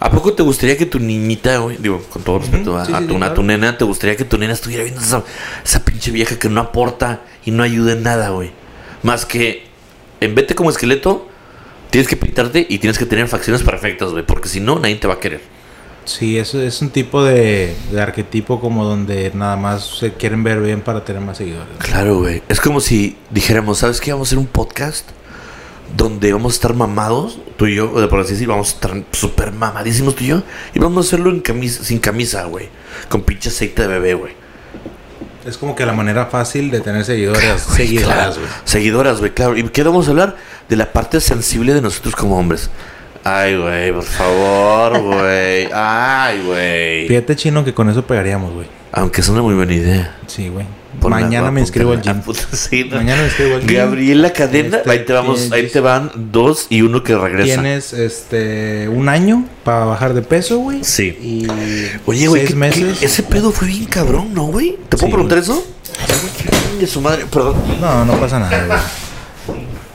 Speaker 2: ¿a poco te gustaría que tu niñita, güey, digo, con todo respeto a,
Speaker 1: sí,
Speaker 2: a
Speaker 1: sí,
Speaker 2: tu,
Speaker 1: sí,
Speaker 2: a
Speaker 1: claro.
Speaker 2: tu nena, te gustaría que tu nena estuviera viendo esa, esa pinche vieja que no aporta y no ayuda en nada, güey? Más que en vete como esqueleto, tienes que pintarte y tienes que tener facciones perfectas, güey, porque si no, nadie te va a querer.
Speaker 1: Sí, eso es un tipo de, de arquetipo como donde nada más se quieren ver bien para tener más seguidores.
Speaker 2: Claro, güey. Es como si dijéramos, ¿sabes qué? Vamos a hacer un podcast donde vamos a estar mamados, tú y yo, o de por así decir, vamos a estar súper mamadísimos tú y yo, y vamos a hacerlo en camisa, sin camisa, güey, con pinche aceite de bebé, güey.
Speaker 1: Es como que la manera fácil de tener seguidoras,
Speaker 2: claro.
Speaker 1: güey.
Speaker 2: Seguidoras, güey, claro. ¿Y qué vamos a hablar? De la parte sensible de nosotros como hombres. Ay, güey, por favor, güey. Ay, güey.
Speaker 1: Fíjate, chino, que con eso pegaríamos, güey.
Speaker 2: Aunque es una muy buena idea.
Speaker 1: Sí, güey. Mañana me inscribo al gym.
Speaker 2: Puta, sí, no.
Speaker 1: Mañana me inscribo al gym.
Speaker 2: Gabriela Cadena,
Speaker 1: Este,
Speaker 2: ahí te vamos, ahí te van dos y uno que regresa.
Speaker 1: Tienes este un año para bajar de peso, güey.
Speaker 2: Sí.
Speaker 1: Y
Speaker 2: Oye, güey,
Speaker 1: seis
Speaker 2: ¿qué-
Speaker 1: meses.
Speaker 2: qué- ese pedo fue bien cabrón, ¿no, güey? ¿Te puedo
Speaker 1: Sí,
Speaker 2: preguntar eso? De su madre, perdón.
Speaker 1: No, no pasa nada, güey.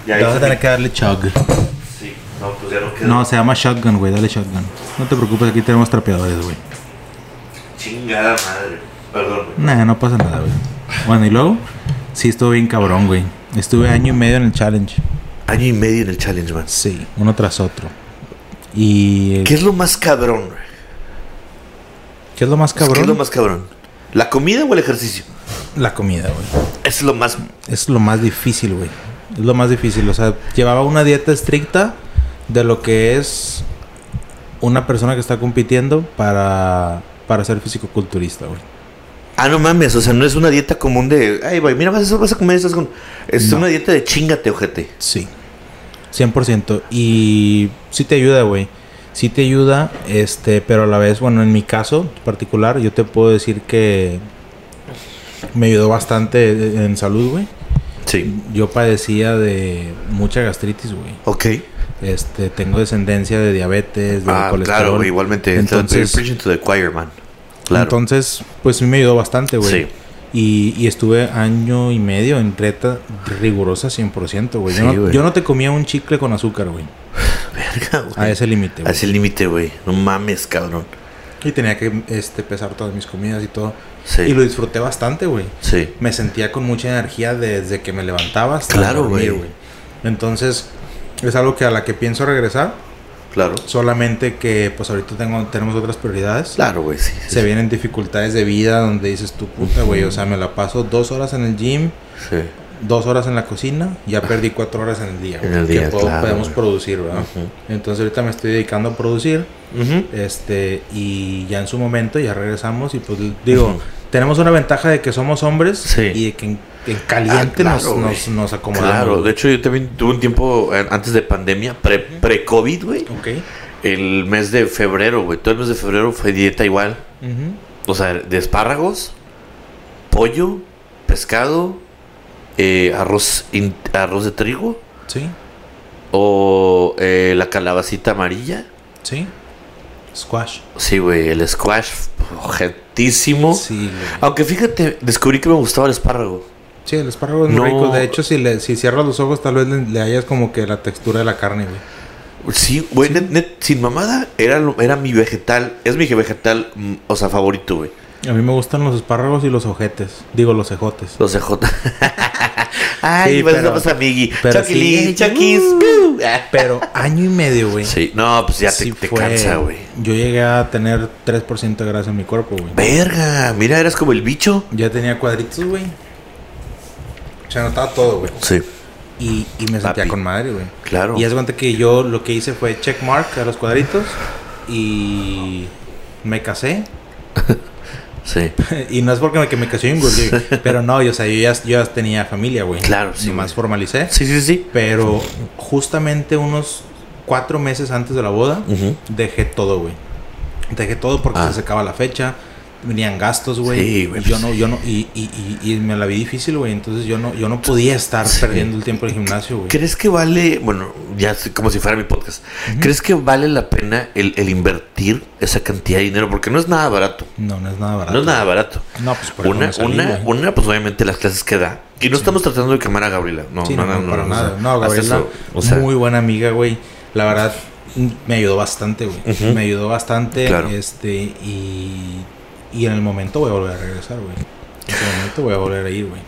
Speaker 2: Ya,
Speaker 1: vas a tener que darle chug.
Speaker 2: Sí, no, pues ya no queda.
Speaker 1: No, se llama shotgun, güey. Dale shotgun. No te preocupes, aquí tenemos trapeadores, güey.
Speaker 2: Chingada madre. Perdón, güey.
Speaker 1: Nah, no pasa nada, güey. Bueno, y luego, sí estuvo bien cabrón, güey. Estuve año y medio en el challenge.
Speaker 2: Año y medio en el challenge, man.
Speaker 1: Sí, uno tras otro. Y.
Speaker 2: ¿Qué es lo más cabrón, güey?
Speaker 1: ¿Qué es lo más cabrón?
Speaker 2: ¿Qué es lo más cabrón? ¿La comida o el ejercicio?
Speaker 1: La comida, güey.
Speaker 2: Es lo más.
Speaker 1: Es lo más difícil, güey. Es lo más difícil. O sea, llevaba una dieta estricta de lo que es una persona que está compitiendo para, para ser fisicoculturista, güey.
Speaker 2: Ah, no mames, o sea, no es una dieta común de. Ay, güey, mira, vas a, vas a comer esto con. Es
Speaker 1: No.
Speaker 2: una dieta de chingate, ojete.
Speaker 1: Sí. 100%. Y sí te ayuda, güey. Sí te ayuda, este, pero a la vez, bueno, en mi caso particular, yo te puedo decir que me ayudó bastante en salud, güey.
Speaker 2: Sí.
Speaker 1: Yo padecía de mucha gastritis, güey.
Speaker 2: Ok.
Speaker 1: Este, tengo descendencia de diabetes, de
Speaker 2: Ah,
Speaker 1: colesterol.
Speaker 2: claro, igualmente.
Speaker 1: Entonces-
Speaker 2: Entonces, preaching to the choir, man. Claro.
Speaker 1: Entonces, pues sí me ayudó bastante, güey.
Speaker 2: Sí.
Speaker 1: Y, y estuve año y medio en dieta rigurosa 100%, güey.
Speaker 2: Sí,
Speaker 1: yo, no,
Speaker 2: güey.
Speaker 1: yo no te comía un chicle con azúcar, güey.
Speaker 2: Verga, güey.
Speaker 1: A ese límite,
Speaker 2: A
Speaker 1: güey.
Speaker 2: ese límite, güey. No mames, cabrón.
Speaker 1: Y tenía que este, pesar todas mis comidas y todo.
Speaker 2: Sí.
Speaker 1: Y lo disfruté bastante, güey.
Speaker 2: Sí.
Speaker 1: Me sentía con mucha energía desde que me levantaba hasta
Speaker 2: Claro,
Speaker 1: dormir,
Speaker 2: güey.
Speaker 1: Entonces, es algo que a la que pienso regresar.
Speaker 2: Claro.
Speaker 1: Solamente que, pues ahorita tengo, tenemos otras prioridades.
Speaker 2: Claro, güey, sí. sí,
Speaker 1: Se vienen dificultades de vida donde dices tu puta, güey. O sea, me la paso dos horas en el gym,
Speaker 2: sí.
Speaker 1: Dos horas en la cocina, ya perdí cuatro horas en el día.
Speaker 2: En el día,
Speaker 1: que puedo-
Speaker 2: claro,
Speaker 1: podemos
Speaker 2: güey.
Speaker 1: producir, ¿verdad? Entonces ahorita me estoy dedicando a producir. Este, y ya en su momento ya regresamos y pues digo, tenemos una ventaja de que somos hombres
Speaker 2: Sí.
Speaker 1: y de que en, en caliente
Speaker 2: Ah,
Speaker 1: nos,
Speaker 2: claro,
Speaker 1: nos, nos acomodamos.
Speaker 2: Claro, de hecho yo también tuve un tiempo eh, antes de pandemia, pre- pre-COVID, güey.
Speaker 1: Ok.
Speaker 2: El mes de febrero, güey. Todo el mes de febrero fue dieta igual. O sea, de espárragos, pollo, pescado, eh, arroz, in- arroz de trigo
Speaker 1: Sí,
Speaker 2: o eh, la calabacita amarilla.
Speaker 1: sí. Squash.
Speaker 2: Sí, güey, el squash, objetísimo.
Speaker 1: Sí.
Speaker 2: Aunque fíjate, descubrí que me gustaba el espárrago.
Speaker 1: Sí, el espárrago es muy rico. De hecho, si, le, si cierras los ojos, tal vez le, le hayas como que la textura de la carne, güey.
Speaker 2: Sí, güey, sin mamada, era, era mi vegetal, es mi vegetal, mm, o sea, favorito, güey.
Speaker 1: A mí me gustan los espárragos y los ojetes. Digo, los ejotes.
Speaker 2: Los EJ. Ay,
Speaker 1: Sí, pero-
Speaker 2: a amigui. Lee, Chucky's.
Speaker 1: uh. Pero año y medio, güey.
Speaker 2: Sí, no, pues ya te,
Speaker 1: Sí
Speaker 2: te
Speaker 1: fue-
Speaker 2: cansa, güey.
Speaker 1: Yo llegué a tener 3% de grasa en mi cuerpo, güey.
Speaker 2: Verga, mira, eras como el bicho.
Speaker 1: Ya tenía cuadritos, güey. Se notaba todo, güey.
Speaker 2: Sí.
Speaker 1: Y, y me sentía
Speaker 2: Papi.
Speaker 1: con madre, güey.
Speaker 2: Claro.
Speaker 1: Y haz cuenta que yo lo que hice fue check mark a los cuadritos y me casé.
Speaker 2: Sí.
Speaker 1: y no es porque me, que me casé en pero no, yo, o sea, yo ya, yo ya tenía familia, güey.
Speaker 2: Claro, sí,
Speaker 1: Ni más
Speaker 2: güey.
Speaker 1: formalicé.
Speaker 2: Sí, sí, sí.
Speaker 1: Pero justamente unos cuatro meses antes de la boda, dejé todo, güey. Dejé todo porque
Speaker 2: Ah.
Speaker 1: se secaba la fecha. Venían gastos, güey.
Speaker 2: Sí, güey,
Speaker 1: yo
Speaker 2: pues
Speaker 1: no, yo no, y, y, y, y me la vi difícil, güey. Entonces yo no, yo no podía estar
Speaker 2: Sí.
Speaker 1: perdiendo el tiempo en el gimnasio, güey.
Speaker 2: ¿Crees que vale, bueno, ya como si fuera mi podcast, ¿crees que vale la pena el, el invertir esa cantidad de dinero? Porque no es nada barato.
Speaker 1: No, no es nada barato.
Speaker 2: No es nada barato.
Speaker 1: No, pues por
Speaker 2: Una, una,
Speaker 1: güey.
Speaker 2: una, pues obviamente las clases que da. Y no estamos tratando de quemar a Gabriela. No,
Speaker 1: Sí,
Speaker 2: no,
Speaker 1: no,
Speaker 2: no,
Speaker 1: no, para
Speaker 2: o
Speaker 1: nada. no, Gabriela,
Speaker 2: eso, o sea,
Speaker 1: muy buena amiga, güey. La verdad, me ayudó bastante, güey. Me ayudó bastante.
Speaker 2: Claro.
Speaker 1: Este, y, y en el momento voy a volver a regresar, güey. En ese momento voy a volver a ir, güey.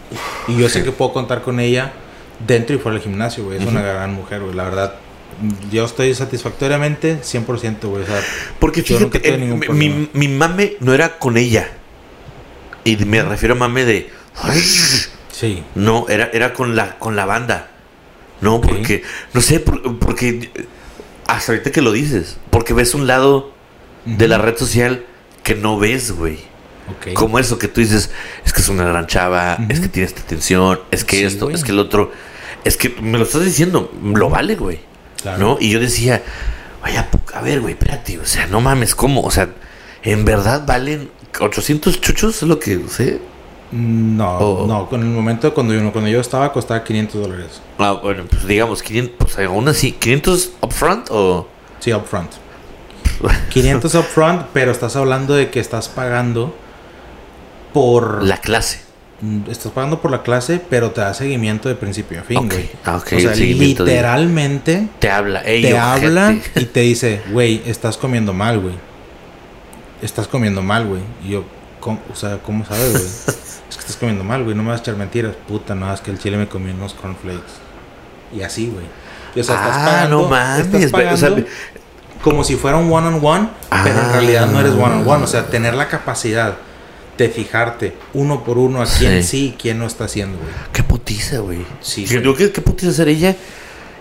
Speaker 1: Y yo sé que puedo contar con ella dentro y fuera del gimnasio, güey. Es una gran mujer, güey. La verdad, yo estoy satisfactoriamente 100%, güey. O sea,
Speaker 2: Porque fíjate, mi, mi- mame no era con ella. Y me refiero a mame de.
Speaker 1: sí.
Speaker 2: No, era, era con la con la banda. No, porque. No sé, por- porque. Hasta ahorita que lo dices. Porque ves un lado de la red social que no ves, güey. Como eso que tú dices, es que es una gran chava, es que tiene esta atención, es que
Speaker 1: Sí,
Speaker 2: esto,
Speaker 1: güey.
Speaker 2: es que el otro. Es que me lo estás diciendo, lo vale, güey.
Speaker 1: Claro.
Speaker 2: ¿No? Y yo decía, oye, a a ver, güey, espérate, o sea, no mames, ¿cómo? O sea, ¿en verdad valen 800 chuchos? Es lo que sé.
Speaker 1: No,
Speaker 2: O-
Speaker 1: no. Con el momento cuando yo, cuando yo estaba costaba 500 dólares.
Speaker 2: Ah, bueno, pues digamos, 500, pues aún así, ¿500 upfront o...?
Speaker 1: Sí, upfront. 500 upfront, pero estás hablando de que estás pagando por
Speaker 2: La clase.
Speaker 1: Mm, estás pagando por la clase, pero te da seguimiento de principio a fin, güey.
Speaker 2: ah,
Speaker 1: o sea,
Speaker 2: de-
Speaker 1: literalmente
Speaker 2: Te habla, ey,
Speaker 1: te
Speaker 2: ojete.
Speaker 1: habla y te dice, güey, estás comiendo mal, güey. Estás comiendo mal, güey. Y yo, ¿cómo- o sea, ¿cómo sabes, güey? es que estás comiendo mal, güey. No me vas a echar mentiras. Puta, no, es que el chile me comió unos cornflakes. Y así, güey. O sea, estás
Speaker 2: Ah,
Speaker 1: pagando,
Speaker 2: no mames, güey, o sea,
Speaker 1: pagando como si fuera un one on one, pero en
Speaker 2: Ah.
Speaker 1: realidad no eres one on one. O sea, tener la capacidad de fijarte uno por uno a quién
Speaker 2: Sí.
Speaker 1: sí y quién no está haciendo, güey.
Speaker 2: Qué putiza, güey.
Speaker 1: Sí,
Speaker 2: Yo
Speaker 1: güey.
Speaker 2: digo, ¿qué, putiza ser ella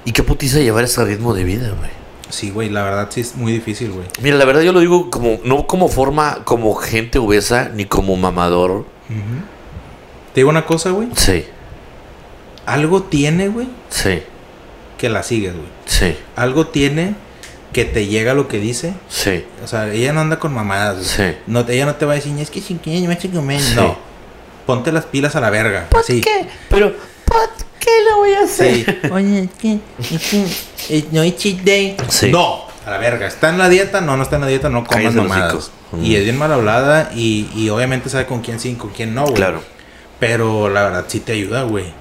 Speaker 2: y qué putiza llevar ese ritmo de vida, güey.
Speaker 1: Sí, güey, la verdad sí es muy difícil, güey.
Speaker 2: Mira, la verdad yo lo digo como, no como forma, como gente obesa, ni como mamador.
Speaker 1: Te digo una cosa, güey.
Speaker 2: Sí,
Speaker 1: Algo tiene, güey,
Speaker 2: sí,
Speaker 1: que la sigues, güey.
Speaker 2: sí,
Speaker 1: Algo tiene que te llega lo que dice.
Speaker 2: sí.
Speaker 1: O sea, ella no anda con mamadas, güey.
Speaker 2: Sí.
Speaker 1: No, ella no te va a decir, es que sin que me.
Speaker 2: Sí.
Speaker 1: No. Ponte las pilas a la verga. Así.
Speaker 2: Pero, ¿por qué lo voy a
Speaker 1: Sí.
Speaker 3: Oye, es que, es eh, no hay cheat day.
Speaker 2: Sí.
Speaker 1: No, a la verga. ¿Está en la dieta? No, no está en la dieta, no comas mamadas.
Speaker 2: hocico. Mm.
Speaker 1: Y es bien mal hablada y, y obviamente sabe con quién sí y con quién no, güey.
Speaker 2: Claro.
Speaker 1: Pero la verdad sí te ayuda, güey.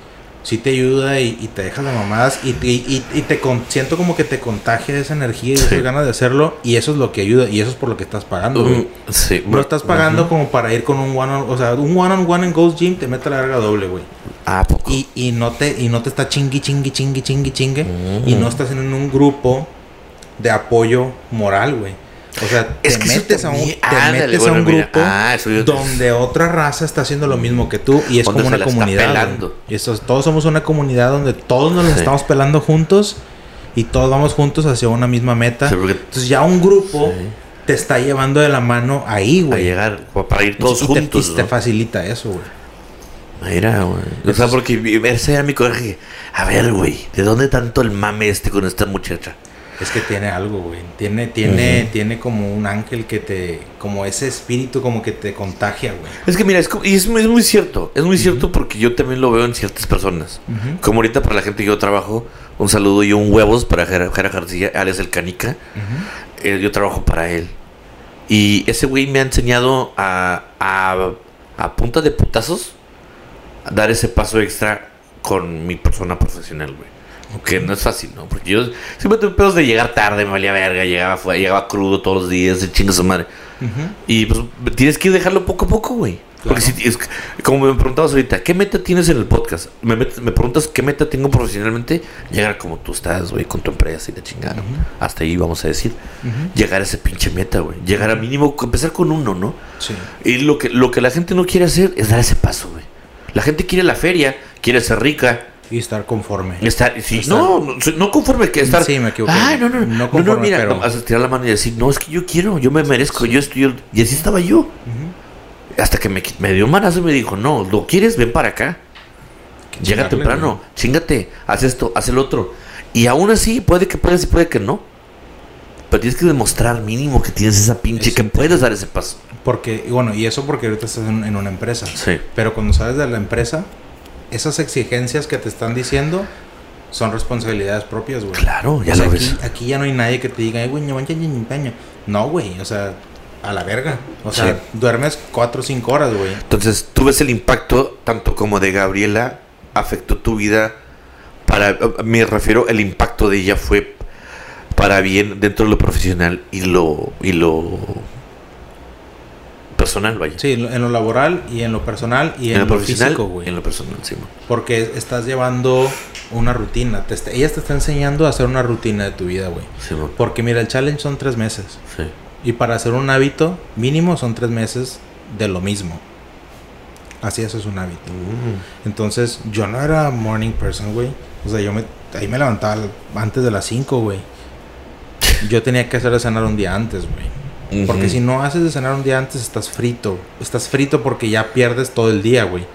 Speaker 1: Sí te ayuda y, y te deja las mamadas y, te- y, y te con- siento como que te contagia esa energía y
Speaker 2: Sí.
Speaker 1: esas ganas de hacerlo y eso es lo que ayuda y eso es por lo que estás pagando.
Speaker 2: Mm, sí.
Speaker 1: No estás pagando como para ir con un one on, o sea, un one on one en Ghost Gym te mete la verga doble, güey.
Speaker 2: Ah, poco.
Speaker 1: Y, y no te y no te está chingui chingui chingui chingui chingue
Speaker 2: Mm.
Speaker 1: y no estás en un grupo de apoyo moral, güey. O sea,
Speaker 2: Es
Speaker 1: te
Speaker 2: que
Speaker 1: metes a un, te
Speaker 2: ándale,
Speaker 1: metes
Speaker 2: bueno,
Speaker 1: a un grupo
Speaker 2: ah,
Speaker 1: donde otra raza está haciendo lo mismo que tú y es como una comunidad. Y estos- todos somos una comunidad donde todos nos la estamos pelando juntos y todos vamos juntos hacia una misma meta.
Speaker 2: Sí, porque-
Speaker 1: Entonces ya un grupo
Speaker 2: Sí.
Speaker 1: te está llevando de la mano ahí,
Speaker 2: Para
Speaker 1: güey.
Speaker 2: llegar, para ir todos
Speaker 1: y te,
Speaker 2: juntos.
Speaker 1: y te facilita eso, güey.
Speaker 2: Mira, güey. O sea, porque ese era mi coraje. A ver, güey, ¿de dónde tanto el mame este con esta muchacha?
Speaker 1: Es que tiene algo, güey. Tiene, tiene, tiene como un ángel que te, como ese espíritu como que te contagia, güey.
Speaker 2: Es que mira, es, y es, muy- es muy cierto. Es muy cierto porque yo también lo veo en ciertas personas. Como ahorita para la gente que yo trabajo, un saludo y un huevos para Jera, Jera García, alias el Canica. Eh, yo trabajo para él. Y ese güey me ha enseñado a, a, a punta de putazos a dar ese paso extra con mi persona profesional, güey. Que no es fácil, ¿no? Porque yo siempre tuve pedos de llegar tarde, me valía verga, llegaba, llegaba crudo todos los días, de chinga su madre. Y pues tienes que dejarlo poco a poco, güey. Porque si, es, como me preguntabas ahorita, ¿qué meta tienes en el podcast? Me, met- me preguntas qué meta tengo profesionalmente. Llegar como tú estás, güey, con tu empresa y la chingada. Hasta ahí vamos a decir. Llegar a ese pinche meta, güey. Llegar a mínimo, empezar con uno, ¿no?
Speaker 1: Sí.
Speaker 2: Y lo que, lo que la gente no quiere hacer es dar ese paso, güey. La gente quiere la feria, quiere ser rica,
Speaker 1: Y estar conforme.
Speaker 2: Estar, sí,
Speaker 1: Estar-
Speaker 2: no, no, no conforme que estar.
Speaker 1: Sí, me equivoqué.
Speaker 2: Ay, no, no,
Speaker 1: No
Speaker 2: no. No,
Speaker 1: conforme,
Speaker 2: no, mira,
Speaker 1: pero-
Speaker 2: no, estirar la mano y decir, no, es que yo quiero, yo me merezco, yo estoy. Y así estaba yo. Hasta que me, dio manazo y me dijo, no, ¿lo quieres? Ven para acá. Llega temprano, chingate, haz esto, haz el otro. Y aún así, puede que puedas y puede que no. Pero tienes que demostrar mínimo que tienes esa pinche, que puedes dar ese paso.
Speaker 1: Porque, bueno, y eso porque ahorita estás en, en una empresa.
Speaker 2: Sí.
Speaker 1: Pero cuando sales de la empresa, esas exigencias que te están diciendo son responsabilidades propias, güey.
Speaker 2: Claro, ya
Speaker 1: O sea,
Speaker 2: lo
Speaker 1: aquí,
Speaker 2: ves.
Speaker 1: aquí ya no hay nadie que te diga, "Ay, güey, no manches ni mi paño". No, güey, o sea, a la verga. O sea,
Speaker 2: Sí.
Speaker 1: duermes 4 o 5 horas, güey.
Speaker 2: Entonces, tú ves el impacto, tanto como de Gabriela, afectó tu vida. Para, me refiero, el impacto de ella fue para bien dentro de lo profesional y lo, y lo personal, vaya.
Speaker 1: Sí, en lo- laboral y en lo personal y en,
Speaker 2: en lo
Speaker 1: lo
Speaker 2: profesional,
Speaker 1: físico, güey.
Speaker 2: en lo personal, sí. mo.
Speaker 1: Porque estás llevando una rutina. Te está- ella te está enseñando a hacer una rutina de tu vida, güey.
Speaker 2: Sí.
Speaker 1: Porque mira, el challenge son tres meses.
Speaker 2: Sí.
Speaker 1: Y para hacer un hábito mínimo son tres meses de lo mismo. Así eso es un hábito.
Speaker 2: Mm.
Speaker 1: Entonces yo no era morning person, güey. O sea, yo me, ahí me levantaba antes de las 5, güey. Yo tenía que hacer de cenar un día antes, güey. Porque si no haces de cenar un día antes, estás frito. Estás frito porque ya pierdes todo el día, güey.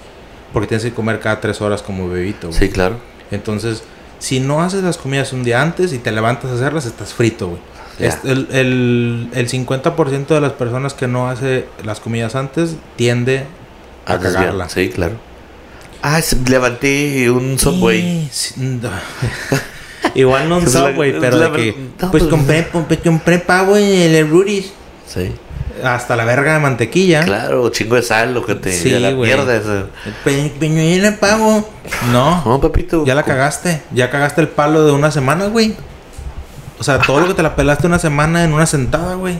Speaker 1: Porque tienes que comer cada tres horas como bebito, güey.
Speaker 2: Sí, claro.
Speaker 1: Entonces, si no haces las comidas un día antes y te levantas a hacerlas, estás frito, güey. Es- El, el, el 50% de las personas que no hace las comidas antes tiende a,
Speaker 2: desviar.
Speaker 1: cagarla.
Speaker 2: Sí, claro. Ah, levanté un subway.
Speaker 1: Igual no un Subway, pero de que...
Speaker 3: Pues
Speaker 2: pues,
Speaker 3: compré, compré, compré pavo en el Rudy's.
Speaker 2: Sí.
Speaker 1: Hasta la verga de mantequilla.
Speaker 2: Claro, chingo de sal, lo que te.
Speaker 1: Sí,
Speaker 2: de la.
Speaker 3: Pe- Peñuela pavo.
Speaker 1: No,
Speaker 2: No, papito.
Speaker 1: ya la cagaste. Ya cagaste el palo de una semana, güey. O sea, todo lo que te la pelaste una semana en una sentada, güey.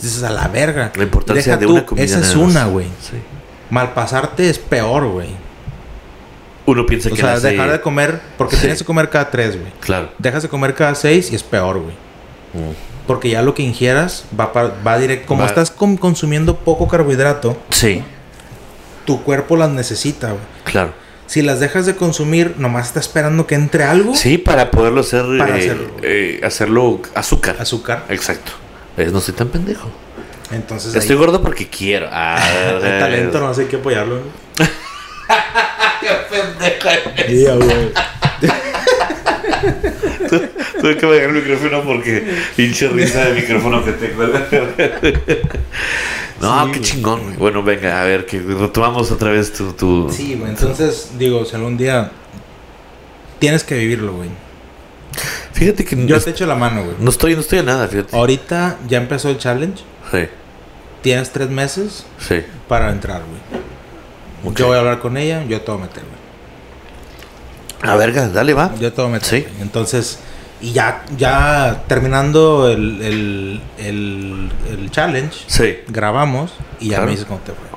Speaker 1: Dices a la verga.
Speaker 2: La importancia
Speaker 1: Deja
Speaker 2: de
Speaker 1: tú,
Speaker 2: una comida.
Speaker 1: Esa es una, güey.
Speaker 2: Sí.
Speaker 1: Malpasarte es peor, güey.
Speaker 2: Uno piensa
Speaker 1: O
Speaker 2: que
Speaker 1: sea,
Speaker 2: nace-
Speaker 1: dejar de comer, porque
Speaker 2: Sí.
Speaker 1: tienes que comer cada tres, güey.
Speaker 2: Claro.
Speaker 1: Dejas de comer cada seis y es peor, güey.
Speaker 2: Mm.
Speaker 1: Porque ya lo que ingieras va, pa- va directo. Como
Speaker 2: Va-
Speaker 1: estás consumiendo poco carbohidrato,
Speaker 2: Sí,
Speaker 1: tu cuerpo las necesita,
Speaker 2: claro.
Speaker 1: Si las dejas de consumir, nomás está esperando que entre algo.
Speaker 2: Sí, para poderlo hacer.
Speaker 1: Para
Speaker 2: eh,
Speaker 1: hacerlo.
Speaker 2: eh, hacerlo azúcar.
Speaker 1: Azúcar.
Speaker 2: Exacto. Es, no soy tan pendejo.
Speaker 1: Entonces
Speaker 2: Estoy
Speaker 1: ahí,
Speaker 2: gordo porque quiero. Ah,
Speaker 1: hay talento, no sé que apoyarlo.
Speaker 2: Qué pendeja. Tuve que bajar el micrófono porque pinche risa de micrófono que tengo. no,
Speaker 1: Sí,
Speaker 2: qué chingón. güey. Bueno, venga, a ver, que retomamos otra vez tu. tu...
Speaker 1: Sí, güey. Entonces, digo, si algún día tienes que vivirlo, güey.
Speaker 2: Fíjate que
Speaker 1: Yo
Speaker 2: no,
Speaker 1: te echo la mano, güey.
Speaker 2: no estoy, no estoy a nada, fíjate.
Speaker 1: Ahorita ya empezó el challenge.
Speaker 2: Sí,
Speaker 1: Tienes tres meses
Speaker 2: sí.
Speaker 1: para entrar, güey. Yo voy a hablar con ella, yo te voy a meter, güey.
Speaker 2: A verga, dale, va.
Speaker 1: Yo te voy a meter.
Speaker 2: Sí.
Speaker 1: güey. Entonces, y ya, ya terminando el, el, el, el challenge,
Speaker 2: Sí.
Speaker 1: grabamos y ya
Speaker 2: Claro.
Speaker 1: me dices cómo te fue.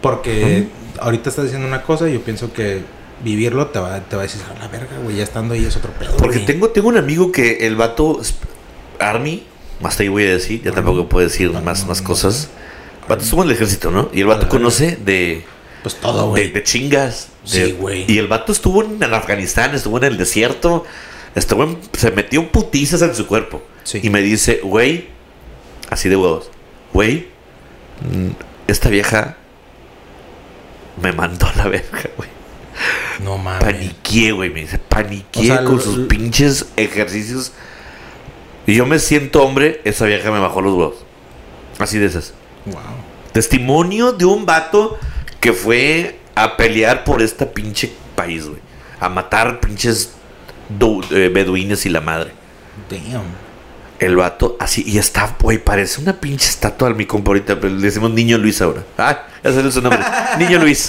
Speaker 1: Porque ahorita estás diciendo una cosa y yo pienso que vivirlo te va, te va a decir, a la verga, güey, ya estando ahí es otro pedo.
Speaker 2: Porque
Speaker 1: güey".
Speaker 2: tengo, tengo un amigo que el vato Army, hasta ahí voy a decir, ya tampoco puedo decir más, más cosas. El vato estuvo en el ejército, ¿no? Y el vato conoce de,
Speaker 1: Pues todo,
Speaker 2: de,
Speaker 1: güey.
Speaker 2: de chingas.
Speaker 1: Sí,
Speaker 2: de-
Speaker 1: güey.
Speaker 2: Y el vato estuvo en Afganistán, estuvo en el desierto, estuvo en- se metió putizas en su cuerpo.
Speaker 1: Sí.
Speaker 2: Y me dice, güey, así de huevos, güey, esta vieja me mandó a la verga, güey.
Speaker 1: No mames.
Speaker 2: Paniqué, güey, me dice, paniqué
Speaker 1: O sea,
Speaker 2: con
Speaker 1: lo-
Speaker 2: sus pinches ejercicios. Y yo me siento hombre, esa vieja me bajó los huevos. Así de esas.
Speaker 1: Wow.
Speaker 2: Testimonio de un vato que fue a pelear por esta pinche país, güey. A matar pinches do- eh, beduines y la madre.
Speaker 1: Damn.
Speaker 2: El vato así, y está, güey, parece una pinche estatua al mi compa ahorita, pero le decimos Niño Luis ahora. Ah, ya salió su nombre. Niño Luis.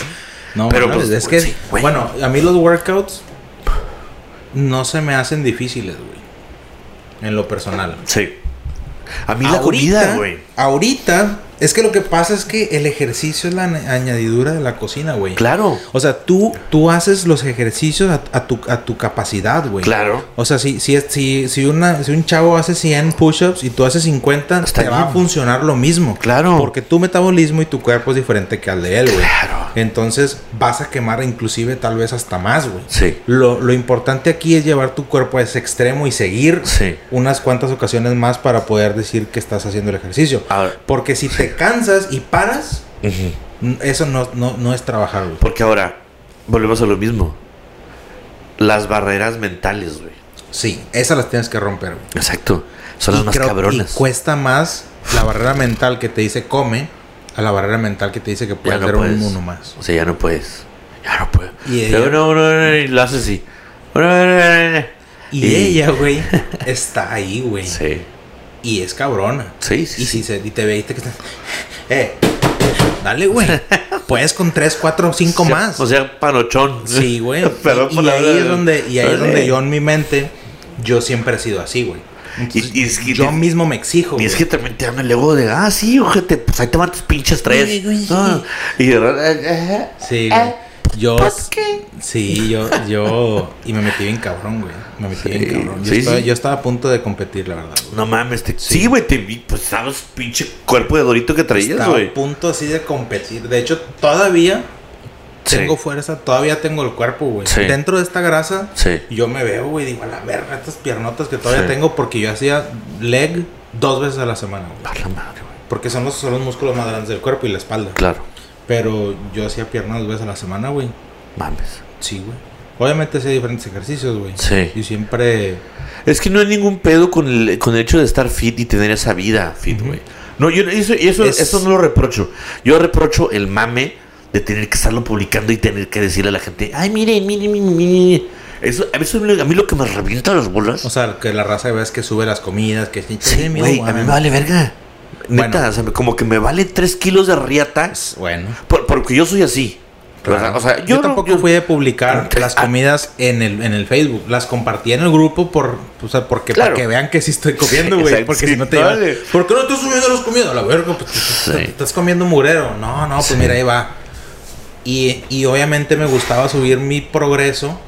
Speaker 1: No,
Speaker 2: Pero, pues,
Speaker 1: es que,
Speaker 2: sí, güey.
Speaker 1: bueno, a mí los workouts no se me hacen difíciles, güey. En lo personal.
Speaker 2: Sí. A mí la comida, güey.
Speaker 1: Ahorita, es que lo que pasa es que el ejercicio es la añ- añadidura de la cocina, güey.
Speaker 2: Claro,
Speaker 1: O sea, tú, tú haces los ejercicios a, a tu, a tu capacidad, güey.
Speaker 2: claro.
Speaker 1: O sea, si, si, si, si, una, si un chavo hace 100 push-ups y tú haces 50,
Speaker 2: Está
Speaker 1: te va a funcionar lo mismo.
Speaker 2: Claro.
Speaker 1: Porque tu metabolismo y tu cuerpo es diferente que al de él, güey.
Speaker 2: Claro.
Speaker 1: Entonces vas a quemar inclusive tal vez hasta más, güey.
Speaker 2: Sí.
Speaker 1: Lo, lo importante aquí es llevar tu cuerpo a ese extremo y seguir
Speaker 2: Sí.
Speaker 1: unas cuantas ocasiones más para poder decir que estás haciendo el ejercicio.
Speaker 2: Ahora-
Speaker 1: Porque si te cansas y paras, eso no, no, no es trabajar, güey.
Speaker 2: Porque ahora, volvemos a lo mismo. Las barreras mentales, güey.
Speaker 1: Sí, esas las tienes que romper, güey.
Speaker 2: Exacto. Son las
Speaker 1: Y
Speaker 2: más
Speaker 1: creo-
Speaker 2: cabronas.
Speaker 1: Y cuesta más la barrera mental que te dice come a la barrera mental que te dice que puedes
Speaker 2: no
Speaker 1: ser
Speaker 2: puedes.
Speaker 1: un uno más.
Speaker 2: O sea, ya no puedes. Ya no puedo.
Speaker 1: Y ella-
Speaker 2: Luego, no, no, no, y lo haces así. No.
Speaker 1: Y, ella, güey, está ahí, güey.
Speaker 2: Sí.
Speaker 1: Y es cabrona.
Speaker 2: Sí, sí.
Speaker 1: Y
Speaker 2: sí.
Speaker 1: si se, y te ve y te... Eh, dale, güey. Puedes con tres, cuatro, cinco
Speaker 2: O sea-
Speaker 1: más.
Speaker 2: O sea, panochón.
Speaker 1: Sí, güey.
Speaker 2: Perdón
Speaker 1: y
Speaker 2: por
Speaker 1: y
Speaker 2: la
Speaker 1: ahí es donde, y ahí es donde yo en mi mente, yo siempre he sido así, güey. Entonces,
Speaker 2: Y- y es que
Speaker 1: yo
Speaker 2: te-
Speaker 1: mismo me exijo.
Speaker 2: Y es que también te dan el ego de, ah, sí, ojete, pues ahí te van tus pinches tres.
Speaker 3: Güey, güey,
Speaker 2: Ah, y de verdad, eh, eh,
Speaker 1: Sí, güey. Yo. Sí, yo, yo. Y me metí bien cabrón, güey. Me metí bien cabrón. Yo,
Speaker 2: sí,
Speaker 1: estaba,
Speaker 2: sí.
Speaker 1: yo estaba a punto de competir, la verdad. güey.
Speaker 2: no mames, te, sí, güey, te vi, pues sabes, pinche cuerpo de dorito que traías,
Speaker 1: Estaba
Speaker 2: güey.
Speaker 1: a punto así de competir. De hecho, todavía
Speaker 2: Sí.
Speaker 1: tengo fuerza, todavía tengo el cuerpo, güey.
Speaker 2: Sí.
Speaker 1: Dentro de esta grasa,
Speaker 2: Sí.
Speaker 1: yo me veo, güey. Digo, a la verga, estas piernotas que todavía
Speaker 2: Sí.
Speaker 1: tengo porque yo hacía leg dos veces a la semana, güey.
Speaker 2: A la madre, güey.
Speaker 1: Porque son los, son los músculos más grandes del cuerpo y la espalda.
Speaker 2: Claro,
Speaker 1: Pero yo hacía piernas dos veces a la semana, güey.
Speaker 2: mames.
Speaker 1: Sí, güey. Obviamente hacía diferentes ejercicios, güey.
Speaker 2: Sí.
Speaker 1: Y siempre.
Speaker 2: Es que no hay ningún pedo con el, con el hecho de estar fit y tener esa vida fit, güey. No, yo eso, eso,
Speaker 1: Es-
Speaker 2: eso no lo reprocho. Yo reprocho el mame de tener que estarlo publicando y tener que decirle a la gente, ay, miren, miren, miren, miren. Eso, a, eso, a mí lo que me revienta las bolas.
Speaker 1: O sea, que la raza ves que sube las comidas, que sí,
Speaker 2: güey, a mí me vale verga.
Speaker 1: Bueno.
Speaker 2: Neta, o sea, como que me vale 3 kilos de riata.
Speaker 1: Bueno.
Speaker 2: por- porque yo soy así.
Speaker 1: Claro.
Speaker 2: O sea, yo,
Speaker 1: yo,
Speaker 2: no-
Speaker 1: tampoco
Speaker 2: yo-
Speaker 1: fui de publicar
Speaker 2: Ah.
Speaker 1: las comidas en el, en el Facebook. Las compartí en el grupo por, o sea, porque
Speaker 2: Claro.
Speaker 1: para que vean que sí estoy comiendo,
Speaker 2: Sí,
Speaker 1: güey. porque
Speaker 2: sí,
Speaker 1: si no te
Speaker 2: vale.
Speaker 1: llevan, ¿Por qué no estás subiendo las comidas? A la verga, pues te- te- estás comiendo mugrero. No, no, pues
Speaker 2: Sí.
Speaker 1: mira, ahí va. Y, y obviamente me gustaba subir mi progreso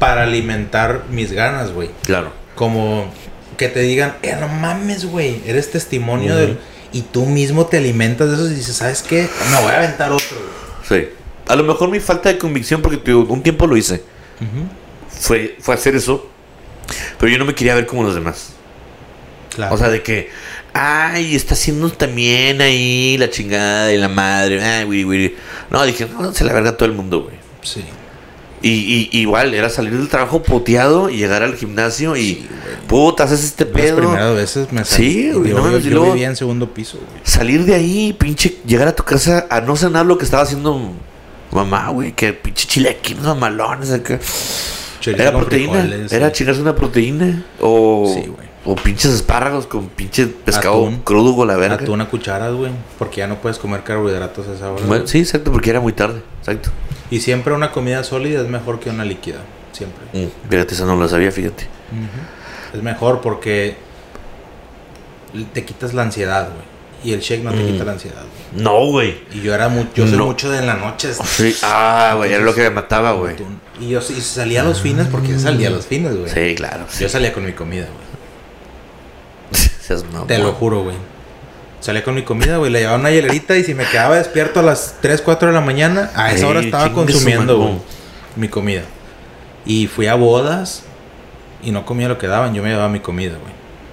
Speaker 1: para alimentar mis ganas, güey.
Speaker 2: Claro.
Speaker 1: Como que te digan, eh, no mames, güey, eres testimonio
Speaker 2: Ujú.
Speaker 1: del... Y tú mismo te alimentas de eso y dices, ¿sabes qué? Me voy a aventar otro.
Speaker 2: Sí. A lo mejor mi falta de convicción, porque digo, un tiempo lo hice, fue, fue hacer eso. Pero yo no me quería ver como los demás.
Speaker 1: Claro.
Speaker 2: O sea, de que, ay, está haciendo también ahí la chingada y la madre. Ay, güey, güey. No, dije, no, se la verga a todo el mundo, güey.
Speaker 1: sí.
Speaker 2: Y, y igual, era salir del trabajo poteado y llegar al gimnasio y,
Speaker 1: Sí, güey.
Speaker 2: puta, haces este
Speaker 1: Las
Speaker 2: pedo.
Speaker 1: primeras veces me
Speaker 2: Sí, güey,
Speaker 1: Yo,
Speaker 2: no
Speaker 1: yo- yo vivía en segundo piso, güey.
Speaker 2: Salir de ahí, pinche, llegar a tu casa a no cenar lo que estaba haciendo mamá, güey. Que pinche chilequiles mamalones acá. Era proteína.
Speaker 1: frijoles,
Speaker 2: Era chingarse una proteína. O,
Speaker 1: Sí,
Speaker 2: o pinches espárragos con pinche pescado
Speaker 1: Atún.
Speaker 2: crudo con la verga.
Speaker 1: Atún a cucharas, güey. Porque ya no puedes comer carbohidratos a esa hora.
Speaker 2: Bueno, sí, exacto, porque era muy tarde. Exacto.
Speaker 1: Y siempre una comida sólida es mejor que una líquida. Siempre.
Speaker 2: Mm, fíjate, eso no lo sabía, fíjate.
Speaker 1: Es mejor porque te quitas la ansiedad, güey. Y el shake no te
Speaker 2: Mm.
Speaker 1: quita la ansiedad. güey.
Speaker 2: No, güey.
Speaker 1: Y yo era mu- yo soy
Speaker 2: No.
Speaker 1: mucho de en la noche.
Speaker 2: Sí. Ah, güey, era lo que me mataba, güey.
Speaker 1: Y yo sí salía a los fines porque yo salía a los fines, güey.
Speaker 2: Sí, claro.
Speaker 1: Yo salía con mi comida, güey. Te lo juro, güey. Salía con mi comida, güey. Le llevaba una hielerita y si me quedaba despierto a las 3, 4 de la mañana, a esa
Speaker 2: Ey,
Speaker 1: hora estaba consumiendo, güey, mi comida. Y fui a bodas y no comía lo que daban. Yo me llevaba mi comida, güey.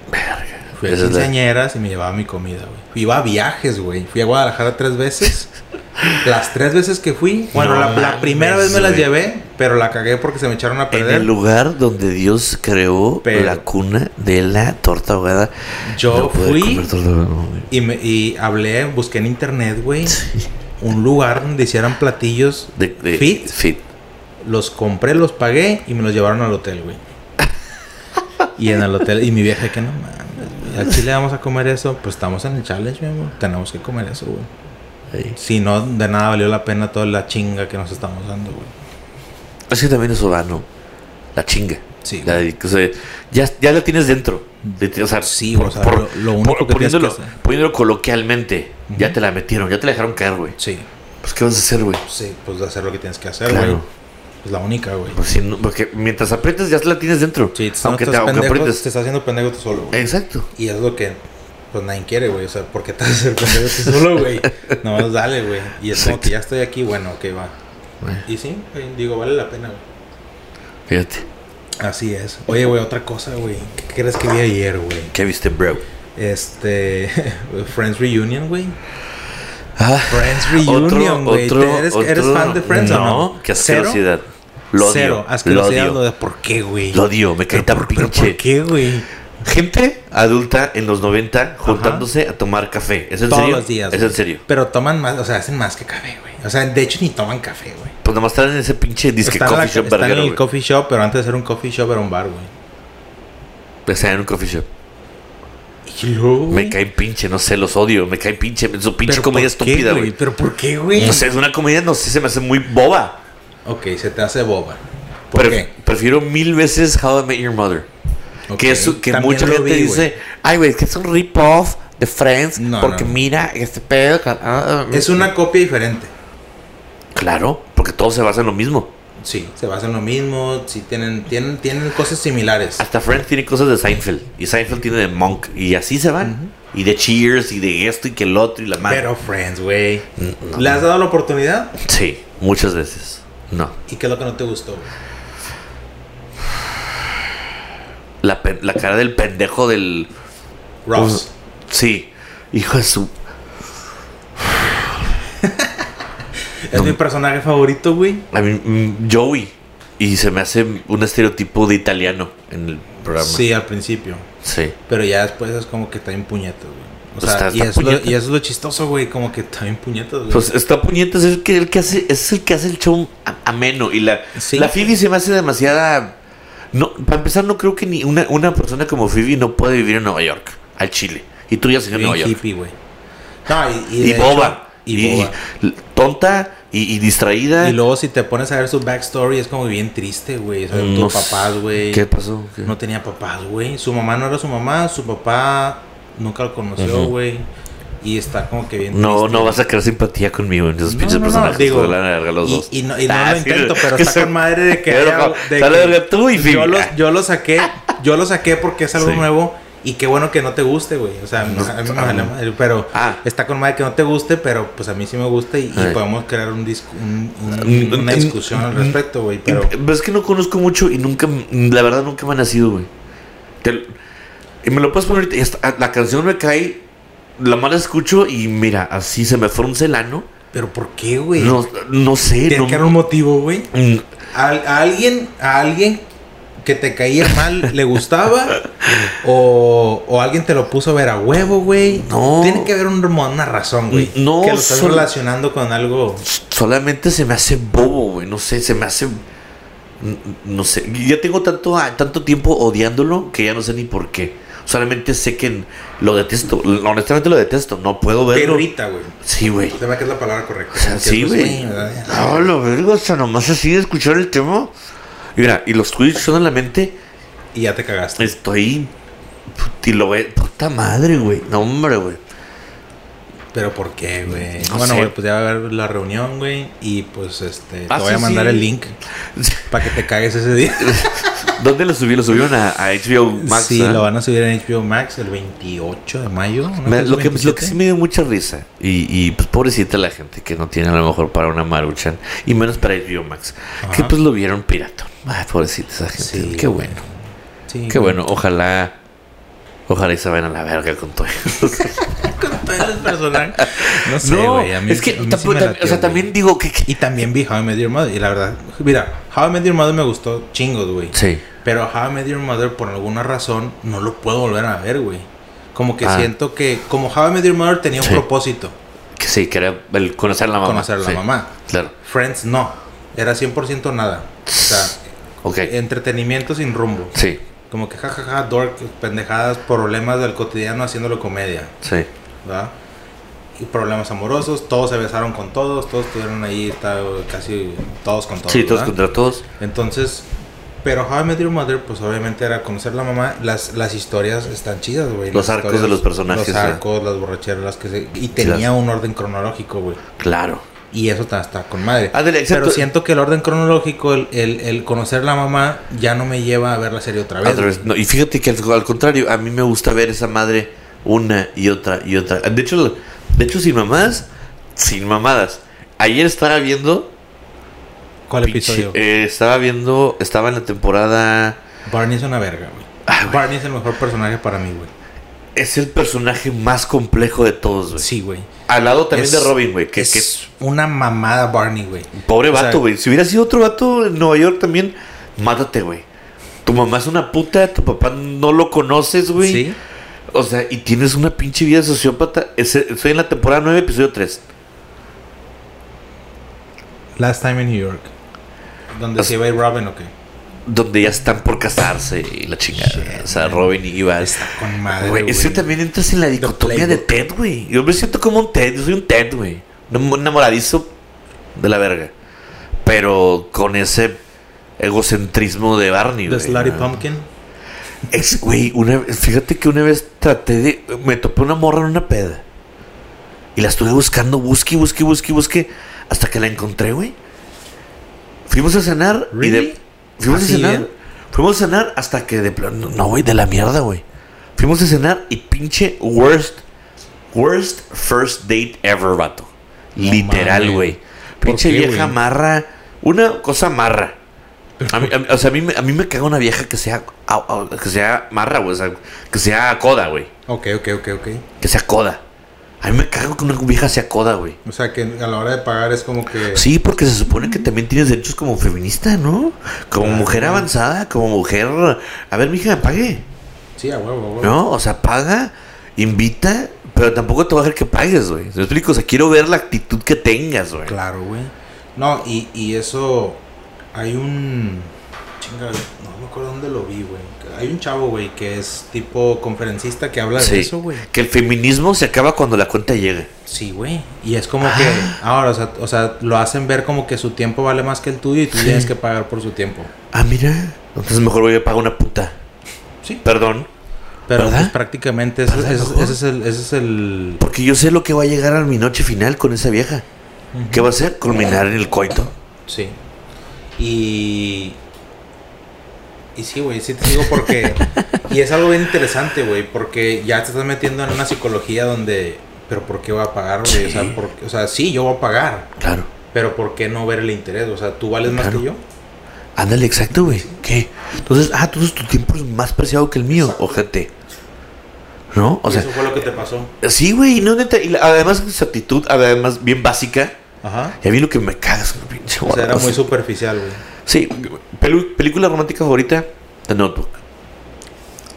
Speaker 2: Verga.
Speaker 1: Fui a quinceañeras y me llevaba mi comida, güey. Iba a viajes, güey. Fui a Guadalajara tres veces. Las tres veces que fui, bueno,
Speaker 2: No
Speaker 1: la, primera vez me las llevé, pero la cagué porque se me echaron a
Speaker 2: En
Speaker 1: perder.
Speaker 2: el lugar donde Dios creó
Speaker 1: Pero-
Speaker 2: la cuna de la torta ahogada.
Speaker 1: Yo
Speaker 2: No
Speaker 1: fui y, me, y hablé, busqué en internet, güey, un lugar donde hicieran platillos
Speaker 2: De, de-
Speaker 1: fit.
Speaker 2: Fit.
Speaker 1: Los compré, los pagué y me los llevaron al hotel, güey. Y en el hotel, y mi vieja, que no mames. Al chile vamos a comer eso. Pues estamos en el challenge, mi amor. Tenemos que comer eso, güey. Si no, de nada valió la pena toda la chinga que nos estamos dando, güey.
Speaker 2: Es que también eso va, ¿no? La chinga.
Speaker 1: Sí,
Speaker 2: La de- o sea, ya, ya la tienes dentro. De- o sea,
Speaker 1: Sí, o sea, lo- lo único que tienes que
Speaker 2: poniéndolo,
Speaker 1: hacer.
Speaker 2: poniéndolo coloquialmente, ya te la metieron, ya te la dejaron caer, güey.
Speaker 1: Sí,
Speaker 2: Pues, ¿qué vas a hacer, güey?
Speaker 1: sí, pues hacer lo que tienes que hacer,
Speaker 2: Claro.
Speaker 1: güey. Es la única, güey.
Speaker 2: Pues, si no- porque mientras aprietas, ya la tienes dentro.
Speaker 1: Sí, te,
Speaker 2: aunque,
Speaker 1: no
Speaker 2: te, aunque
Speaker 1: pendejo,
Speaker 2: aprietes.
Speaker 1: te estás haciendo pendejo tú solo, güey.
Speaker 2: Exacto.
Speaker 1: Y es lo que pues nadie quiere, güey. O sea, ¿por qué te vas a hacer pendejo tú solo, güey? Nomás dale, güey. Y es como que ya estoy aquí, bueno, ok, va. Y sí, digo, vale la pena, güey.
Speaker 2: fíjate.
Speaker 1: Así es. Oye, güey, otra cosa, güey. ¿Qué crees que vi ayer, güey?
Speaker 2: ¿Qué viste, bro?
Speaker 1: Este. Friends Reunion, güey.
Speaker 2: Ah,
Speaker 1: Friends Reunion, güey. ¿Eres,
Speaker 2: otro-
Speaker 1: ¿Eres fan de Friends o no?
Speaker 2: Qué asquerosidad. Lo odio.
Speaker 1: Cero. Asquerosidad,
Speaker 2: odio.
Speaker 1: lo de por qué, güey.
Speaker 2: Lo odio, me cae tan pinche.
Speaker 1: ¿Por qué, güey?
Speaker 2: Gente adulta en los 90 juntándose a tomar café. ¿Es en
Speaker 1: Todos
Speaker 2: serio?
Speaker 1: los días.
Speaker 2: Es
Speaker 1: güey.
Speaker 2: en serio.
Speaker 1: Pero toman más, o sea, hacen más que café, güey. O sea, de hecho ni toman café, güey.
Speaker 2: Pues nomás están en ese pinche disque
Speaker 1: Están, en la-
Speaker 2: coffee shop
Speaker 1: están en el
Speaker 2: güey.
Speaker 1: coffee shop, pero antes de ser un coffee shop era un bar, güey.
Speaker 2: Están en un coffee shop.
Speaker 1: Y luego,
Speaker 2: Me
Speaker 1: güey,
Speaker 2: cae pinche, no sé, los odio. Me cae pinche. Su pinche
Speaker 1: ¿pero
Speaker 2: comedia estúpida, güey.
Speaker 1: ¿Pero por qué, güey?
Speaker 2: No sé, es una comedia, no sé, se me hace muy boba.
Speaker 1: Ok, se te hace boba. ¿Por
Speaker 2: Pref-
Speaker 1: qué?
Speaker 2: Prefiero mil veces How I Met Your Mother.
Speaker 1: Ok,
Speaker 2: Que, es, que
Speaker 1: también
Speaker 2: mucha gente
Speaker 1: vi,
Speaker 2: dice, ay, güey, es que es un rip-off de Friends.
Speaker 1: No,
Speaker 2: porque
Speaker 1: no, no.
Speaker 2: mira, este pedo. ah, ah,
Speaker 1: güey. Es una copia diferente.
Speaker 2: Claro, porque todo se basa en lo mismo.
Speaker 1: Sí, se basa en lo mismo. Sí, tienen, tienen, tienen cosas similares.
Speaker 2: Hasta Friends tiene cosas de Seinfeld. Y Seinfeld tiene de Monk. Y así se van. Y de Cheers. Y de esto y que el otro. Y la madre.
Speaker 1: Pero Friends, güey. ¿Le has dado la oportunidad?
Speaker 2: Sí, muchas veces. No.
Speaker 1: ¿Y qué es lo que no te gustó?
Speaker 2: La, la cara del pendejo del.
Speaker 1: Ross.
Speaker 2: Sí. Hijo de su.
Speaker 1: Es mi personaje favorito, güey.
Speaker 2: A mí, mm, Joey. Y se me hace un estereotipo de italiano en el programa.
Speaker 1: Sí, al principio.
Speaker 2: Sí.
Speaker 1: Pero ya después es como que está bien puñetas, güey. O
Speaker 2: Pues
Speaker 1: sea,
Speaker 2: está-
Speaker 1: y, eso es lo,
Speaker 2: puñeta.
Speaker 1: y eso es lo chistoso, güey. Como que está bien puñetas, güey.
Speaker 2: Pues está puñetas, es el que, el que hace, es el que hace el show ameno. Y la,
Speaker 1: Sí.
Speaker 2: la Phoebe se me hace demasiada. No, para empezar, no creo que ni una, una persona como Phoebe no puede vivir en Nueva York, al Chile. Y tú ya a
Speaker 1: bien
Speaker 2: Nueva York.
Speaker 1: hippie, güey. No, y,
Speaker 2: Y,
Speaker 1: hecho- y,
Speaker 2: Y,
Speaker 1: boba.
Speaker 2: y tonta y, distraída.
Speaker 1: Y luego si te pones a ver su backstory es como bien triste, güey. O sea,
Speaker 2: No
Speaker 1: tus papás, güey.
Speaker 2: ¿Qué pasó? ¿Qué?
Speaker 1: No tenía papás, güey. Su mamá no era su mamá, su papá nunca lo conoció, güey. Y está como que bien
Speaker 2: No,
Speaker 1: triste.
Speaker 2: no vas a crear simpatía conmigo en esos
Speaker 1: No,
Speaker 2: pinches
Speaker 1: no, no,
Speaker 2: personajes.
Speaker 1: digo,
Speaker 2: la verga los
Speaker 1: y,
Speaker 2: dos.
Speaker 1: y no, y no
Speaker 2: Ah,
Speaker 1: lo intento, pero
Speaker 2: que
Speaker 1: está
Speaker 2: se-
Speaker 1: con madre de que, haya- de
Speaker 2: sale
Speaker 1: que
Speaker 2: verga tú y Phoebe.
Speaker 1: yo, lo, yo lo saqué, yo lo saqué porque es algo
Speaker 2: Sí.
Speaker 1: nuevo y qué bueno que no te guste, güey. O sea,
Speaker 2: No,
Speaker 1: a mí me
Speaker 2: ah,
Speaker 1: vale madre, pero
Speaker 2: Ah.
Speaker 1: está con madre que no te guste, pero pues a mí sí me gusta y, podemos crear un, un- un-
Speaker 2: Mm,
Speaker 1: una
Speaker 2: mm,
Speaker 1: discusión al
Speaker 2: mm,
Speaker 1: respecto, güey. Pero
Speaker 2: es que no conozco mucho y nunca, la verdad, nunca me ha nacido, güey. Te- y me lo puedes poner ahorita. y hasta- La canción me cae, la mala escucho y mira, así se me frunce el ano.
Speaker 1: pero ¿por qué, güey?
Speaker 2: No, no sé.
Speaker 1: Tiene
Speaker 2: no-
Speaker 1: que haber un motivo, güey.
Speaker 2: Mm,
Speaker 1: a, a alguien a alguien que te caía mal le gustaba o, o alguien te lo puso a ver a huevo, güey.
Speaker 2: No.
Speaker 1: Tiene que haber un- una razón, güey.
Speaker 2: No,
Speaker 1: que lo estás relacionando con algo.
Speaker 2: solamente se me hace bobo, güey. No sé, se me hace. n- No sé. Ya tengo tanto, tanto tiempo odiándolo que ya no sé ni por qué. Solamente sé que lo detesto. Honestamente lo detesto. No puedo verlo.
Speaker 1: irrita, güey.
Speaker 2: Sí, güey.
Speaker 1: Se me que es la palabra correcta.
Speaker 2: O sea, sí, güey. No, la verga, o sea, nomás así de escuchar el tema. Y mira, y lo estoy escuchando en la mente.
Speaker 1: Y ya te cagaste.
Speaker 2: Estoy. Y lo ve. Puta madre, güey. No, hombre, güey.
Speaker 1: Pero ¿por qué, güey?
Speaker 2: No
Speaker 1: bueno,
Speaker 2: sé.
Speaker 1: güey, pues ya va a haber la reunión, güey. Y pues este.
Speaker 2: Ah,
Speaker 1: te voy
Speaker 2: sí,
Speaker 1: a mandar
Speaker 2: sí.
Speaker 1: el link para que te cagues ese día.
Speaker 2: ¿Dónde lo subí? Lo subieron a, a HBO Max.
Speaker 1: sí,
Speaker 2: ¿ah?
Speaker 1: lo van a subir en HBO Max el 28 de mayo. ¿no?
Speaker 2: Me-
Speaker 1: ¿Es
Speaker 2: lo, que, lo
Speaker 1: 27?
Speaker 2: que sí me dio mucha risa. Y, y pues pobrecita la gente que no tiene a lo mejor para una Maruchan. Y menos para HBO Max.
Speaker 1: Ajá.
Speaker 2: Que pues lo vieron pirata. Ay, pobrecita esa gente.
Speaker 1: Sí,
Speaker 2: Qué bueno.
Speaker 1: Sí,
Speaker 2: Qué bueno. Ojalá. Ojalá y se vayan a la verga con todo.
Speaker 1: con todos los personajes. No sé, güey. a mí-
Speaker 2: es que
Speaker 1: a mí sí me latió,
Speaker 2: o sea,
Speaker 1: güey.
Speaker 2: también digo que, que-
Speaker 1: Y también vi How I Met Your Mother. Y la verdad, mira, How I Met Your Mother me gustó chingos, güey.
Speaker 2: Sí.
Speaker 1: Pero How I Met Your Mother, por alguna razón, no lo puedo volver a ver, güey. Como que
Speaker 2: Ah.
Speaker 1: siento que, como How I Met Your Mother tenía un
Speaker 2: Sí.
Speaker 1: propósito,
Speaker 2: Que sí, que era el conocer a la mamá.
Speaker 1: conocer a la
Speaker 2: Sí,
Speaker 1: mamá.
Speaker 2: Claro.
Speaker 1: Friends no. Era 100% nada. O sea,
Speaker 2: Ok.
Speaker 1: entretenimiento sin rumbo.
Speaker 2: Sí,
Speaker 1: Como que jajaja, dork, pendejadas, problemas del cotidiano haciéndolo comedia.
Speaker 2: sí.
Speaker 1: ¿verdad? Y problemas amorosos, todos se besaron con todos, todos estuvieron ahí, está, casi todos con todos.
Speaker 2: Sí, todos contra todos.
Speaker 1: Entonces, pero How I Met Your Mother, pues obviamente era conocer a la mamá. Las, las historias están chidas, güey.
Speaker 2: Los arcos de los personajes,
Speaker 1: Los
Speaker 2: ¿verdad?
Speaker 1: arcos, las borracheras, las que se... Y tenía un orden cronológico, güey.
Speaker 2: Claro.
Speaker 1: Y eso está, está con madre. Pero siento que el orden cronológico, el, el, el conocer la mamá, ya no me lleva a ver la serie otra vez.
Speaker 2: No, y fíjate que al, al contrario, a mí me gusta ver esa madre una y otra y otra. De hecho, de hecho sin mamadas, sin mamadas. Ayer estaba viendo
Speaker 1: ¿Cuál
Speaker 2: pinche-
Speaker 1: episodio?
Speaker 2: eh, estaba viendo, estaba en la temporada
Speaker 1: Barney es una verga, güey.
Speaker 2: Ah, güey.
Speaker 1: Barney es el mejor personaje para mí, güey.
Speaker 2: Es el personaje más complejo de todos, güey.
Speaker 1: Sí, güey.
Speaker 2: Al lado también
Speaker 1: Es-
Speaker 2: de Robin, güey, que,
Speaker 1: es
Speaker 2: que
Speaker 1: una mamada Barney, güey.
Speaker 2: pobre
Speaker 1: o
Speaker 2: vato, güey. Si hubiera sido otro vato en Nueva York también, mátate, güey. Tu mamá es una puta, tu papá no lo conoces, güey.
Speaker 1: Sí.
Speaker 2: O sea, y tienes una pinche vida sociópata. Estoy en la temporada 9, episodio 3.
Speaker 1: Last Time in New York. Donde
Speaker 2: As-
Speaker 1: se iba a ir Robin, ¿o qué?
Speaker 2: Donde ya están por casarse y la chingada. O sea. Robin y Iván.
Speaker 1: Está con madre,
Speaker 2: Güey, es que también entras en la dicotomía de. Ted, güey. Yo me siento como un Ted. Yo soy un Ted, güey. Un enamoradizo de la verga. Pero con ese egocentrismo de Barney, güey.
Speaker 1: Slutty
Speaker 2: ¿no?
Speaker 1: Pumpkin.
Speaker 2: Es, güey, una, fíjate que una vez traté de. Me topé una morra en una peda. Y la estuve buscando, busque, busque, busque, busque. Hasta que la encontré, güey. Fuimos a cenar y de. Fuimos a
Speaker 1: ¿Así
Speaker 2: cenar. Fuimos a cenar hasta que de plano. No, güey, de la mierda, güey. Fuimos a cenar y pinche worst. Worst first date ever, vato.
Speaker 1: No
Speaker 2: Literal, güey.
Speaker 1: ¿Por
Speaker 2: Pinche
Speaker 1: qué,
Speaker 2: vieja marra. Una cosa marra. A mí, a mí- o sea, a mí, me- a mí me caga una vieja que sea, que sea marra, güey. O sea, que sea coda, güey.
Speaker 1: Ok, ok, ok, ok.
Speaker 2: Que sea coda. A mí me caga que una vieja sea coda, güey.
Speaker 1: O sea, que a la hora de pagar es como que...
Speaker 2: Sí, porque se supone que también tienes derechos como feminista, ¿no? Como
Speaker 1: Claro.
Speaker 2: mujer avanzada, como mujer... A ver, mija, pague.
Speaker 1: Sí, a huevo, a huevo.
Speaker 2: ¿No? O sea, paga, invita, pero tampoco te va a dejar que pagues, güey. ¿Me explico? O sea, quiero ver la actitud que tengas, güey.
Speaker 1: Claro, güey. No, y, y eso... Hay un... Chinga, no me acuerdo dónde lo vi, güey. Hay un chavo, güey, que es tipo conferencista que habla
Speaker 2: Sí.
Speaker 1: de eso, güey.
Speaker 2: Que el feminismo se acaba cuando la cuenta llega.
Speaker 1: Sí, güey. Y es como que... Ahora, o sea, o sea, lo hacen ver como que su tiempo vale más que el tuyo y tú tienes que pagar por su tiempo.
Speaker 2: Ah, mira. Entonces mejor voy a pagar una puta.
Speaker 1: Sí.
Speaker 2: Perdón.
Speaker 1: Pero pues, prácticamente ese,
Speaker 2: ¿Verdad,
Speaker 1: ese- es el... Ese es el...
Speaker 2: Porque yo sé lo que va a llegar a mi noche final con esa vieja. ¿Qué va a hacer? Culminar en el coito.
Speaker 1: Sí. Y. Y sí, güey, sí te digo porque. y es algo bien interesante, güey, porque ya te estás metiendo en una psicología donde. Pero ¿por qué voy a pagar, güey? O, sea, por- o sea, sí, yo voy a pagar.
Speaker 2: Claro.
Speaker 1: Pero ¿por qué no ver el interés? O sea, ¿tú vales más que yo?
Speaker 2: Ándale, exacto, güey. ¿Qué? Entonces, ah, entonces tu tiempo es más preciado que el mío, ojete. ¿No? O
Speaker 1: Y
Speaker 2: sea,
Speaker 1: eso fue lo que te pasó.
Speaker 2: sí, güey, no neta. Y además, su actitud, además, bien básica.
Speaker 1: Ajá.
Speaker 2: Y a mí lo que me caga es una pinche
Speaker 1: O sea, era muy superficial, güey.
Speaker 2: Sí, pelu- película romántica favorita, The Notebook.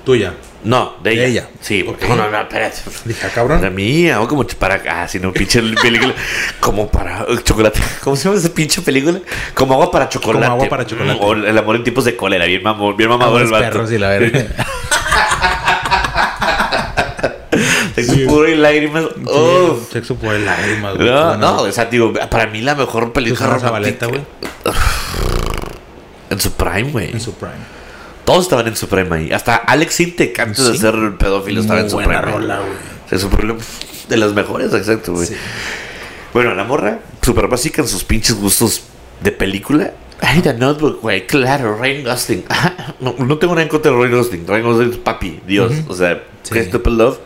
Speaker 1: Tuya.
Speaker 2: No, de ella.
Speaker 1: De ella.
Speaker 2: Sí,
Speaker 1: Ok.
Speaker 2: no, no, no, espérate.
Speaker 1: Dije, ah, cabrón.
Speaker 2: Para mí, o como para. Ah, si no, pinche película. Como para uh, chocolate. ¿Cómo se llama esa pinche película? Como agua para chocolate.
Speaker 1: agua para chocolate.
Speaker 2: O el amor en tiempos de cólera. Bien mamón, bien mamador el
Speaker 1: Los
Speaker 2: vato.
Speaker 1: perros y la verga.
Speaker 2: Sexo puro y lágrimas.
Speaker 1: Sexo por el lágrimas, güey.
Speaker 2: No, no, o sea, digo, para mí la mejor película romántica.
Speaker 1: Güey.
Speaker 2: En su prime, güey.
Speaker 1: En su prime.
Speaker 2: Todos estaban en su prime ahí. Hasta Alex Sintek, antes de ser pedófilo, estaba
Speaker 1: Muy
Speaker 2: en su
Speaker 1: buena
Speaker 2: prime.
Speaker 1: rola, güey.
Speaker 2: Su problema de las mejores, exacto, güey.
Speaker 1: Sí.
Speaker 2: Bueno, la morra, súper básica en sus pinches gustos de película. Ay, The Notebook, güey, claro, Ryan Gosling. no, no tengo nada en contra de Ryan Gosling. Ryan Gosling es papi, Dios. O sea,
Speaker 1: Sí.
Speaker 2: Christopher Love.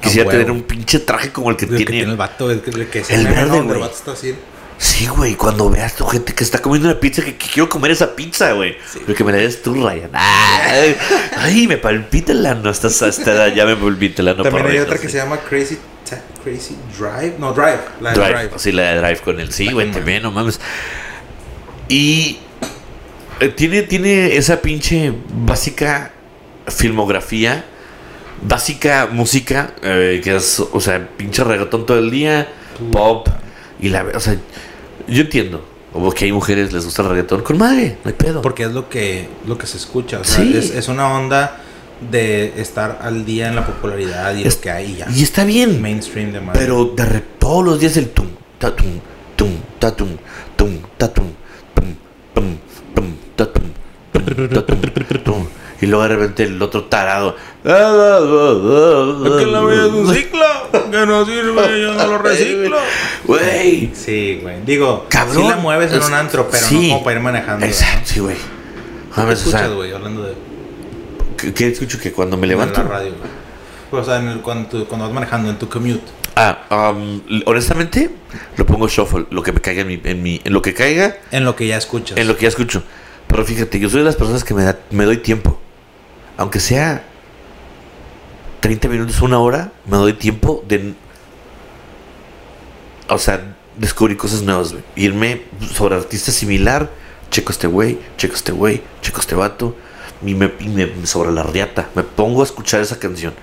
Speaker 2: Quisiera
Speaker 1: huevo.
Speaker 2: tener un pinche traje como el que
Speaker 1: El que
Speaker 2: tiene.
Speaker 1: el vato, el que, el que se
Speaker 2: El verde, güey.
Speaker 1: El vato está así.
Speaker 2: Sí, güey, cuando veas tu gente que está comiendo una pizza, que, que quiero comer esa pizza, güey. Pero que me la des tú, Ryan. Ay, ay, me palpita el ano. Hasta, hasta ya me palpita el ano.
Speaker 1: También hay otra que se llama Crazy Crazy Drive. No, Drive. La de
Speaker 2: Drive.
Speaker 1: Drive.
Speaker 2: Sí, la de Drive con él. Sí, güey, también, no mames. Y eh, tiene, tiene esa pinche básica filmografía, básica música, eh, que es, o sea, pinche reggaetón todo el día, pop, y la, o sea, yo entiendo. O que hay mujeres les gusta el reggaetón, con madre, no hay pedo.
Speaker 1: Porque es lo que, lo que se escucha. O sea,
Speaker 2: Sí.
Speaker 1: es, es una onda de estar al día en la popularidad y
Speaker 2: Es-
Speaker 1: lo que hay ya.
Speaker 2: y está bien,
Speaker 1: Mainstream de madre.
Speaker 2: Pero de re- todos los días el tum, tatum, tum, tatum, tum, tatum, tum, tum, tum, tatum, tum, tatum, tum. Y luego de repente el otro tarado.
Speaker 1: Es que la vida es un ciclo que no sirve, yo no lo reciclo.
Speaker 2: Güey.
Speaker 1: Sí, güey. Digo,
Speaker 2: Cabrón.
Speaker 1: sí la mueves en un antro, pero
Speaker 2: sí.
Speaker 1: no como para ir manejando.
Speaker 2: Exacto, sí, güey.
Speaker 1: ¿Qué
Speaker 2: Mames, o sea,
Speaker 1: escuchas, güey? Hablando de
Speaker 2: ¿qué, qué escucho que cuando me levanto?
Speaker 1: la radio, güey. Pues, o sea, en el- cuando, tú- cuando vas manejando en tu commute.
Speaker 2: Ah, um, honestamente, lo pongo shuffle, lo que me caiga en mi, en mi, en lo que caiga,
Speaker 1: En lo que ya escuchas.
Speaker 2: en lo que ya escucho. Pero fíjate, yo soy de las personas que me, da, me doy tiempo. Aunque sea 30 minutos, una hora, me doy tiempo de... O sea, descubrir cosas nuevas. Irme sobre artista similar, checo este güey, checo este güey, checo este vato. Y me- sobre la riata. Me pongo a escuchar esa canción.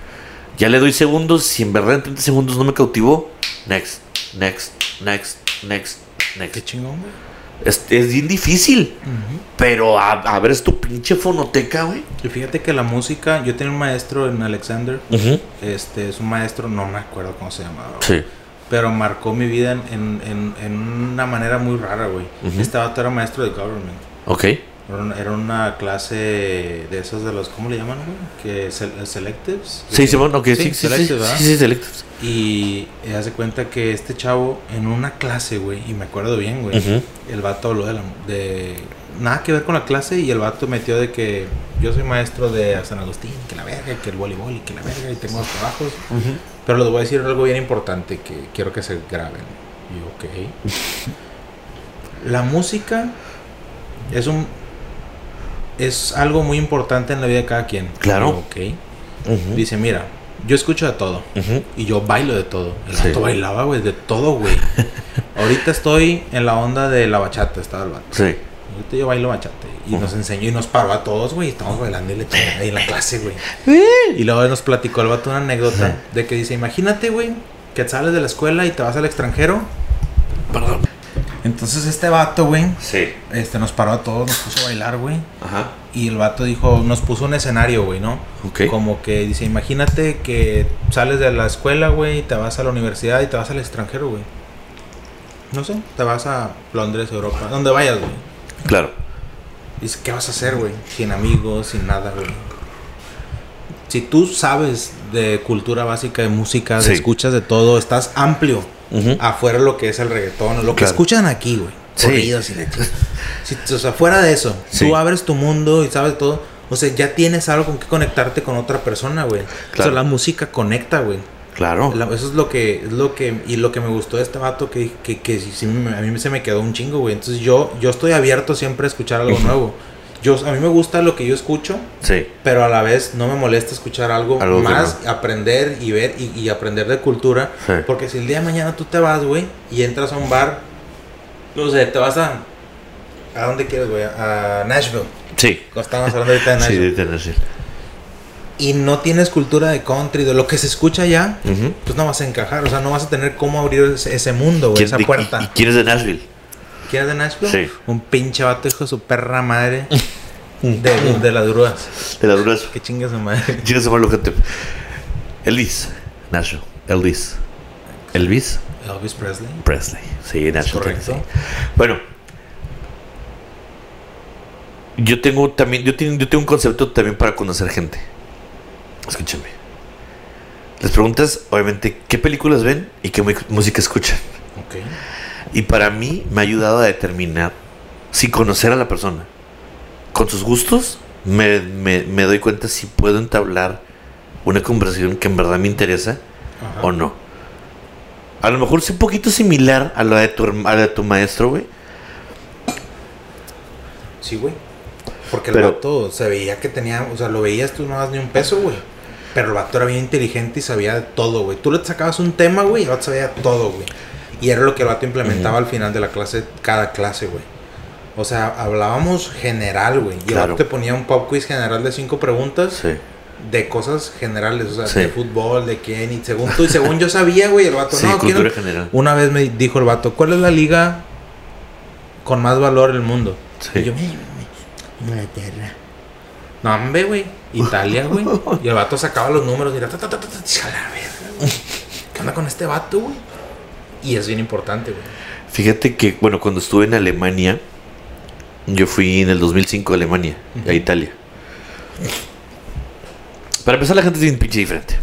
Speaker 2: Ya le doy segundos. Si en verdad en 30 segundos no me cautivó, next, next, next, next, next.
Speaker 1: Qué chingón, güey.
Speaker 2: Es, es bien difícil. Pero a, a ver, es tu pinche fonoteca, güey.
Speaker 1: Y fíjate que la música, yo tenía un maestro en Alexander. Este es un maestro, no me acuerdo cómo se llamaba.
Speaker 2: Sí.
Speaker 1: Pero marcó mi vida en, en, en- una manera muy rara, güey.
Speaker 2: Ujú.
Speaker 1: Este vato era maestro de government.
Speaker 2: Ok.
Speaker 1: Era una, clase de esos de los, ¿cómo le llaman, güey? Que sel- selectives.
Speaker 2: Sí, sí, bueno, ok, sí, sí, sí, sí,
Speaker 1: selectives,
Speaker 2: sí, sí, selectives.
Speaker 1: Y eh, hace cuenta que este chavo en una clase, güey, y me acuerdo bien, güey, el vato habló de, la- de nada que ver con la clase y el vato metió de que yo soy maestro de San Agustín, que la verga, que el voleibol y que la verga y tengo los trabajos. Pero les voy a decir algo bien importante que quiero que se graben. Y ok. La música es un es algo muy importante en la vida de cada quien.
Speaker 2: Claro.
Speaker 1: Yo, ok. Dice, mira, yo escucho de todo. Y yo bailo de todo. El
Speaker 2: Sí.
Speaker 1: vato bailaba, güey, de todo, güey. Ahorita estoy en la onda de la bachata, estaba el vato.
Speaker 2: Sí.
Speaker 1: Ahorita yo bailo bachata. Y nos enseñó y nos paró a todos, güey. y Estamos bailando y le ahí en la clase, güey. Y luego nos platicó el vato una anécdota de que dice, imagínate, güey, que sales de la escuela y te vas al extranjero.
Speaker 2: Perdón.
Speaker 1: Entonces este vato, güey,
Speaker 2: Sí.
Speaker 1: este, nos paró a todos, nos puso a bailar, güey.
Speaker 2: Ajá.
Speaker 1: Y el vato dijo, nos puso un escenario, güey, ¿no?
Speaker 2: Ok.
Speaker 1: Como que dice, imagínate que sales de la escuela, güey, y te vas a la universidad y te vas al extranjero, güey. No sé, te vas a Londres, Europa, donde vayas, güey.
Speaker 2: Claro.
Speaker 1: Dice, ¿qué vas a hacer, güey? Sin amigos, sin nada, güey. Si tú sabes de cultura básica, de música, de escuchas de todo, estás amplio
Speaker 2: Ujú.
Speaker 1: afuera de lo que es el reggaetón, lo que escuchan aquí, güey.
Speaker 2: Sí.
Speaker 1: Corridos y leches. Si, o sea, fuera de eso,
Speaker 2: Sí.
Speaker 1: tú abres tu mundo y sabes todo. O sea, ya tienes algo con que conectarte con otra persona, güey. O
Speaker 2: Claro.
Speaker 1: sea, la música conecta, güey.
Speaker 2: Claro.
Speaker 1: La- Eso es lo que, es lo que, y lo que me gustó de este vato, que, que, que sí- sí me- a mí se me quedó un chingo, güey. Entonces yo, yo estoy abierto siempre a escuchar algo nuevo. Yo, a mí me gusta lo que yo escucho,
Speaker 2: Sí.
Speaker 1: pero a la vez no me molesta escuchar algo, más, aprender y ver y, y aprender de cultura.
Speaker 2: Sí.
Speaker 1: Porque si el día de mañana tú te vas, güey, y entras a un bar, no sé, te vas a... ¿A dónde quieres, güey? A Nashville.
Speaker 2: Sí.
Speaker 1: Estábamos hablando ahorita de
Speaker 2: Sí,
Speaker 1: Nashville.
Speaker 2: de tener, sí.
Speaker 1: Y no tienes cultura de country, de lo que se escucha allá, pues no vas a encajar. O sea, no vas a tener cómo abrir ese, ese mundo, güey,
Speaker 2: ¿Quién-
Speaker 1: esa
Speaker 2: de-
Speaker 1: puerta.
Speaker 2: y- y ¿Quién es de Nashville?
Speaker 1: ¿Quién es de Nashville?
Speaker 2: Sí.
Speaker 1: Un pinche vato, hijo de su perra madre. de, de las grúas.
Speaker 2: De las duras.
Speaker 1: Que chingue su madre.
Speaker 2: ¿Quién se llama gente? Elvis. Nashville. Elvis. Elvis
Speaker 1: Elvis Presley.
Speaker 2: Presley. Sí, Nashville.
Speaker 1: Correcto.
Speaker 2: sí. Bueno. Yo tengo también, yo tengo, yo tengo un concepto también para conocer gente. Escúchame. Les preguntas, obviamente, qué películas ven y qué música escuchan.
Speaker 1: Ok.
Speaker 2: Y para mí me ha ayudado a determinar, sin conocer a la persona, con sus gustos, me, me- me doy cuenta si puedo entablar una conversación que en verdad me interesa
Speaker 1: Ajá.
Speaker 2: o no. A lo mejor es un poquito similar a la de tu, a la de tu maestro, güey.
Speaker 1: Sí, güey. Porque
Speaker 2: Pero-
Speaker 1: el vato se veía que tenía, o sea, lo veías tú no das ni un peso, güey. Pero el vato era bien inteligente y sabía de todo, güey. Tú le sacabas un tema, güey, y el vato sabía de todo, güey. Y era lo que el vato implementaba al final de la clase, cada clase, güey. O sea, hablábamos general, güey. Y el vato te ponía un pop quiz general de cinco preguntas
Speaker 2: Sí.
Speaker 1: de cosas generales, o sea,
Speaker 2: Sí.
Speaker 1: de fútbol, de quién, y según tú, y según yo sabía, güey, el vato,
Speaker 2: Sí,
Speaker 1: no, ¿quién-
Speaker 2: cultura general.
Speaker 1: Una vez me dijo el vato, ¿cuál es la liga con más valor en el mundo?
Speaker 2: Sí.
Speaker 1: Y yo, "Eh, Inglaterra. No, hombre, güey. Italia, güey. Y el vato sacaba los números y era, ta, ta, ta, ta. ¿Qué onda con este vato, güey? Y es bien importante, güey.
Speaker 2: Fíjate que, bueno, cuando estuve en Alemania, yo fui en el 2005 a Alemania, a Italia. Para empezar, la gente es bien pinche diferente.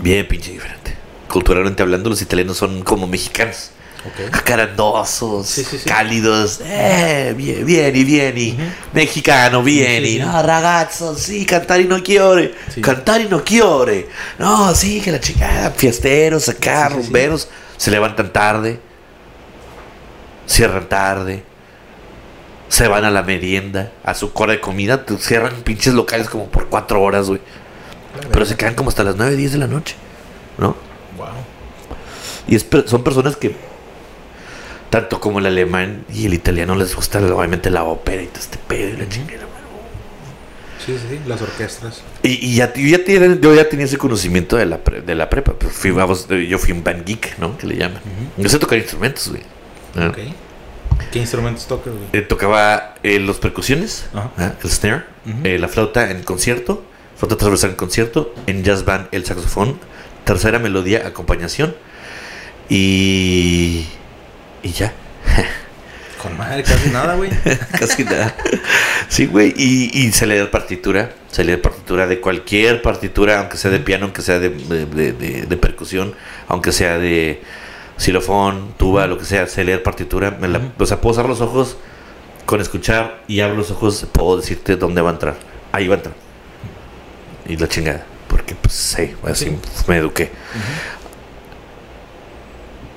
Speaker 2: Bien pinche diferente. Culturalmente hablando, los italianos son como mexicanos.
Speaker 1: Ok.
Speaker 2: Jacarandosos,
Speaker 1: Sí, sí, sí.
Speaker 2: cálidos. Eh, bien, bien y bien y mexicano, bien y no, ragazzo, sí, cantar y no quiere. Cantar y no quiere. No, sí, que la chingada. Fiesteros acá, rumberos. Se levantan tarde. Cierran tarde. Se van a la merienda, a su hora de comida. te Cierran pinches locales como por cuatro horas, güey. Pero se quedan como hasta las 9, 10 de la noche. ¿No?
Speaker 1: Wow.
Speaker 2: Y es son personas que, tanto como el alemán y el italiano, les gusta obviamente la ópera y todo este pedo y la chingada.
Speaker 1: Sí, sí, sí. Las orquestas.
Speaker 2: Y, y ya, yo, ya tenía, yo ya tenía ese conocimiento de la, pre- de la prepa. Pues fui, vamos, yo fui un band geek, ¿no? Que le llaman. Yo sé tocar instrumentos, güey. ¿no?
Speaker 1: Ok. ¿Qué instrumentos tocas, güey?
Speaker 2: Eh, tocaba eh, los percusiones. ¿ah? el snare, eh, la flauta en concierto, flauta transversal en concierto, en jazz band el saxofón, tercera melodía, acompañación y. y ya.
Speaker 1: Con madre, casi nada, güey.
Speaker 2: Casi nada. Sí, güey. Y, y se leer partitura. Se leer partitura de cualquier partitura, aunque sea de piano, aunque sea de, de, de- de- de percusión, aunque sea de xilofón, tuba, lo que sea. Se leer partitura. Me la- o sea, puedo cerrar los ojos con escuchar y abro los ojos. Puedo decirte dónde va a entrar. Ahí va a entrar. Y la chingada. Porque, pues, sí, así
Speaker 1: Sí.
Speaker 2: me eduqué.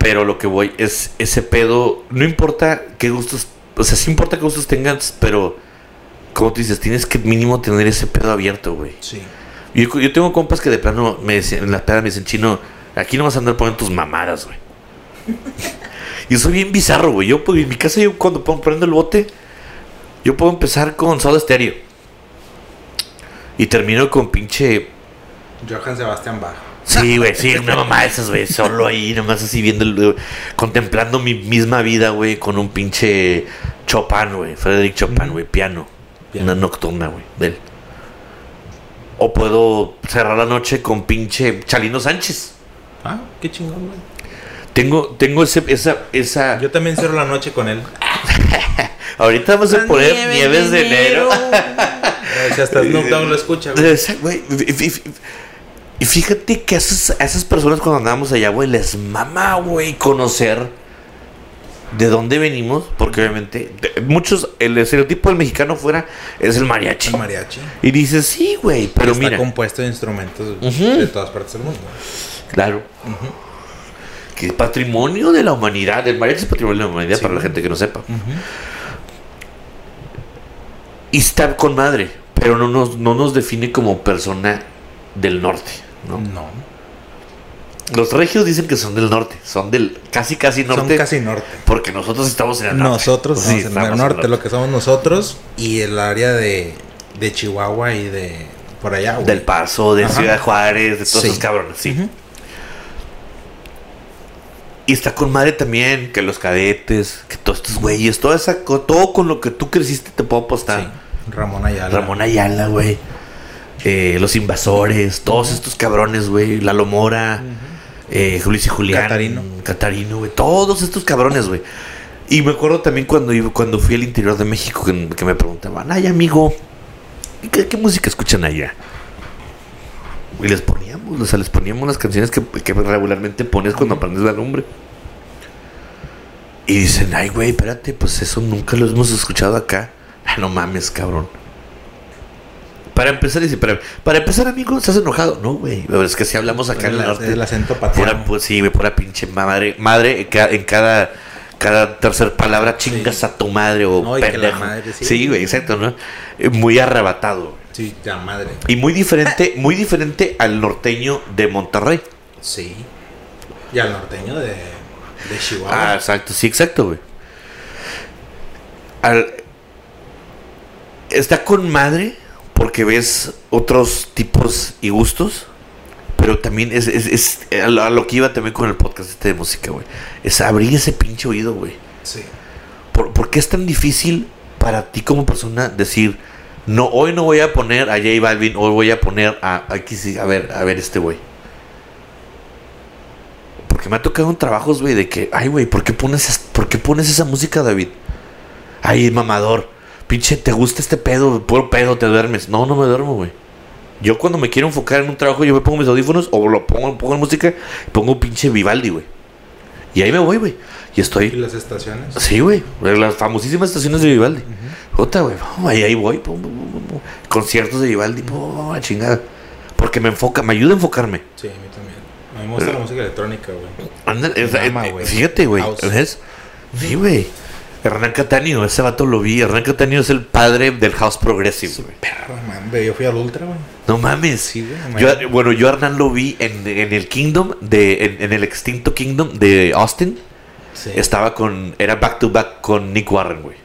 Speaker 2: Pero lo que voy es ese pedo. No importa qué gustos. O sea, sí importa qué gustos tengas, pero. Como tú dices, tienes que mínimo tener ese pedo abierto, güey.
Speaker 1: Sí.
Speaker 2: Yo, yo tengo compas que de plano me decían, en la peda me dicen, chino, aquí no vas a andar poniendo tus mamadas, güey. y soy bien bizarro, güey. Yo, pues, en mi casa, yo cuando pongo- prendo el bote, yo puedo empezar con Soda Stereo. Y termino con pinche
Speaker 1: Johann Sebastian Bach.
Speaker 2: Sí, güey, sí, una mamá de esas, güey. Solo ahí, nomás así viendo, el- contemplando mi misma vida, güey, con un pinche Chopin, güey. Frederick Chopin, güey, piano.
Speaker 1: Piano.
Speaker 2: Una nocturna, güey, de él. O puedo cerrar la noche con pinche Chalino Sánchez.
Speaker 1: Ah, qué chingón, güey.
Speaker 2: Tengo, tengo ese, esa, esa.
Speaker 1: Yo también cierro la noche con él.
Speaker 2: Ahorita vamos a poner nieves de enero.
Speaker 1: Si hasta Snoop Dogg lo escucha, güey.
Speaker 2: Y- fíjate que a esas, a esas personas cuando andábamos allá, güey, les mama, güey, conocer de dónde venimos, porque obviamente de- muchos, el estereotipo del mexicano fuera es el mariachi.
Speaker 1: El mariachi.
Speaker 2: Y dices, sí, güey, pero
Speaker 1: está
Speaker 2: mira,
Speaker 1: compuesto de instrumentos de todas partes del mundo.
Speaker 2: claro, que es patrimonio de la humanidad, el mariachi es patrimonio de la humanidad
Speaker 1: Sí,
Speaker 2: para la gente que no sepa. Y está con madre, pero no nos, no nos define como persona del norte, ¿no?
Speaker 1: No.
Speaker 2: Los regios dicen que son del norte, son del casi casi norte,
Speaker 1: Son casi norte.
Speaker 2: porque nosotros estamos en el norte.
Speaker 1: Nosotros
Speaker 2: Sí,
Speaker 1: estamos en el norte, lo que somos nosotros y el área de, de Chihuahua y de por allá, güey.
Speaker 2: Del Paso, de
Speaker 1: Ajá.
Speaker 2: Ciudad Juárez, de todos
Speaker 1: Sí.
Speaker 2: esos cabrones, sí. Y está con madre también, que los cadetes, que todos estos güeyes, toda esa, todo con lo que tú creciste te puedo apostar.
Speaker 1: Sí. Ramón Ayala.
Speaker 2: Ramón Ayala, güey. Eh, los invasores, todos estos cabrones, güey. Lalo Mora, eh, Luis y Julián.
Speaker 1: Catarino.
Speaker 2: Catarino, güey. Todos estos cabrones, güey. Y me acuerdo también cuando, cuando fui al interior de México que, que me preguntaban, ay, amigo, ¿y ¿qué, qué música escuchan allá? Y les poníamos, o sea, les poníamos las canciones que, que regularmente pones cuando aprendes la lumbre. Y dicen, ay, güey, espérate, pues eso nunca lo hemos escuchado acá. Ah, no mames, cabrón. Para empezar, dice, para, para empezar, amigo, ¿estás enojado? No, güey. Es que si hablamos acá en el
Speaker 1: el,
Speaker 2: norte.
Speaker 1: el acento patriarcal.
Speaker 2: pues sí, güey, pura pinche madre. Madre en ca- en cada, cada tercer palabra chingas a tu madre o
Speaker 1: No, y que la
Speaker 2: pendejo.
Speaker 1: madre, sí.
Speaker 2: sí, güey, exacto, ¿no? Eh, Muy arrebatado.
Speaker 1: Sí, la madre.
Speaker 2: Y muy diferente, muy diferente al norteño de Monterrey.
Speaker 1: Sí. Y al norteño de, de
Speaker 2: Ah,
Speaker 1: Chihuahua.
Speaker 2: exacto, sí, exacto, güey. Al- Está con madre porque ves otros tipos y gustos, pero también es, es, es a, lo, a lo que iba también con el podcast este de música, güey. Es abrir ese pinche oído, güey.
Speaker 1: sí.
Speaker 2: ¿Por, por qué es tan difícil para ti como persona decir, no, hoy no voy a poner a J Balvin, hoy voy a poner a, aquí sí, a ver, a ver este güey? Porque me ha tocado en trabajos, güey, de que, ay, güey, ¿por qué pones, es- ¿por qué pones esa música, David? Ay, mamador, pinche, ¿te gusta este pedo? Puro pedo, te duermes. No, no me duermo, güey. Yo cuando me quiero enfocar en un trabajo, yo me pongo mis audífonos o lo pongo, pongo música y pongo pinche Vivaldi, güey. Y ahí me voy, güey. Y
Speaker 1: ¿Y
Speaker 2: estoy.
Speaker 1: las estaciones?
Speaker 2: Sí, güey. Las famosísimas estaciones de Vivaldi. Jota, güey. Ahí, ahí voy. pum, pum. Conciertos de Vivaldi. pum, chingada. Porque me enfoca, me ayuda a enfocarme.
Speaker 1: Sí, a mí también. A mí me gusta la música electrónica, güey.
Speaker 2: Anda, es- eh,
Speaker 1: güey.
Speaker 2: fíjate, güey. Sí, güey. Hernán Catanio, ese vato lo vi. Hernán Catanio es el padre del house progressive, güey.
Speaker 1: Perro, man, Yo fui al Ultra, güey.
Speaker 2: No mames.
Speaker 1: Sí, güey.
Speaker 2: Yo- bueno, yo a Hernán lo vi en, en el Kingdom, de, en, en el extinto Kingdom de Austin.
Speaker 1: Sí.
Speaker 2: Estaba con. Era back to back con Nick Warren, güey.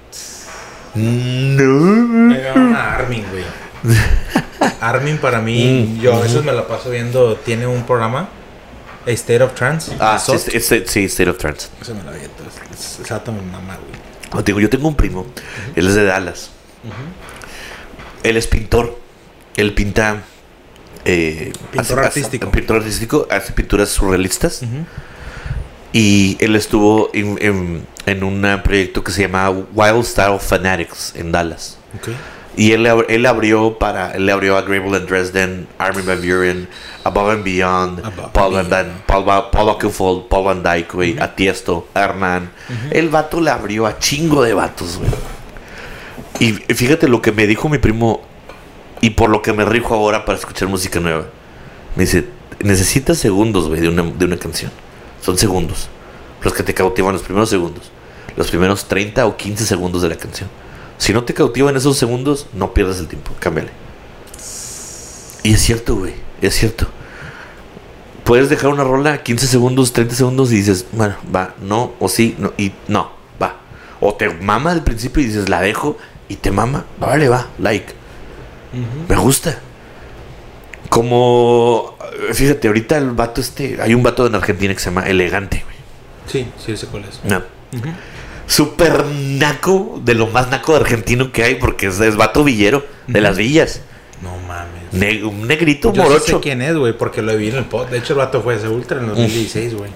Speaker 2: No.
Speaker 1: Era una Armin, güey. Armin para mí,
Speaker 2: Mm,
Speaker 1: yo a veces me la paso viendo, tiene un programa, State of Trance.
Speaker 2: Ah, sí, sí, State of Trance.
Speaker 1: Eso me la vi, entonces, es- Exacto, mi mamá, güey.
Speaker 2: Como te digo, yo tengo un primo. Él es de Dallas. Él es pintor. Él pinta. eh,
Speaker 1: Pintor artístico.
Speaker 2: pintor artístico. Hace pinturas surrealistas. Y él estuvo en, en- en un proyecto que se llama Wild Style Fanatics en Dallas. Y él, ab- él abrió para él abrió a Grable and Dresden, Armin Van Buren, Above and Beyond,
Speaker 1: Above
Speaker 2: Paul
Speaker 1: and
Speaker 2: Van Paul, Paul Paul Van Dyke, güey, a Tiesto, a Hernán. El vato le abrió a chingo de vatos, güey. Y fíjate lo que me dijo mi primo y por lo que me rijo ahora para escuchar música nueva. Me dice, necesitas segundos, güey, de una, de una canción. Son segundos. Los que te cautivan los primeros segundos. Los primeros 30 o 15 segundos de la canción. Si no te cautivan esos segundos, no pierdas el tiempo. Cámbiale. Y es cierto, güey. Es cierto. Puedes dejar una rola 15 segundos, 30 segundos y dices, bueno, va, no, o sí, no, y no, va. O te mama al principio y dices, la dejo y te mama, vale, va, like. Me gusta. Como, fíjate, ahorita el vato este, hay un vato en Argentina que se llama Elegante, güey.
Speaker 1: Sí, sí, sé cuál es.
Speaker 2: No. Super naco, de lo más naco de argentino que hay, porque es, es vato villero de las villas.
Speaker 1: No mames.
Speaker 2: Ne- un negrito
Speaker 1: Yo
Speaker 2: morocho.
Speaker 1: sé quién es, güey, porque lo vi en el pod. De hecho, el vato fue ese Ultra en 2016, güey.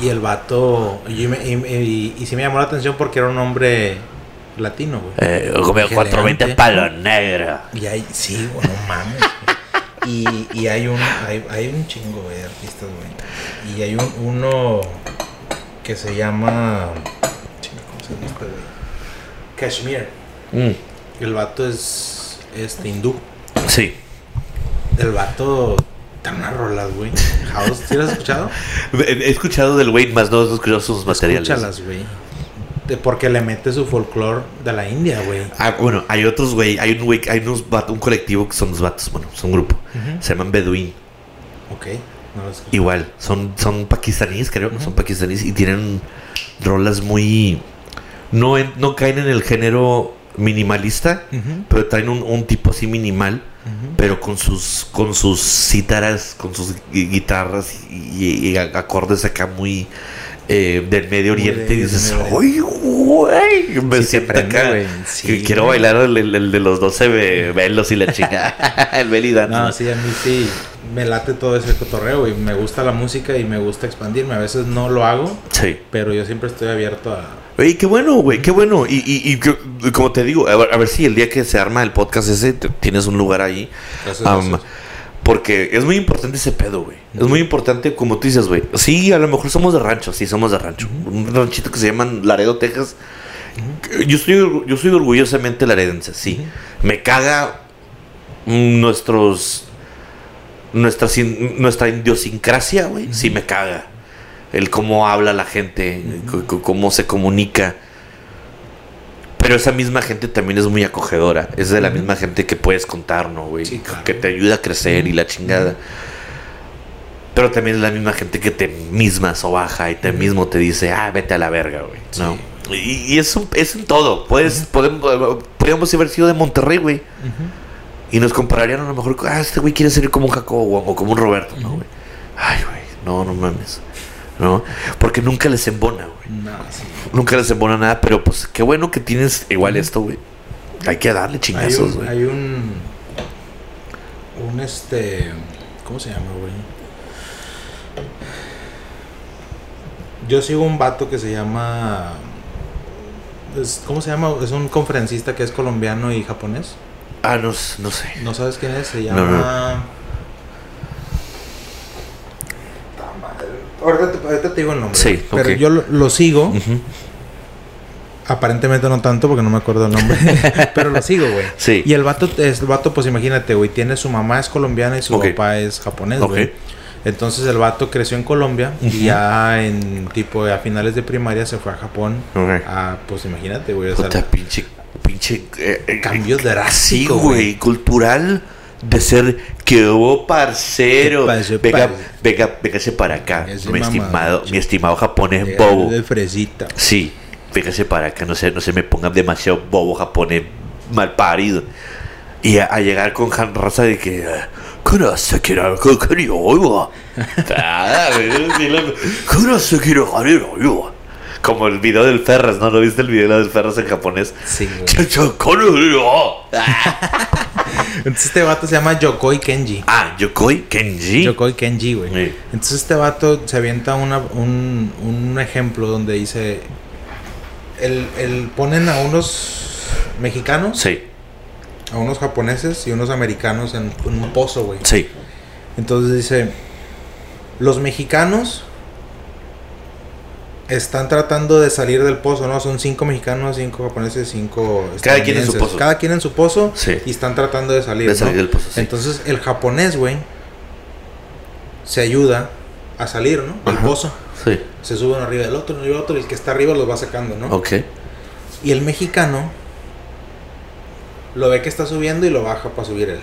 Speaker 1: Y el vato. Y, me- y, y, y sí me llamó la atención porque era un hombre latino, güey.
Speaker 2: Eh, como
Speaker 1: Qué
Speaker 2: 420
Speaker 1: elegante.
Speaker 2: palo negro.
Speaker 1: Y hay, sí, güey, no mames. Y, y hay un hay, hay un chingo güey, de artistas, güey. Y hay un, uno que se llama. ¿Cómo se llama este, güey? Kashmir.
Speaker 2: Mm,
Speaker 1: El vato es este hindú.
Speaker 2: sí.
Speaker 1: El vato. Tan unas rolas, güey. House, ¿sí las has escuchado?
Speaker 2: He escuchado del Wayne, más no he escuchado sus materiales.
Speaker 1: Escúchalas, güey. De- Porque le mete su folclore de la India, güey.
Speaker 2: Ah, bueno, hay otros, güey. Hay un güey, hay unos vatos, un colectivo que son los vatos, bueno, son un grupo. Se llaman Beduín.
Speaker 1: Ok. No.
Speaker 2: Igual, son, son pakistaníes, creo, son pakistaníes y tienen rolas muy. No, en- no caen en el género minimalista, pero traen un, un tipo así minimal, pero con sus con sus cítaras, con sus gui- guitarras y, acordes acá muy eh, del Medio Oriente.
Speaker 1: de-
Speaker 2: y dices, ¡ay, güey! Me
Speaker 1: Sí
Speaker 2: siento
Speaker 1: prende,
Speaker 2: acá.
Speaker 1: güey.
Speaker 2: que
Speaker 1: Sí,
Speaker 2: quiero
Speaker 1: güey.
Speaker 2: bailar el, el- el de los 12 ve- velos y la chica. el belly dance.
Speaker 1: No, sí, a mí sí. Me late todo ese cotorreo, güey. Me gusta la música y me gusta expandirme. A veces no lo hago,
Speaker 2: sí.
Speaker 1: pero yo siempre estoy abierto a.
Speaker 2: Oye, qué bueno, güey, qué bueno. Y, y, y que- y como te digo, a ver, a ver si el día que se arma el podcast ese, te- tienes un lugar ahí.
Speaker 1: Gracias, gracias.
Speaker 2: Porque es muy importante ese pedo, güey. Es muy importante, como tú dices, güey. Sí, a lo mejor somos de rancho, sí, somos de rancho. Un ranchito que se llama Laredo, Texas. Yo orgu- yo soy orgullosamente laredense, sí. Me caga nuestros. Nuestra, nuestra idiosincrasia, güey. Sí, me caga. El cómo habla la gente, cómo se comunica. Pero esa misma gente también es muy acogedora. Es de la misma gente que puedes contar, ¿no, güey?
Speaker 1: Sí, claro.
Speaker 2: Que te ayuda a crecer y la chingada. Pero también es la misma gente que te misma sobaja y te mismo te dice, ah, vete a la verga, güey. ¿no? Y, y es, en todo. Puedes, podemos, podemos haber sido de Monterrey, güey. Y nos compararían a lo mejor, ah, este güey quiere ser como un Jacobo o como un Roberto, ¿no, güey? Ay, güey, no, no mames. ¿No? Porque nunca les embona, güey.
Speaker 1: No, sí.
Speaker 2: Nunca les embona nada, pero pues qué bueno que tienes igual esto, güey. Hay que darle chingazos, güey.
Speaker 1: hay un. Un este. ¿Cómo se llama, güey? Yo sigo un vato que se llama. es- ¿Cómo se llama? Es un conferencista que es colombiano y japonés.
Speaker 2: Ah, no, no sé.
Speaker 1: ¿No sabes quién es? Se
Speaker 2: No,
Speaker 1: llama. Madre, Ahorita te, ahorita te digo el nombre.
Speaker 2: Sí,
Speaker 1: Pero yo lo, lo sigo.
Speaker 2: Ujú.
Speaker 1: Aparentemente no tanto porque no me acuerdo el nombre. pero lo sigo, güey.
Speaker 2: Sí.
Speaker 1: Y el vato, el vato, pues imagínate, güey. Tiene su mamá es colombiana y su papá es japonés, güey. Entonces el vato creció en Colombia y ya en tipo a finales de primaria se fue a Japón.
Speaker 2: Ok.
Speaker 1: A, pues imagínate, güey. o sea,
Speaker 2: pinche, pinche... eh, eh,
Speaker 1: Cambio
Speaker 2: Sí,
Speaker 1: drástico,
Speaker 2: güey.
Speaker 1: güey.
Speaker 2: Cultural de ser que hubo parcero.
Speaker 1: ¿Qué pasó,
Speaker 2: venga,
Speaker 1: parce?
Speaker 2: venga, véngase para acá. Mi
Speaker 1: mamá,
Speaker 2: estimado,
Speaker 1: chico.
Speaker 2: mi estimado japonés
Speaker 1: eh,
Speaker 2: bobo.
Speaker 1: De fresita.
Speaker 2: Sí, véngase para acá, no se, no se me pongan demasiado bobo japonés mal parido. Y a, a llegar con jan- raza de que. Como el video del Ferras, ¿no? ¿Lo viste el video del Ferras en japonés?
Speaker 1: Sí. Entonces este vato se llama Yokoi Kenji.
Speaker 2: Ah, Yokoi Kenji.
Speaker 1: Yokoi Kenji, güey.
Speaker 2: Sí.
Speaker 1: Entonces este vato se avienta una, un, un ejemplo donde dice... El, el- ponen a unos mexicanos,
Speaker 2: Sí,
Speaker 1: a unos japoneses y unos americanos en, en un pozo, güey.
Speaker 2: sí.
Speaker 1: Entonces dice... Los mexicanos están tratando de salir del pozo, ¿no? Son cinco mexicanos, cinco japoneses, cinco...
Speaker 2: Cada quien en su pozo.
Speaker 1: Cada quien en su pozo
Speaker 2: Sí.
Speaker 1: y están tratando de salir,
Speaker 2: De salir
Speaker 1: ¿no?
Speaker 2: del pozo, sí.
Speaker 1: Entonces el japonés, güey, se ayuda a salir, ¿no? Del
Speaker 2: Ajá.
Speaker 1: pozo.
Speaker 2: Sí.
Speaker 1: Se sube uno arriba del otro, uno arriba del otro, y el que está arriba los va sacando, ¿no?
Speaker 2: Ok.
Speaker 1: Y el mexicano lo ve que está subiendo y lo baja para subir él.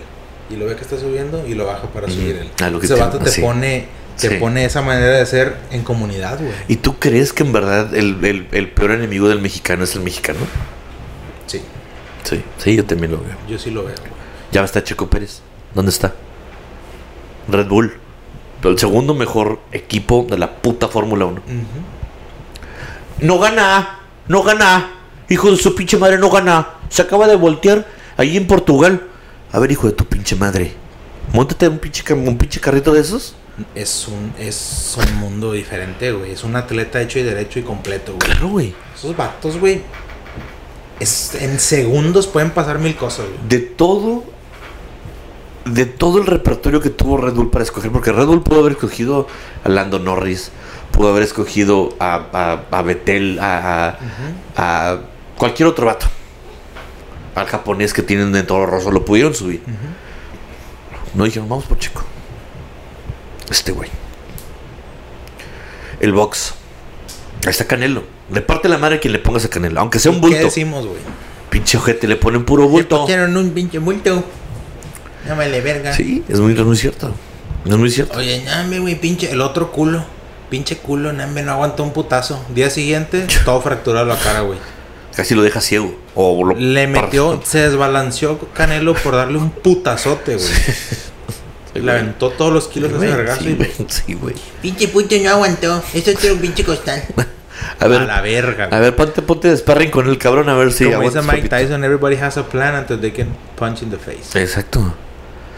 Speaker 1: Y lo ve que está subiendo y lo baja para subir él.
Speaker 2: Ah, lo que
Speaker 1: Ese
Speaker 2: te-
Speaker 1: vato te
Speaker 2: sí.
Speaker 1: pone, te
Speaker 2: Sí.
Speaker 1: pone esa manera de ser en comunidad, güey.
Speaker 2: ¿Y tú crees que en verdad el, el- el peor enemigo del mexicano es el mexicano?
Speaker 1: Sí,
Speaker 2: Sí, sí, yo también lo veo.
Speaker 1: yo sí lo veo, güey.
Speaker 2: Ya está Checo Pérez. ¿Dónde está? Red Bull. El segundo mejor equipo de la puta Fórmula 1.
Speaker 1: Ujú.
Speaker 2: No gana, no gana. Hijo de su pinche madre, no gana. Se acaba de voltear ahí en Portugal. A ver, hijo de tu pinche madre. Móntate un pinche, un pinche carrito de esos.
Speaker 1: Es un, es un mundo diferente, güey. Es un atleta hecho y derecho y completo, güey.
Speaker 2: Claro, güey.
Speaker 1: Esos vatos, güey. Es, en segundos pueden pasar mil cosas, güey.
Speaker 2: de todo de todo el repertorio que tuvo Red Bull para escoger, porque Red Bull pudo haber escogido a Lando Norris, pudo haber escogido a, a, a Vettel, a, a- a cualquier otro vato, al japonés que tienen de todo roso, lo pudieron subir. No dijeron, vamos por chico. Este güey. El box. Ahí está Canelo. Le parte la madre a quien le pongas a Canelo, aunque sea un
Speaker 1: ¿Qué
Speaker 2: bulto.
Speaker 1: decimos, güey?
Speaker 2: Pinche ojete, le ponen puro
Speaker 3: Le
Speaker 2: bulto.
Speaker 3: pusieron un pinche bulto. No vale verga.
Speaker 2: Sí, es muy, es muy cierto. Es muy cierto.
Speaker 1: Oye, ñame, güey, pinche. El otro culo. Pinche culo, ñame, no aguantó un putazo. Día siguiente, todo fracturado la cara, güey.
Speaker 2: Casi lo deja ciego. O lo
Speaker 1: Le metió, se desbalanceó Canelo por darle un putazote, güey.
Speaker 2: Sí,
Speaker 1: Le aventó todos los kilos de vergazo
Speaker 2: sí, güey, sí, güey.
Speaker 3: Pinche puto no aguantó. Eso tiene un pinche costal.
Speaker 2: A
Speaker 1: a
Speaker 2: ver,
Speaker 1: la verga,
Speaker 2: a
Speaker 1: güey.
Speaker 2: ver, ponte, ponte de sparring con el cabrón a ver si
Speaker 1: Como dice Mike. Tyson, everybody has a plan until they can punch in the face.
Speaker 2: Exacto.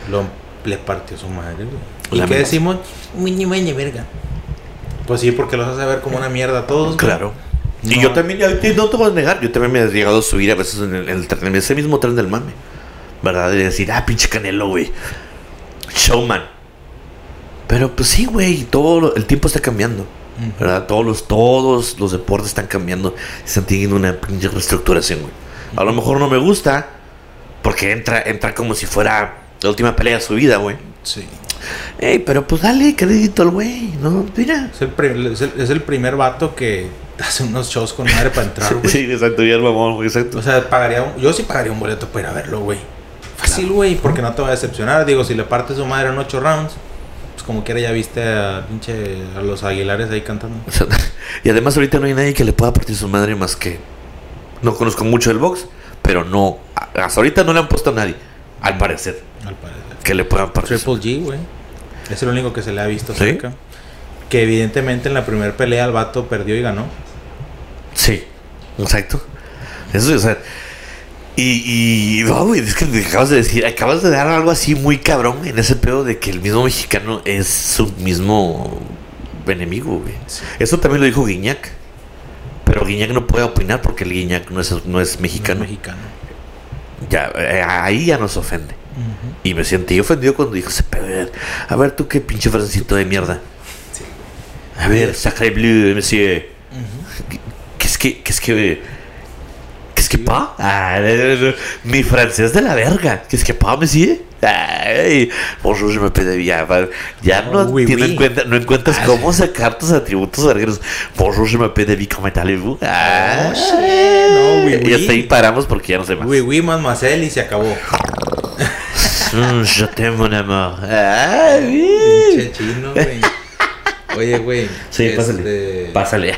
Speaker 1: Lo, le partió su madre. ¿Y
Speaker 2: La
Speaker 1: qué decimos?
Speaker 3: Muy ni vale verga.
Speaker 1: Pues sí, porque los hace ver como una mierda a todos.
Speaker 2: Claro. Y
Speaker 1: No.
Speaker 2: yo también, no te voy a negar, yo también me he llegado a subir a veces en, el, en el tren- en ese mismo tren del mame. ¿Verdad? De decir, ah, pinche canelo, güey. Showman. Pero pues sí, güey, todo lo- el tiempo está cambiando. ¿Verdad? Todos los, todos los deportes están cambiando. Están teniendo una pinche reestructuración, güey. A lo mejor no me gusta. Porque entra, entra como si fuera la última pelea de su vida, güey.
Speaker 1: Sí.
Speaker 2: Ey, pero pues dale crédito al güey, ¿no? Mira.
Speaker 1: Es el, es, el, es el primer vato que hace unos shows con madre para entrar, güey.
Speaker 2: Sí, exacto, ya el mamón, güey, exacto.
Speaker 1: O sea, pagaría un- yo sí pagaría un boleto para ir a verlo, güey. Fácil, güey, porque no te va a decepcionar. Digo, si le partes su madre en ocho rounds, pues como quiera ya viste a pinche a los Aguilares ahí cantando.
Speaker 2: O sea, y además ahorita no hay nadie que le pueda partir su madre más que... No conozco mucho del box, pero no... Hasta ahorita no le han puesto a nadie, al parecer,
Speaker 1: Al parecer.
Speaker 2: que le puedan partir. su-
Speaker 1: Triple G, güey. Es el único que se le ha visto
Speaker 2: ¿Sí?
Speaker 1: cerca. Que evidentemente en la primera pelea el vato perdió y ganó.
Speaker 2: Sí, exacto. Eso, o sea... Y, y no, güey, es que acabas de decir, acabas de dar algo así muy cabrón en ese pedo de que el mismo mexicano es su mismo enemigo, güey. Eso también lo dijo Guiñac. Pero Guiñac no puede opinar porque el Guiñac no es, no es
Speaker 1: No es
Speaker 2: mexicano.
Speaker 1: mexicano.
Speaker 2: Ya, eh, ahí ya nos ofende.
Speaker 1: Ujú.
Speaker 2: Y me sentí ofendido cuando dijo. A ver, tú qué pinche francito de mierda. A ver, sacre bleu, monsieur. Qu'est-ce que, qu'est-ce que, qu'est-ce que pas? Ah, eh, eh, mi francés de la verga. Qu'est-ce que pas, monsieur? Ay, bonjour, je m'appelle. Ya, ya no,
Speaker 1: Oui, oui.
Speaker 2: cuenta- no encuentras cómo sacar tus atributos vergueros. Bonjour, je m'appelle David. ¿Cómo allez-vous? Ah,
Speaker 1: shit. No, oui,
Speaker 2: Y hasta ahí paramos porque ya no sé más.
Speaker 1: Oui, oui, mademoiselle, y se acabó.
Speaker 2: Mm, je t'aime, mon amour. Ah.
Speaker 1: Pinche chino, güey. Oye, güey.
Speaker 2: Sí,
Speaker 1: este,
Speaker 2: pásale. Pásale.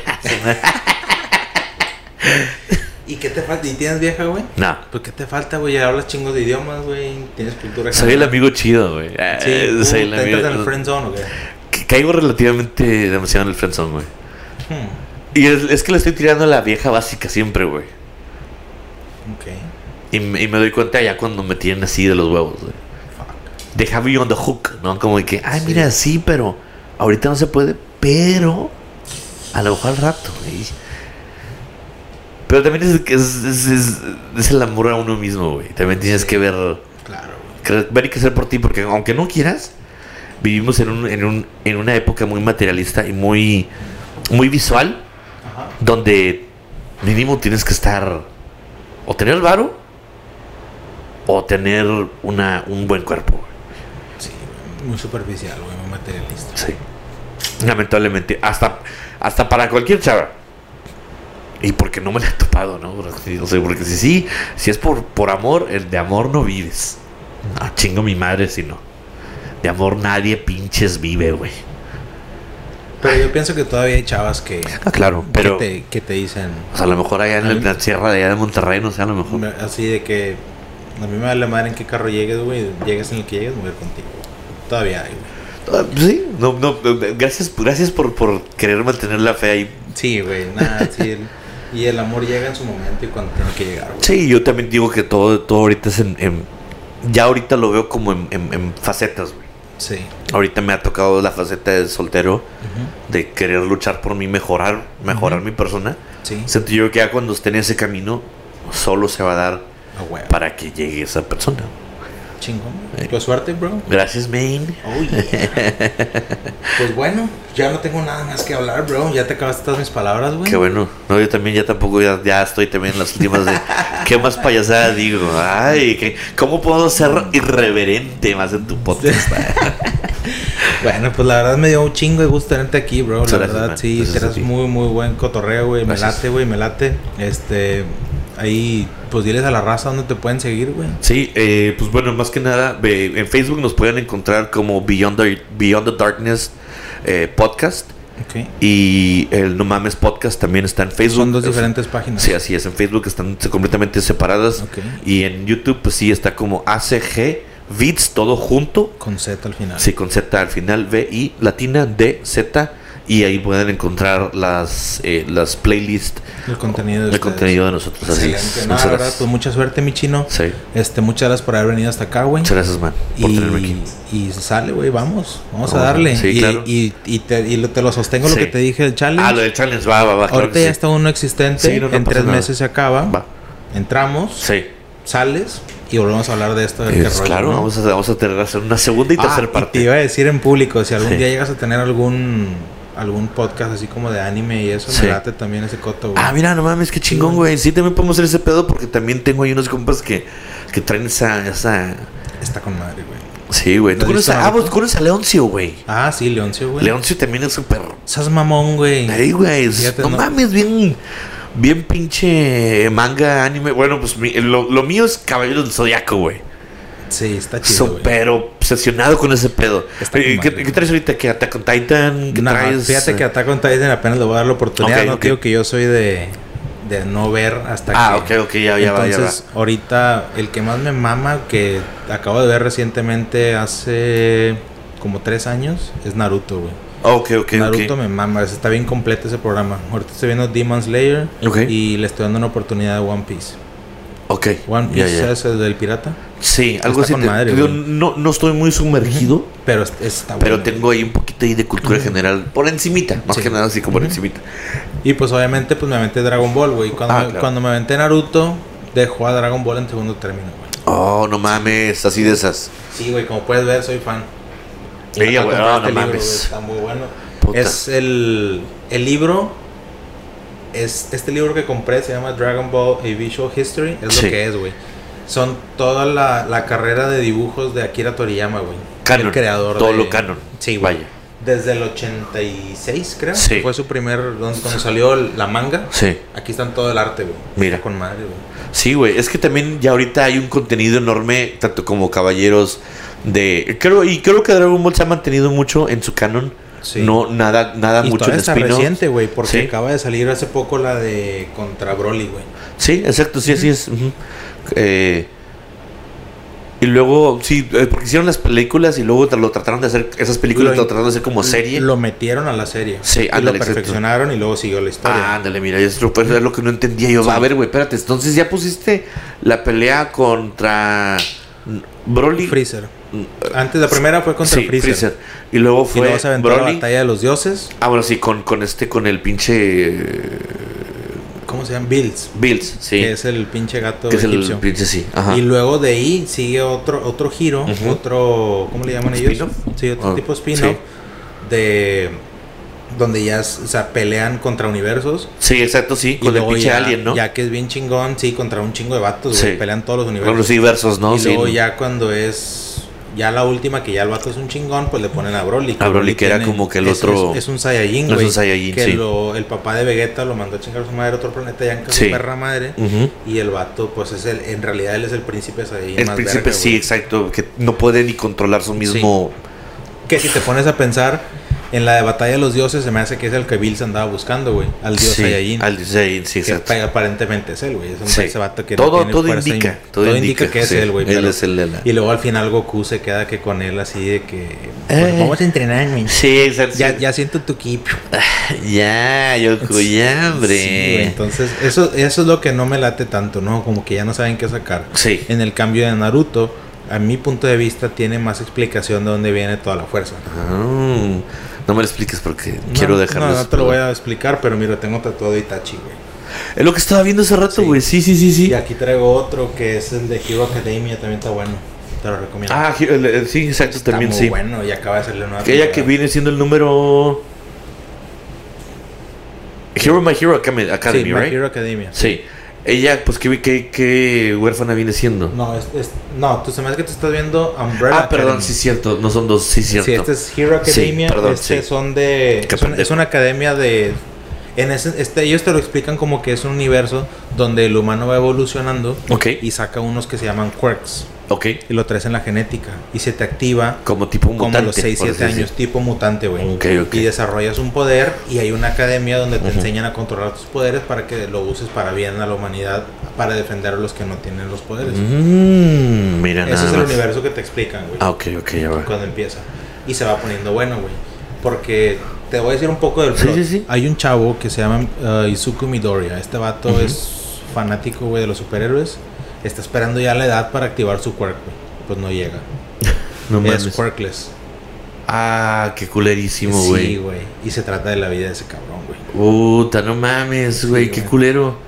Speaker 1: ¿Y qué te falta? ¿Y tienes vieja, güey?
Speaker 2: no.
Speaker 1: ¿Por qué te falta, güey? Hablas chingos de idiomas, güey. Tienes cultura
Speaker 2: Soy el amigo chido, güey.
Speaker 1: Sí,
Speaker 2: soy
Speaker 1: ¿tú
Speaker 2: el
Speaker 1: ¿te entras en el
Speaker 2: amigo.
Speaker 1: friend zone o qué?
Speaker 2: Que Caigo relativamente demasiado en el friendzone, güey.
Speaker 1: Hmm,
Speaker 2: Y es, es que le estoy tirando a la vieja básica siempre, güey.
Speaker 1: ok.
Speaker 2: Y, me- y me doy cuenta ya cuando me tienen así de los huevos, güey. They have you on the hook, ¿no? Como de que, ay,
Speaker 1: Sí.
Speaker 2: mira, sí, pero ahorita no se puede, pero a lo mejor al rato, güey. Pero también es, es, es, el amor a uno mismo, güey. También tienes que ver,
Speaker 1: Claro,
Speaker 2: que- ver y que hacer por ti, porque aunque no quieras, vivimos en, un, en, un, en una época muy materialista y muy, muy visual,
Speaker 1: Ajá.
Speaker 2: donde mínimo tienes que estar o tener el varo o tener una, un buen cuerpo. güey.
Speaker 1: Muy superficial, güey. Muy materialista.
Speaker 2: Sí. Lamentablemente, hasta, hasta para cualquier chava. Y porque no me la he topado, ¿no? Porque, O sea, porque si sí, si es por, por amor, el de amor no vives. Ah, chingo mi madre si no. De amor nadie pinches vive, güey.
Speaker 1: Pero yo pienso que todavía hay chavas que,
Speaker 2: Ah, claro, pero
Speaker 1: que, te, que te dicen
Speaker 2: o sea, a lo mejor allá en la, la sierra de allá de Monterrey, no sé, a lo mejor.
Speaker 1: así de que a mí me vale madre en qué carro llegues, güey. Llegues en el que llegues, voy a ir contigo. Todavía hay.
Speaker 2: Ah, Sí, no, no, gracias, gracias por, por querer mantener la fe ahí.
Speaker 1: Sí, güey. Nada, sí. el- y el amor llega en su momento y cuando tiene que llegar, güey.
Speaker 2: Sí, yo también digo que todo, todo ahorita es en, en- Ya ahorita lo veo como en, en- en facetas, güey.
Speaker 1: Sí.
Speaker 2: Ahorita me ha tocado la faceta de soltero, de querer luchar por mí, mejorar, mejorar mi persona.
Speaker 1: Sí.
Speaker 2: Siento yo que ya cuando esté en ese camino, solo se va a dar para que llegue esa persona.
Speaker 1: Chingón.
Speaker 2: Eh.
Speaker 1: Pues suerte, bro.
Speaker 2: Gracias, Main.
Speaker 1: Oh, yeah. pues bueno, ya no tengo nada más que hablar, bro. Ya te acabaste todas mis palabras, güey.
Speaker 2: Qué bueno. No, yo también ya tampoco, ya, ya estoy también en las últimas de... ¿Qué más payasada digo? Ay, que, ¿cómo puedo ser irreverente más en tu podcast?
Speaker 1: Bueno, pues la verdad me dio un chingo de gusto tenerte aquí, bro. La
Speaker 2: gracias,
Speaker 1: verdad,
Speaker 2: man.
Speaker 1: sí,
Speaker 2: Gracias
Speaker 1: eres muy, muy buen cotorreo, güey. Me late, güey, me late. Este, ahí, pues diles a la raza dónde te pueden seguir, güey.
Speaker 2: Sí, eh, pues bueno, más que nada, ve- en Facebook nos pueden encontrar como Beyond the, Beyond the Darkness eh, Podcast.
Speaker 1: Ok.
Speaker 2: Y el No Mames Podcast también está en Facebook.
Speaker 1: Son dos diferentes páginas.
Speaker 2: Sí, así es. En Facebook están completamente separadas. Y en YouTube, pues sí, está como ACG Vids, todo junto.
Speaker 1: Con Z al final.
Speaker 2: Sí, con Z al final, V y latina D Z. Y ahí pueden encontrar las, eh, las playlists,
Speaker 1: El contenido de
Speaker 2: el contenido de nosotros. Así es.
Speaker 1: No,
Speaker 2: Muchas
Speaker 1: verdad,
Speaker 2: gracias.
Speaker 1: pues mucha suerte, mi chino.
Speaker 2: Sí.
Speaker 1: Este, muchas gracias por haber venido hasta acá, güey.
Speaker 2: Muchas gracias, man, por tenerme aquí.
Speaker 1: Y, y sale, güey, vamos. Vamos a
Speaker 2: Vamos a-
Speaker 1: darle.
Speaker 2: sí,
Speaker 1: y,
Speaker 2: claro.
Speaker 1: y, y te, y lo- te lo sostengo
Speaker 2: Sí.
Speaker 1: lo que te dije del challenge.
Speaker 2: Ah, lo del challenge, va, va, va.
Speaker 1: Ahorita
Speaker 2: que
Speaker 1: ya
Speaker 2: sí.
Speaker 1: está uno existente.
Speaker 2: Sí, no, no
Speaker 1: en tres
Speaker 2: nada.
Speaker 1: meses se acaba.
Speaker 2: Va.
Speaker 1: Entramos,
Speaker 2: Sí.
Speaker 1: sales y volvemos a hablar de esto. del
Speaker 2: Es,
Speaker 1: rollo,
Speaker 2: claro,
Speaker 1: ¿no?
Speaker 2: vamos a, vamos a tener hacer una segunda y
Speaker 1: Ah,
Speaker 2: tercera
Speaker 1: y
Speaker 2: parte.
Speaker 1: te iba a decir en público, si algún
Speaker 2: Sí.
Speaker 1: día llegas a tener algún algún podcast así como de anime y eso,
Speaker 2: Sí.
Speaker 1: me late también ese coto, güey.
Speaker 2: Ah, mira, no mames, qué chingón, güey. Sí, también podemos hacer ese pedo porque también tengo ahí unos compas que, que traen esa, esa...
Speaker 1: Está con madre, güey.
Speaker 2: Sí, güey. ¿Tú
Speaker 1: ¿Has
Speaker 2: conoces
Speaker 1: visto
Speaker 2: a, ah, vos conoces a Leoncio, güey?
Speaker 1: Ah, sí, Leoncio, güey.
Speaker 2: Leoncio también es súper...
Speaker 1: Seas mamón, güey.
Speaker 2: Ahí, güey. no- mames, bien... Bien pinche manga, anime. Bueno, pues mi- lo, lo mío es Caballero del Zodiaco, güey.
Speaker 1: Sí, está chido.
Speaker 2: Súper obsesionado con ese pedo. Eh, ¿Qué, traes ahorita? ¿Qué Attack on Titan? ¿Qué
Speaker 1: No,
Speaker 2: traes?
Speaker 1: fíjate que Attack on Titan apenas le voy a dar la oportunidad.
Speaker 2: Ok,
Speaker 1: no
Speaker 2: ok.
Speaker 1: te digo que yo soy de, de no ver hasta
Speaker 2: Ah,
Speaker 1: que...
Speaker 2: ok, ok, ya, ya va, ya
Speaker 1: Entonces, ahorita el que más me mama, que acabo de ver recientemente hace como tres años, es Naruto, güey.
Speaker 2: va. Ok, ok,
Speaker 1: Naruto me mama, está bien completo ese programa. Ahorita estoy viendo Demon Slayer y le estoy dando una oportunidad a One Piece.
Speaker 2: Ok.
Speaker 1: One Piece
Speaker 2: ya.
Speaker 1: es el del pirata,
Speaker 2: Sí, algo así. no, no estoy muy sumergido,
Speaker 1: pero es- está
Speaker 2: pero
Speaker 1: bueno.
Speaker 2: tengo ahí un poquito ahí de cultura general. Por encimita, más
Speaker 1: Sí.
Speaker 2: que nada así como por encimita.
Speaker 1: Y pues obviamente pues me aventé Dragon Ball, güey. Cuando,
Speaker 2: Ah,
Speaker 1: me,
Speaker 2: claro.
Speaker 1: cuando me aventé Naruto, dejó a Dragon Ball en segundo término, güey.
Speaker 2: Oh, no mames, así de esas.
Speaker 1: Sí, güey, como puedes ver, soy fan.
Speaker 2: Ella, güey, oh,
Speaker 1: este
Speaker 2: no
Speaker 1: libro,
Speaker 2: mames.
Speaker 1: güey, Está muy bueno.
Speaker 2: Puta.
Speaker 1: Es el, el libro. Es este libro que compré, se llama Dragon Ball A Visual History. Es
Speaker 2: Sí.
Speaker 1: lo que es, güey. Son toda la, la carrera de dibujos de Akira Toriyama, güey.
Speaker 2: Canon.
Speaker 1: El creador
Speaker 2: Todo
Speaker 1: de-
Speaker 2: lo canon.
Speaker 1: Sí, güey.
Speaker 2: Vaya.
Speaker 1: Desde el 86, creo.
Speaker 2: Sí.
Speaker 1: Fue su primer. Donde, cuando salió la manga.
Speaker 2: Sí.
Speaker 1: Aquí están todo el arte, güey.
Speaker 2: Mira.
Speaker 1: Está con madre, güey.
Speaker 2: Sí, güey. Es que también ya ahorita hay un contenido enorme, tanto como caballeros de. Creo, y creo que Dragon Ball se ha mantenido mucho en su canon.
Speaker 1: Sí.
Speaker 2: No, nada, nada
Speaker 1: Y
Speaker 2: mucho en
Speaker 1: está reciente, güey, porque
Speaker 2: Sí.
Speaker 1: acaba de salir hace poco la de contra Broly, güey.
Speaker 2: Sí, exacto, sí, así es. Eh, y luego, sí, eh, porque hicieron las películas y luego lo trataron de hacer, esas películas
Speaker 1: Lo-
Speaker 2: lo, trataron de hacer como serie.
Speaker 1: Lo metieron a la serie.
Speaker 2: Sí,
Speaker 1: y
Speaker 2: ándale,
Speaker 1: lo
Speaker 2: exacto.
Speaker 1: perfeccionaron y luego siguió la historia.
Speaker 2: Ah, ándale, mira, es lo, pues, es lo que no entendía yo.
Speaker 1: Sí.
Speaker 2: A ver, güey, espérate. Entonces ya pusiste la pelea contra Broly.
Speaker 1: Freezer. Antes la primera fue contra
Speaker 2: sí,
Speaker 1: Freezer.
Speaker 2: Y luego
Speaker 1: Y
Speaker 2: fue
Speaker 1: luego se aventó la batalla de los dioses.
Speaker 2: Ah, bueno, sí, con, con este, con el pinche
Speaker 1: ¿Cómo se llama? Bills.
Speaker 2: Bills, sí.
Speaker 1: Que es el pinche gato
Speaker 2: Que es el pinche, sí. Ajá.
Speaker 1: Y luego de ahí sigue otro otro giro, otro, ¿cómo le llaman ellos? Sí, otro
Speaker 2: Ah,
Speaker 1: tipo de spin-off
Speaker 2: sí.
Speaker 1: de donde ya, o sea, pelean contra universos.
Speaker 2: Sí, exacto, sí.
Speaker 1: y
Speaker 2: Con el
Speaker 1: luego
Speaker 2: pinche
Speaker 1: ya,
Speaker 2: alien, ¿no?
Speaker 1: Ya que es bien chingón, sí, contra un chingo de vatos,
Speaker 2: Sí.
Speaker 1: pelean todos los
Speaker 2: Con
Speaker 1: universos.
Speaker 2: los diversos, ¿no?
Speaker 1: y
Speaker 2: Sí.
Speaker 1: luego ya cuando es ya la última que ya el vato es un chingón, pues le ponen a Broly.
Speaker 2: A Broly, que era como que el
Speaker 1: es-
Speaker 2: otro-
Speaker 1: Es, es un Saiyajin,
Speaker 2: Es
Speaker 1: güey.
Speaker 2: un Saiyajin,
Speaker 1: que
Speaker 2: sí.
Speaker 1: lo- el papá de Vegeta lo mandó a chingar a su madre a otro planeta ya en
Speaker 2: Sí.
Speaker 1: perra madre.
Speaker 2: Ujú.
Speaker 1: Y el vato, pues es el, en realidad él es el príncipe Saiyajin
Speaker 2: El
Speaker 1: más
Speaker 2: príncipe,
Speaker 1: verga,
Speaker 2: sí,
Speaker 1: güey.
Speaker 2: exacto. Que no puede ni controlar su mismo.
Speaker 1: Que si te pones a pensar en la de Batalla de los Dioses, se me hace que es el que Bill se andaba buscando, güey. Al dios
Speaker 2: sí,
Speaker 1: Saiyajin.
Speaker 2: Al dios Saiyajin, sí, exacto.
Speaker 1: pa- aparentemente es él, güey. Es un
Speaker 2: Sí.
Speaker 1: ese vato que no
Speaker 2: todo
Speaker 1: tiene
Speaker 2: todo
Speaker 1: fuerza
Speaker 2: indica, todo, indica,
Speaker 1: que es
Speaker 2: sí,
Speaker 1: él, güey.
Speaker 2: Él es el de la.
Speaker 1: Y luego al final Goku se queda que con él así de que...
Speaker 3: Pues
Speaker 2: Eh.
Speaker 3: vamos a entrenar, güey.
Speaker 2: Sí, exacto.
Speaker 1: Ya, ya siento tu equipo.
Speaker 2: Ya, Yoko, ya, hombre.
Speaker 1: Entonces, eso, eso es lo que no me late tanto, ¿no? Como que ya no saben qué sacar.
Speaker 2: Sí.
Speaker 1: En el cambio de Naruto, a mi punto de vista, tiene más explicación de dónde viene toda la fuerza.
Speaker 2: Ah, no me lo expliques porque
Speaker 1: No,
Speaker 2: quiero dejarlo.
Speaker 1: No, no te lo voy a explicar, pero mira, tengo tatuado Itachi, güey.
Speaker 2: Es lo que estaba viendo hace rato, güey. Sí, sí, sí, sí.
Speaker 1: Y aquí traigo otro que es el de Hero Academia, también está bueno. Te lo recomiendo.
Speaker 2: Ah, sí, exacto,
Speaker 1: está
Speaker 2: también
Speaker 1: muy
Speaker 2: sí.
Speaker 1: bueno y acaba de salir una nueva
Speaker 2: Aquella que viene siendo el número. Hero My Hero Academy,
Speaker 1: sí, My
Speaker 2: right?
Speaker 1: Hero Academia.
Speaker 2: Sí. Ella, pues, ¿qué, qué, qué huérfana viene siendo?
Speaker 1: No, es, es- no, tú se me hace que te estás viendo Umbrella
Speaker 2: ah, perdón,
Speaker 1: Academy.
Speaker 2: sí, cierto. No son dos, sí, cierto.
Speaker 1: Sí, este es Hero
Speaker 2: Sí,
Speaker 1: Academia.
Speaker 2: perdón,
Speaker 1: este
Speaker 2: sí.
Speaker 1: son de. Es una academia de. En ese, este, ellos te lo explican como que es un universo donde el humano va evolucionando
Speaker 2: Ok,
Speaker 1: y saca unos que se llaman quirks
Speaker 2: ok.
Speaker 1: y lo traes en la genética y se te activa
Speaker 2: Como tipo
Speaker 1: como
Speaker 2: mutante.
Speaker 1: a los 6,
Speaker 2: por
Speaker 1: 7
Speaker 2: así
Speaker 1: años, tipo mutante, güey.
Speaker 2: Ok, ok.
Speaker 1: Y desarrollas un poder y hay una academia donde te
Speaker 2: Ujú.
Speaker 1: enseñan a controlar tus poderes para que lo uses para bien a la humanidad, para defender a los que no tienen los poderes.
Speaker 2: Mm, mira,
Speaker 1: Ese
Speaker 2: nada
Speaker 1: es el
Speaker 2: más.
Speaker 1: universo que te explican, güey.
Speaker 2: Ah, ok, ok, ya va.
Speaker 1: Cuando empieza. Y se va poniendo bueno, güey. Porque te voy a decir un poco del
Speaker 2: Sí,
Speaker 1: plot.
Speaker 2: sí, sí.
Speaker 1: Hay un chavo que se llama uh, Izuku Midoriya. Este vato
Speaker 2: Ujú.
Speaker 1: es fanático, güey, de los superhéroes. Está esperando ya la edad para activar su quirk, güey. Pues no llega.
Speaker 2: No
Speaker 1: es
Speaker 2: mames.
Speaker 1: quirkless.
Speaker 2: Ah, qué culerísimo,
Speaker 1: Sí,
Speaker 2: güey.
Speaker 1: güey. Y se trata de la vida de ese cabrón, güey.
Speaker 2: Puta, no mames, güey,
Speaker 1: Sí,
Speaker 2: qué
Speaker 1: güey.
Speaker 2: culero.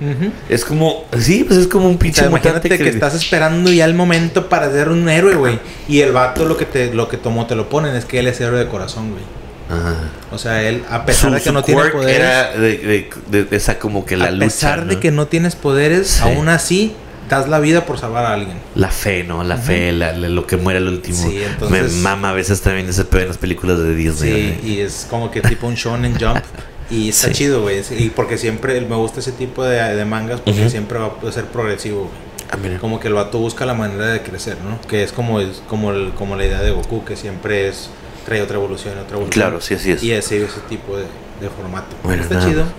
Speaker 2: Es como, sí, pues es como un
Speaker 1: O
Speaker 2: pinche
Speaker 1: sea,
Speaker 2: mutante
Speaker 1: imagínate que... estás esperando ya el momento para ser un héroe, güey. Y el vato lo que te lo que tomó te lo ponen es que él es héroe de corazón, güey.
Speaker 2: Ajá.
Speaker 1: O sea, él a pesar
Speaker 2: Su-
Speaker 1: de que no tiene poderes,
Speaker 2: Era de, de- de- de esa como que la
Speaker 1: a
Speaker 2: lucha.
Speaker 1: pesar de que no tienes poderes,
Speaker 2: Sí.
Speaker 1: aún así das la vida por salvar a alguien.
Speaker 2: La fe, ¿no? La fe, la- la- lo que muere al último.
Speaker 1: Sí, entonces-
Speaker 2: Me mama a veces también ese pedo en las películas de Disney.
Speaker 1: Sí, y es como que tipo un shonen jump. Y está
Speaker 2: Sí.
Speaker 1: chido, güey. Y porque siempre me gusta ese tipo de, de mangas porque
Speaker 2: Ujú.
Speaker 1: siempre va a ser progresivo, güey.
Speaker 2: Ah.
Speaker 1: Como que el vato busca la manera de crecer, ¿no? Que es como, es como, el, como la idea de Goku, que siempre es trae otra evolución, otra evolución.
Speaker 2: Claro, sí, así es.
Speaker 1: Y ese, ese tipo de, de formato.
Speaker 2: Bueno,
Speaker 1: está
Speaker 2: nada
Speaker 1: chido.
Speaker 2: más.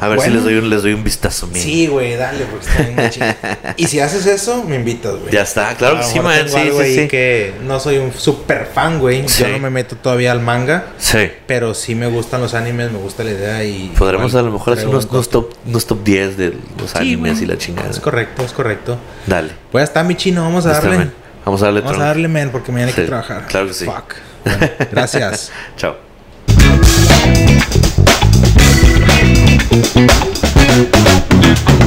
Speaker 2: A ver si les doy, un, les doy un vistazo, men.
Speaker 1: Sí, güey, dale, porque está bien chido. Y si haces eso, me invitas, güey.
Speaker 2: Ya está, claro que sí, man. Sí, sí, sí.
Speaker 1: que no soy un super fan, güey.
Speaker 2: Sí.
Speaker 1: Yo no me meto todavía al manga,
Speaker 2: Sí.
Speaker 1: pero sí me gustan los animes, me gusta la idea y...
Speaker 2: Podremos
Speaker 1: igual
Speaker 2: a lo mejor hacer unos, top, unos top 10 de los
Speaker 1: Sí,
Speaker 2: animes y la chingada.
Speaker 1: Es correcto, es correcto.
Speaker 2: Dale.
Speaker 1: Pues está, mi chino, vamos a darle.
Speaker 2: Vamos a darle
Speaker 1: Vamos a darle, men, porque mañana hay que trabajar.
Speaker 2: claro que sí.
Speaker 1: Fuck. Bueno, gracias.
Speaker 2: Chao. Thank you.